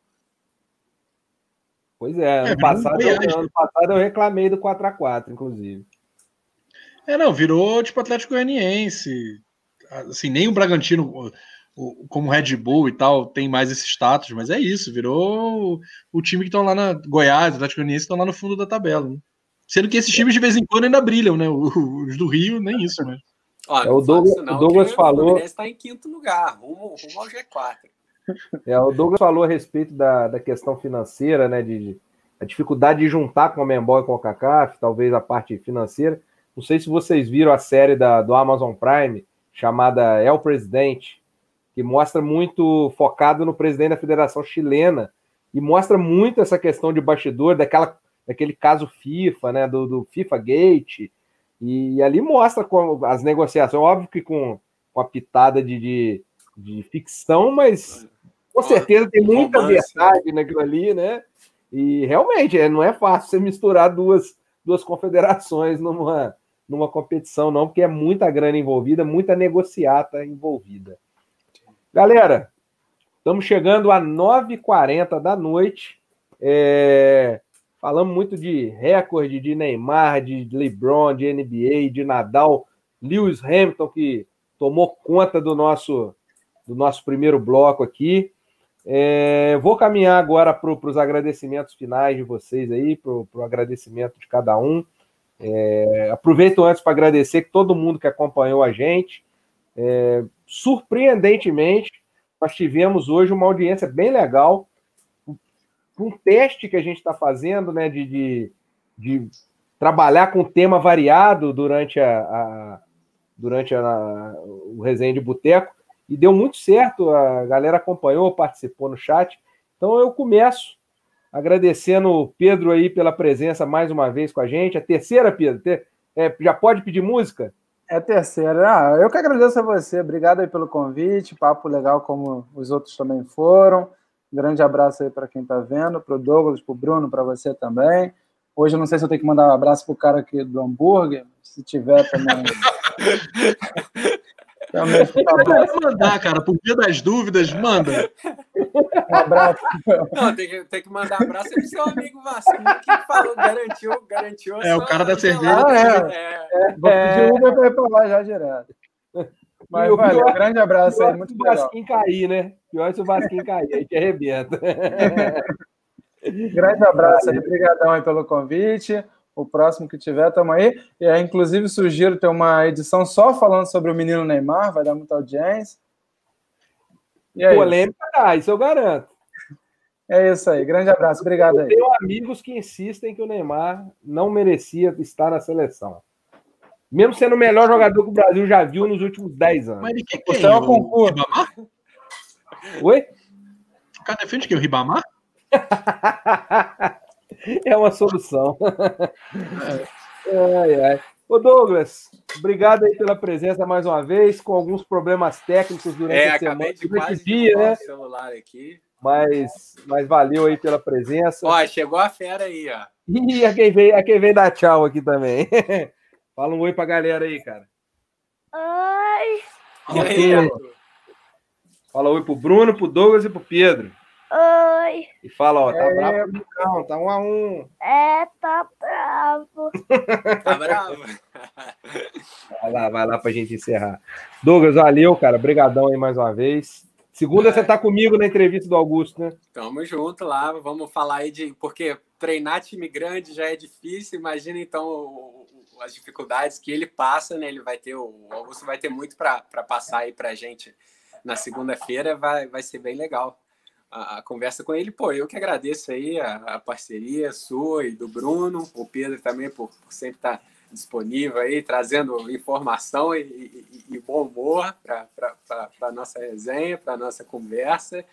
Speaker 1: Pois é, ano, é, passado, eu, ano passado eu reclamei do 4x4, inclusive.
Speaker 2: É, não, virou tipo Atlético Goianiense. Assim, nem o Bragantino, o, como Red Bull e tal, tem mais esse status, mas é isso, virou o, time que estão lá na Goiás, Atlético Goianiense, estão lá no fundo da tabela. Né? Sendo que esses times de vez em quando ainda brilham, né? Os do Rio, nem isso, <laughs> né?
Speaker 1: Olha, é, o Douglas, o Douglas falou. O
Speaker 3: está em quinto lugar, rumo, rumo ao G4.
Speaker 1: É, o Douglas falou a respeito da, da questão financeira, né? De, de, a dificuldade de juntar com a Membol e com a CACAF, talvez a parte financeira. Não sei se vocês viram a série da, do Amazon Prime, chamada É o Presidente, que mostra muito focado no presidente da Federação Chilena e mostra muito essa questão de bastidor, daquela, daquele caso FIFA, né? Do, do FIFA Gate. E, e ali mostra como as negociações, óbvio que com, com a pitada de, de de ficção, mas com certeza tem muita romance. verdade naquilo ali, né? E realmente é, não é fácil você misturar duas, duas confederações numa, numa competição, não, porque é muita grana envolvida, muita negociata envolvida. Galera, estamos chegando a 9h40 da noite. É, falamos muito de recorde de Neymar, de LeBron, de NBA, de Nadal, Lewis Hamilton, que tomou conta do nosso, do nosso primeiro bloco aqui. É, vou caminhar agora para os agradecimentos finais de vocês aí, para o agradecimento de cada um. É, aproveito antes para agradecer todo mundo que acompanhou a gente. É, surpreendentemente, nós tivemos hoje uma audiência bem legal, um teste que a gente está fazendo, né, de, de, de, trabalhar com tema variado durante a, a durante a, o resenha de boteco e deu muito certo. A galera acompanhou, participou no chat. Então eu começo agradecendo o Pedro aí pela presença mais uma vez com a gente. A terceira, Pedro, é, já pode pedir música?
Speaker 4: É a terceira. Ah, eu que agradeço a você. Obrigado aí pelo convite. Papo legal como os outros também foram. Grande abraço aí para quem está vendo, para o Douglas, para o Bruno, para você também. Hoje eu não sei se eu tenho que mandar um abraço para o cara aqui do hambúrguer. Se tiver também. <laughs>
Speaker 2: Também <laughs> tá mandar, cara, por dia das dúvidas, manda.
Speaker 3: Um abraço. Não, tem que, tem que mandar abraço pro seu amigo Vasquinho que falou, garantiu, garantiu.
Speaker 2: É, o cara da cerveja. Ah, é.
Speaker 4: É. é. Vou pedir Uber para ir pra lá já direto. Mas valeu, pior, grande abraço aí, muito
Speaker 1: se o Vasquinho cair, né? Pior se o Vasquinho cair, aí te arrebenta. <laughs> <laughs>
Speaker 4: grande abraço aí, obrigadão aí pelo convite o próximo que tiver, estamos aí. E aí, inclusive, sugiro ter uma edição só falando sobre o menino Neymar, vai dar muita audiência.
Speaker 1: E é Polêmica dá, isso eu garanto.
Speaker 4: É isso aí, grande abraço, obrigado aí.
Speaker 1: Eu tenho amigos que insistem que o Neymar não merecia estar na seleção. Mesmo sendo o melhor jogador que o Brasil já viu nos últimos 10 anos. Mas de
Speaker 2: que, que é, é o concurso?
Speaker 1: Oi?
Speaker 2: O cara defende que o Ribamar? <laughs> <laughs>
Speaker 1: é uma solução. ai, ai. Ô Douglas, obrigado aí pela presença mais uma vez, com alguns problemas técnicos durante é, a semana, durante o dia, né?
Speaker 3: celular aqui.
Speaker 1: Mas, mas valeu aí pela presença.
Speaker 3: Ó, chegou a fera aí, ó.
Speaker 1: E a quem vem, a quem vem dar tchau aqui também. <laughs> Fala um oi pra galera aí, cara.
Speaker 5: Oi.
Speaker 1: E aí, Fala oi pro Bruno, pro Douglas e pro Pedro.
Speaker 5: Oi.
Speaker 1: E fala, ó, tá é, bravo não, tá um a um.
Speaker 5: É, tá bravo. <laughs>
Speaker 3: tá bravo.
Speaker 1: Vai lá, vai lá pra gente encerrar. Douglas, valeu, cara. Obrigadão aí mais uma vez. Segunda é. você tá comigo na entrevista do Augusto, né?
Speaker 3: Tamo junto lá, vamos falar aí de... Porque treinar time grande já é difícil, imagina então as dificuldades que ele passa, né? Ele vai ter... O Augusto vai ter muito para passar aí pra gente na segunda-feira, vai, vai ser bem legal a, a, conversa com ele. Pô, eu que agradeço aí a, a, parceria sua e do Bruno, o Pedro também por, por sempre estar disponível aí, trazendo informação e, e, e bom humor para a nossa resenha, para a nossa conversa.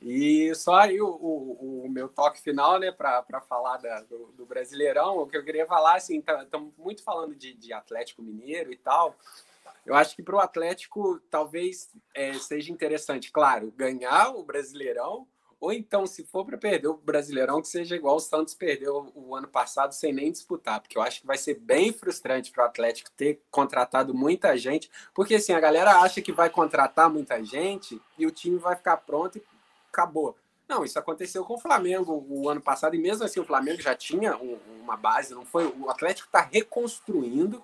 Speaker 3: E só aí o, o, o meu toque final, né, para falar da, do, do, Brasileirão, o que eu queria falar, assim, estamos tá, muito falando de, de Atlético Mineiro e tal, eu acho que para o Atlético talvez é, seja interessante, claro, ganhar o Brasileirão, ou então, se for para perder o Brasileirão, que seja igual o Santos perdeu o ano passado sem nem disputar, porque eu acho que vai ser bem frustrante para o Atlético ter contratado muita gente, porque assim, a galera acha que vai contratar muita gente e o time vai ficar pronto e acabou. Não, isso aconteceu com o Flamengo o ano passado, e mesmo assim o Flamengo já tinha uma base, não foi? O Atlético está reconstruindo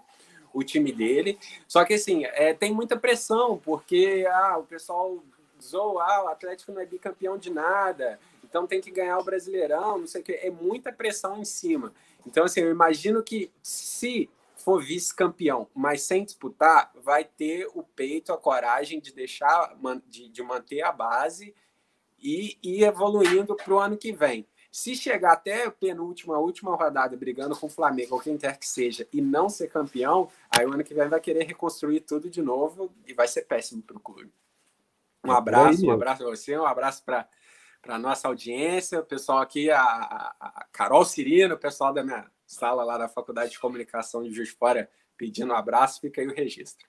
Speaker 3: o time dele. Só que assim, é, tem muita pressão, porque ah, o pessoal zoa, ah, o Atlético não é bicampeão de nada, então tem que ganhar o Brasileirão, não sei o que. É muita pressão em cima. Então, assim, eu imagino que se for vice-campeão, mas sem disputar, vai ter o peito, a coragem de deixar, de, de manter a base e ir evoluindo para o ano que vem. Se chegar até a penúltima, última rodada brigando com o Flamengo ou quem quer que seja e não ser campeão, aí o ano que vem vai querer reconstruir tudo de novo e vai ser péssimo para o clube. Um é abraço, um abraço para você, um abraço para para nossa audiência, o pessoal aqui, a, a, Carol Cirino, o pessoal da minha sala lá da Faculdade de Comunicação de Juiz Fora, pedindo um abraço, fica aí o registro.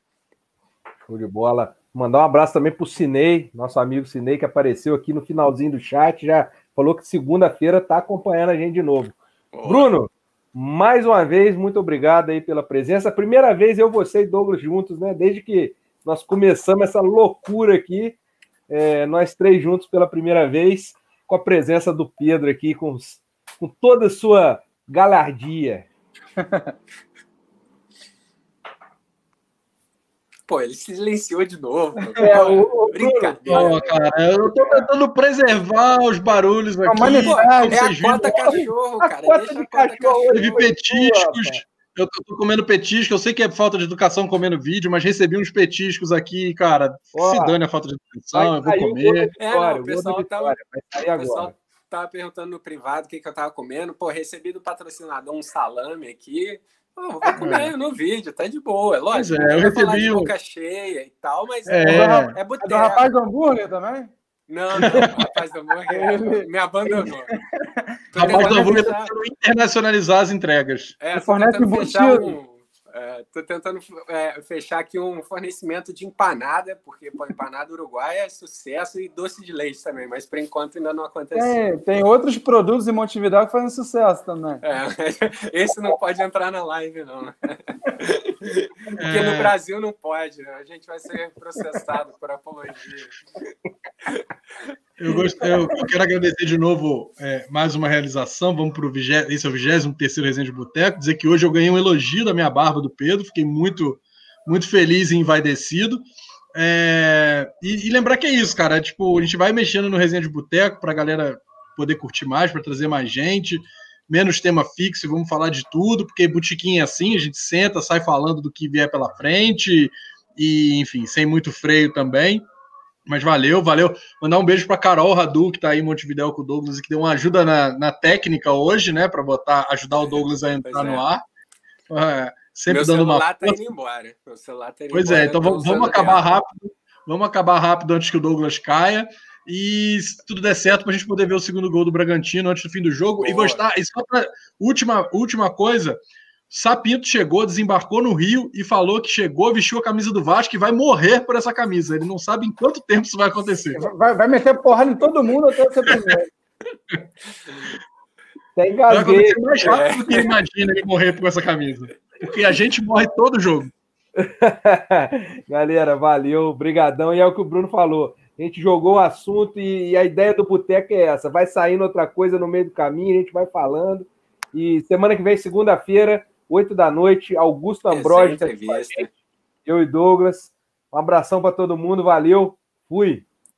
Speaker 1: Show de bola. Mandar um abraço também para o Cinei, nosso amigo Cinei, que apareceu aqui no finalzinho do chat, já falou que segunda-feira está acompanhando a gente de novo. Boa. Bruno, mais uma vez, muito obrigado aí pela presença. Primeira vez eu, você e Douglas juntos, né? Desde que nós começamos essa loucura aqui, é, nós três juntos pela primeira vez, com a presença do Pedro aqui, com, com toda a sua galardia. <laughs>
Speaker 3: Pô, ele silenciou de novo. É,
Speaker 2: o, Brincadeira. cara, eu tô tentando preservar os barulhos aqui. Pô,
Speaker 3: é a cota cachorro, cara. A cota de cachorro.
Speaker 2: Teve petiscos. Eu tô, tô, comendo petisco, eu sei que é falta de educação comendo vídeo, mas recebi uns petiscos aqui, cara. Se dane a falta de educação, eu vou comer.
Speaker 3: É, não, o pessoal tava, o pessoal tava perguntando no privado o que, que eu tava comendo. Pô, recebi do patrocinador um salame aqui. Oh, vou comer é. no vídeo, tá de boa. É lógico,
Speaker 2: é, eu recebi
Speaker 3: de boca cheia e tal, mas
Speaker 4: é, é, é boteco. É do rapaz do hambúrguer também?
Speaker 3: Não, não, o rapaz do hambúrguer me abandonou. <laughs>
Speaker 2: O rapaz do hambúrguer tá tentando internacionalizar as entregas.
Speaker 3: É, fornece um, Estou é, tentando é, fechar aqui um fornecimento de empanada, porque pô, empanada uruguaia é sucesso e doce de leite também, mas por enquanto ainda não aconteceu.
Speaker 4: Tem, tem outros produtos em Montevidéu que fazem sucesso também.
Speaker 3: É, <laughs> esse não pode entrar na live, não. <laughs> Porque no é. Brasil não pode, né? a gente vai ser processado por apologia.
Speaker 2: Eu, gost... eu, quero agradecer de novo é, mais uma realização. Vamos para o vigé... esse é o 23 Resenha de Boteco. Dizer que hoje eu ganhei um elogio da minha barba do Pedro, fiquei muito, muito feliz e envaidecido. É... E, e, lembrar que é isso, cara. É, tipo, a gente vai mexendo no Resenha de Boteco para a galera poder curtir mais, para trazer mais gente. Menos tema fixo, vamos falar de tudo, porque botiquinha é assim, a gente senta, sai falando do que vier pela frente, e enfim, sem muito freio também. Mas valeu, valeu. Mandar um beijo para Carol Radu, que está aí em Montevideo com o Douglas, e que deu uma ajuda na, na técnica hoje, né? Para botar, ajudar o Douglas a entrar é. no ar.
Speaker 3: É, sempre Meu dando uma. Tá indo embora. Meu celular tá indo
Speaker 2: pois é, embora, é, então vamos, vamos acabar rápido. Vamos acabar rápido antes que o Douglas caia. E se tudo der certo, para a gente poder ver o segundo gol do Bragantino antes do fim do jogo. Boa. E gostar. E só pra, última, última coisa. Sapinto chegou, desembarcou no Rio e falou que chegou, vestiu a camisa do Vasco e vai morrer por essa camisa. Ele não sabe em quanto tempo isso vai acontecer.
Speaker 4: Vai, vai meter porrada em todo mundo até ser primeiro. <laughs>
Speaker 2: Tem vai acontecer mais rápido do que imagina ele morrer por essa camisa. Porque a gente morre todo jogo. <laughs>
Speaker 1: Galera, valeu, brigadão. E é o que o Bruno falou. A gente jogou o assunto e, e a ideia do boteco é essa. Vai saindo outra coisa no meio do caminho, a gente vai falando. E semana que vem, segunda-feira, 8 da noite, Augusto Ambrosio. Tá eu e Douglas. Um abração para todo mundo, valeu, fui.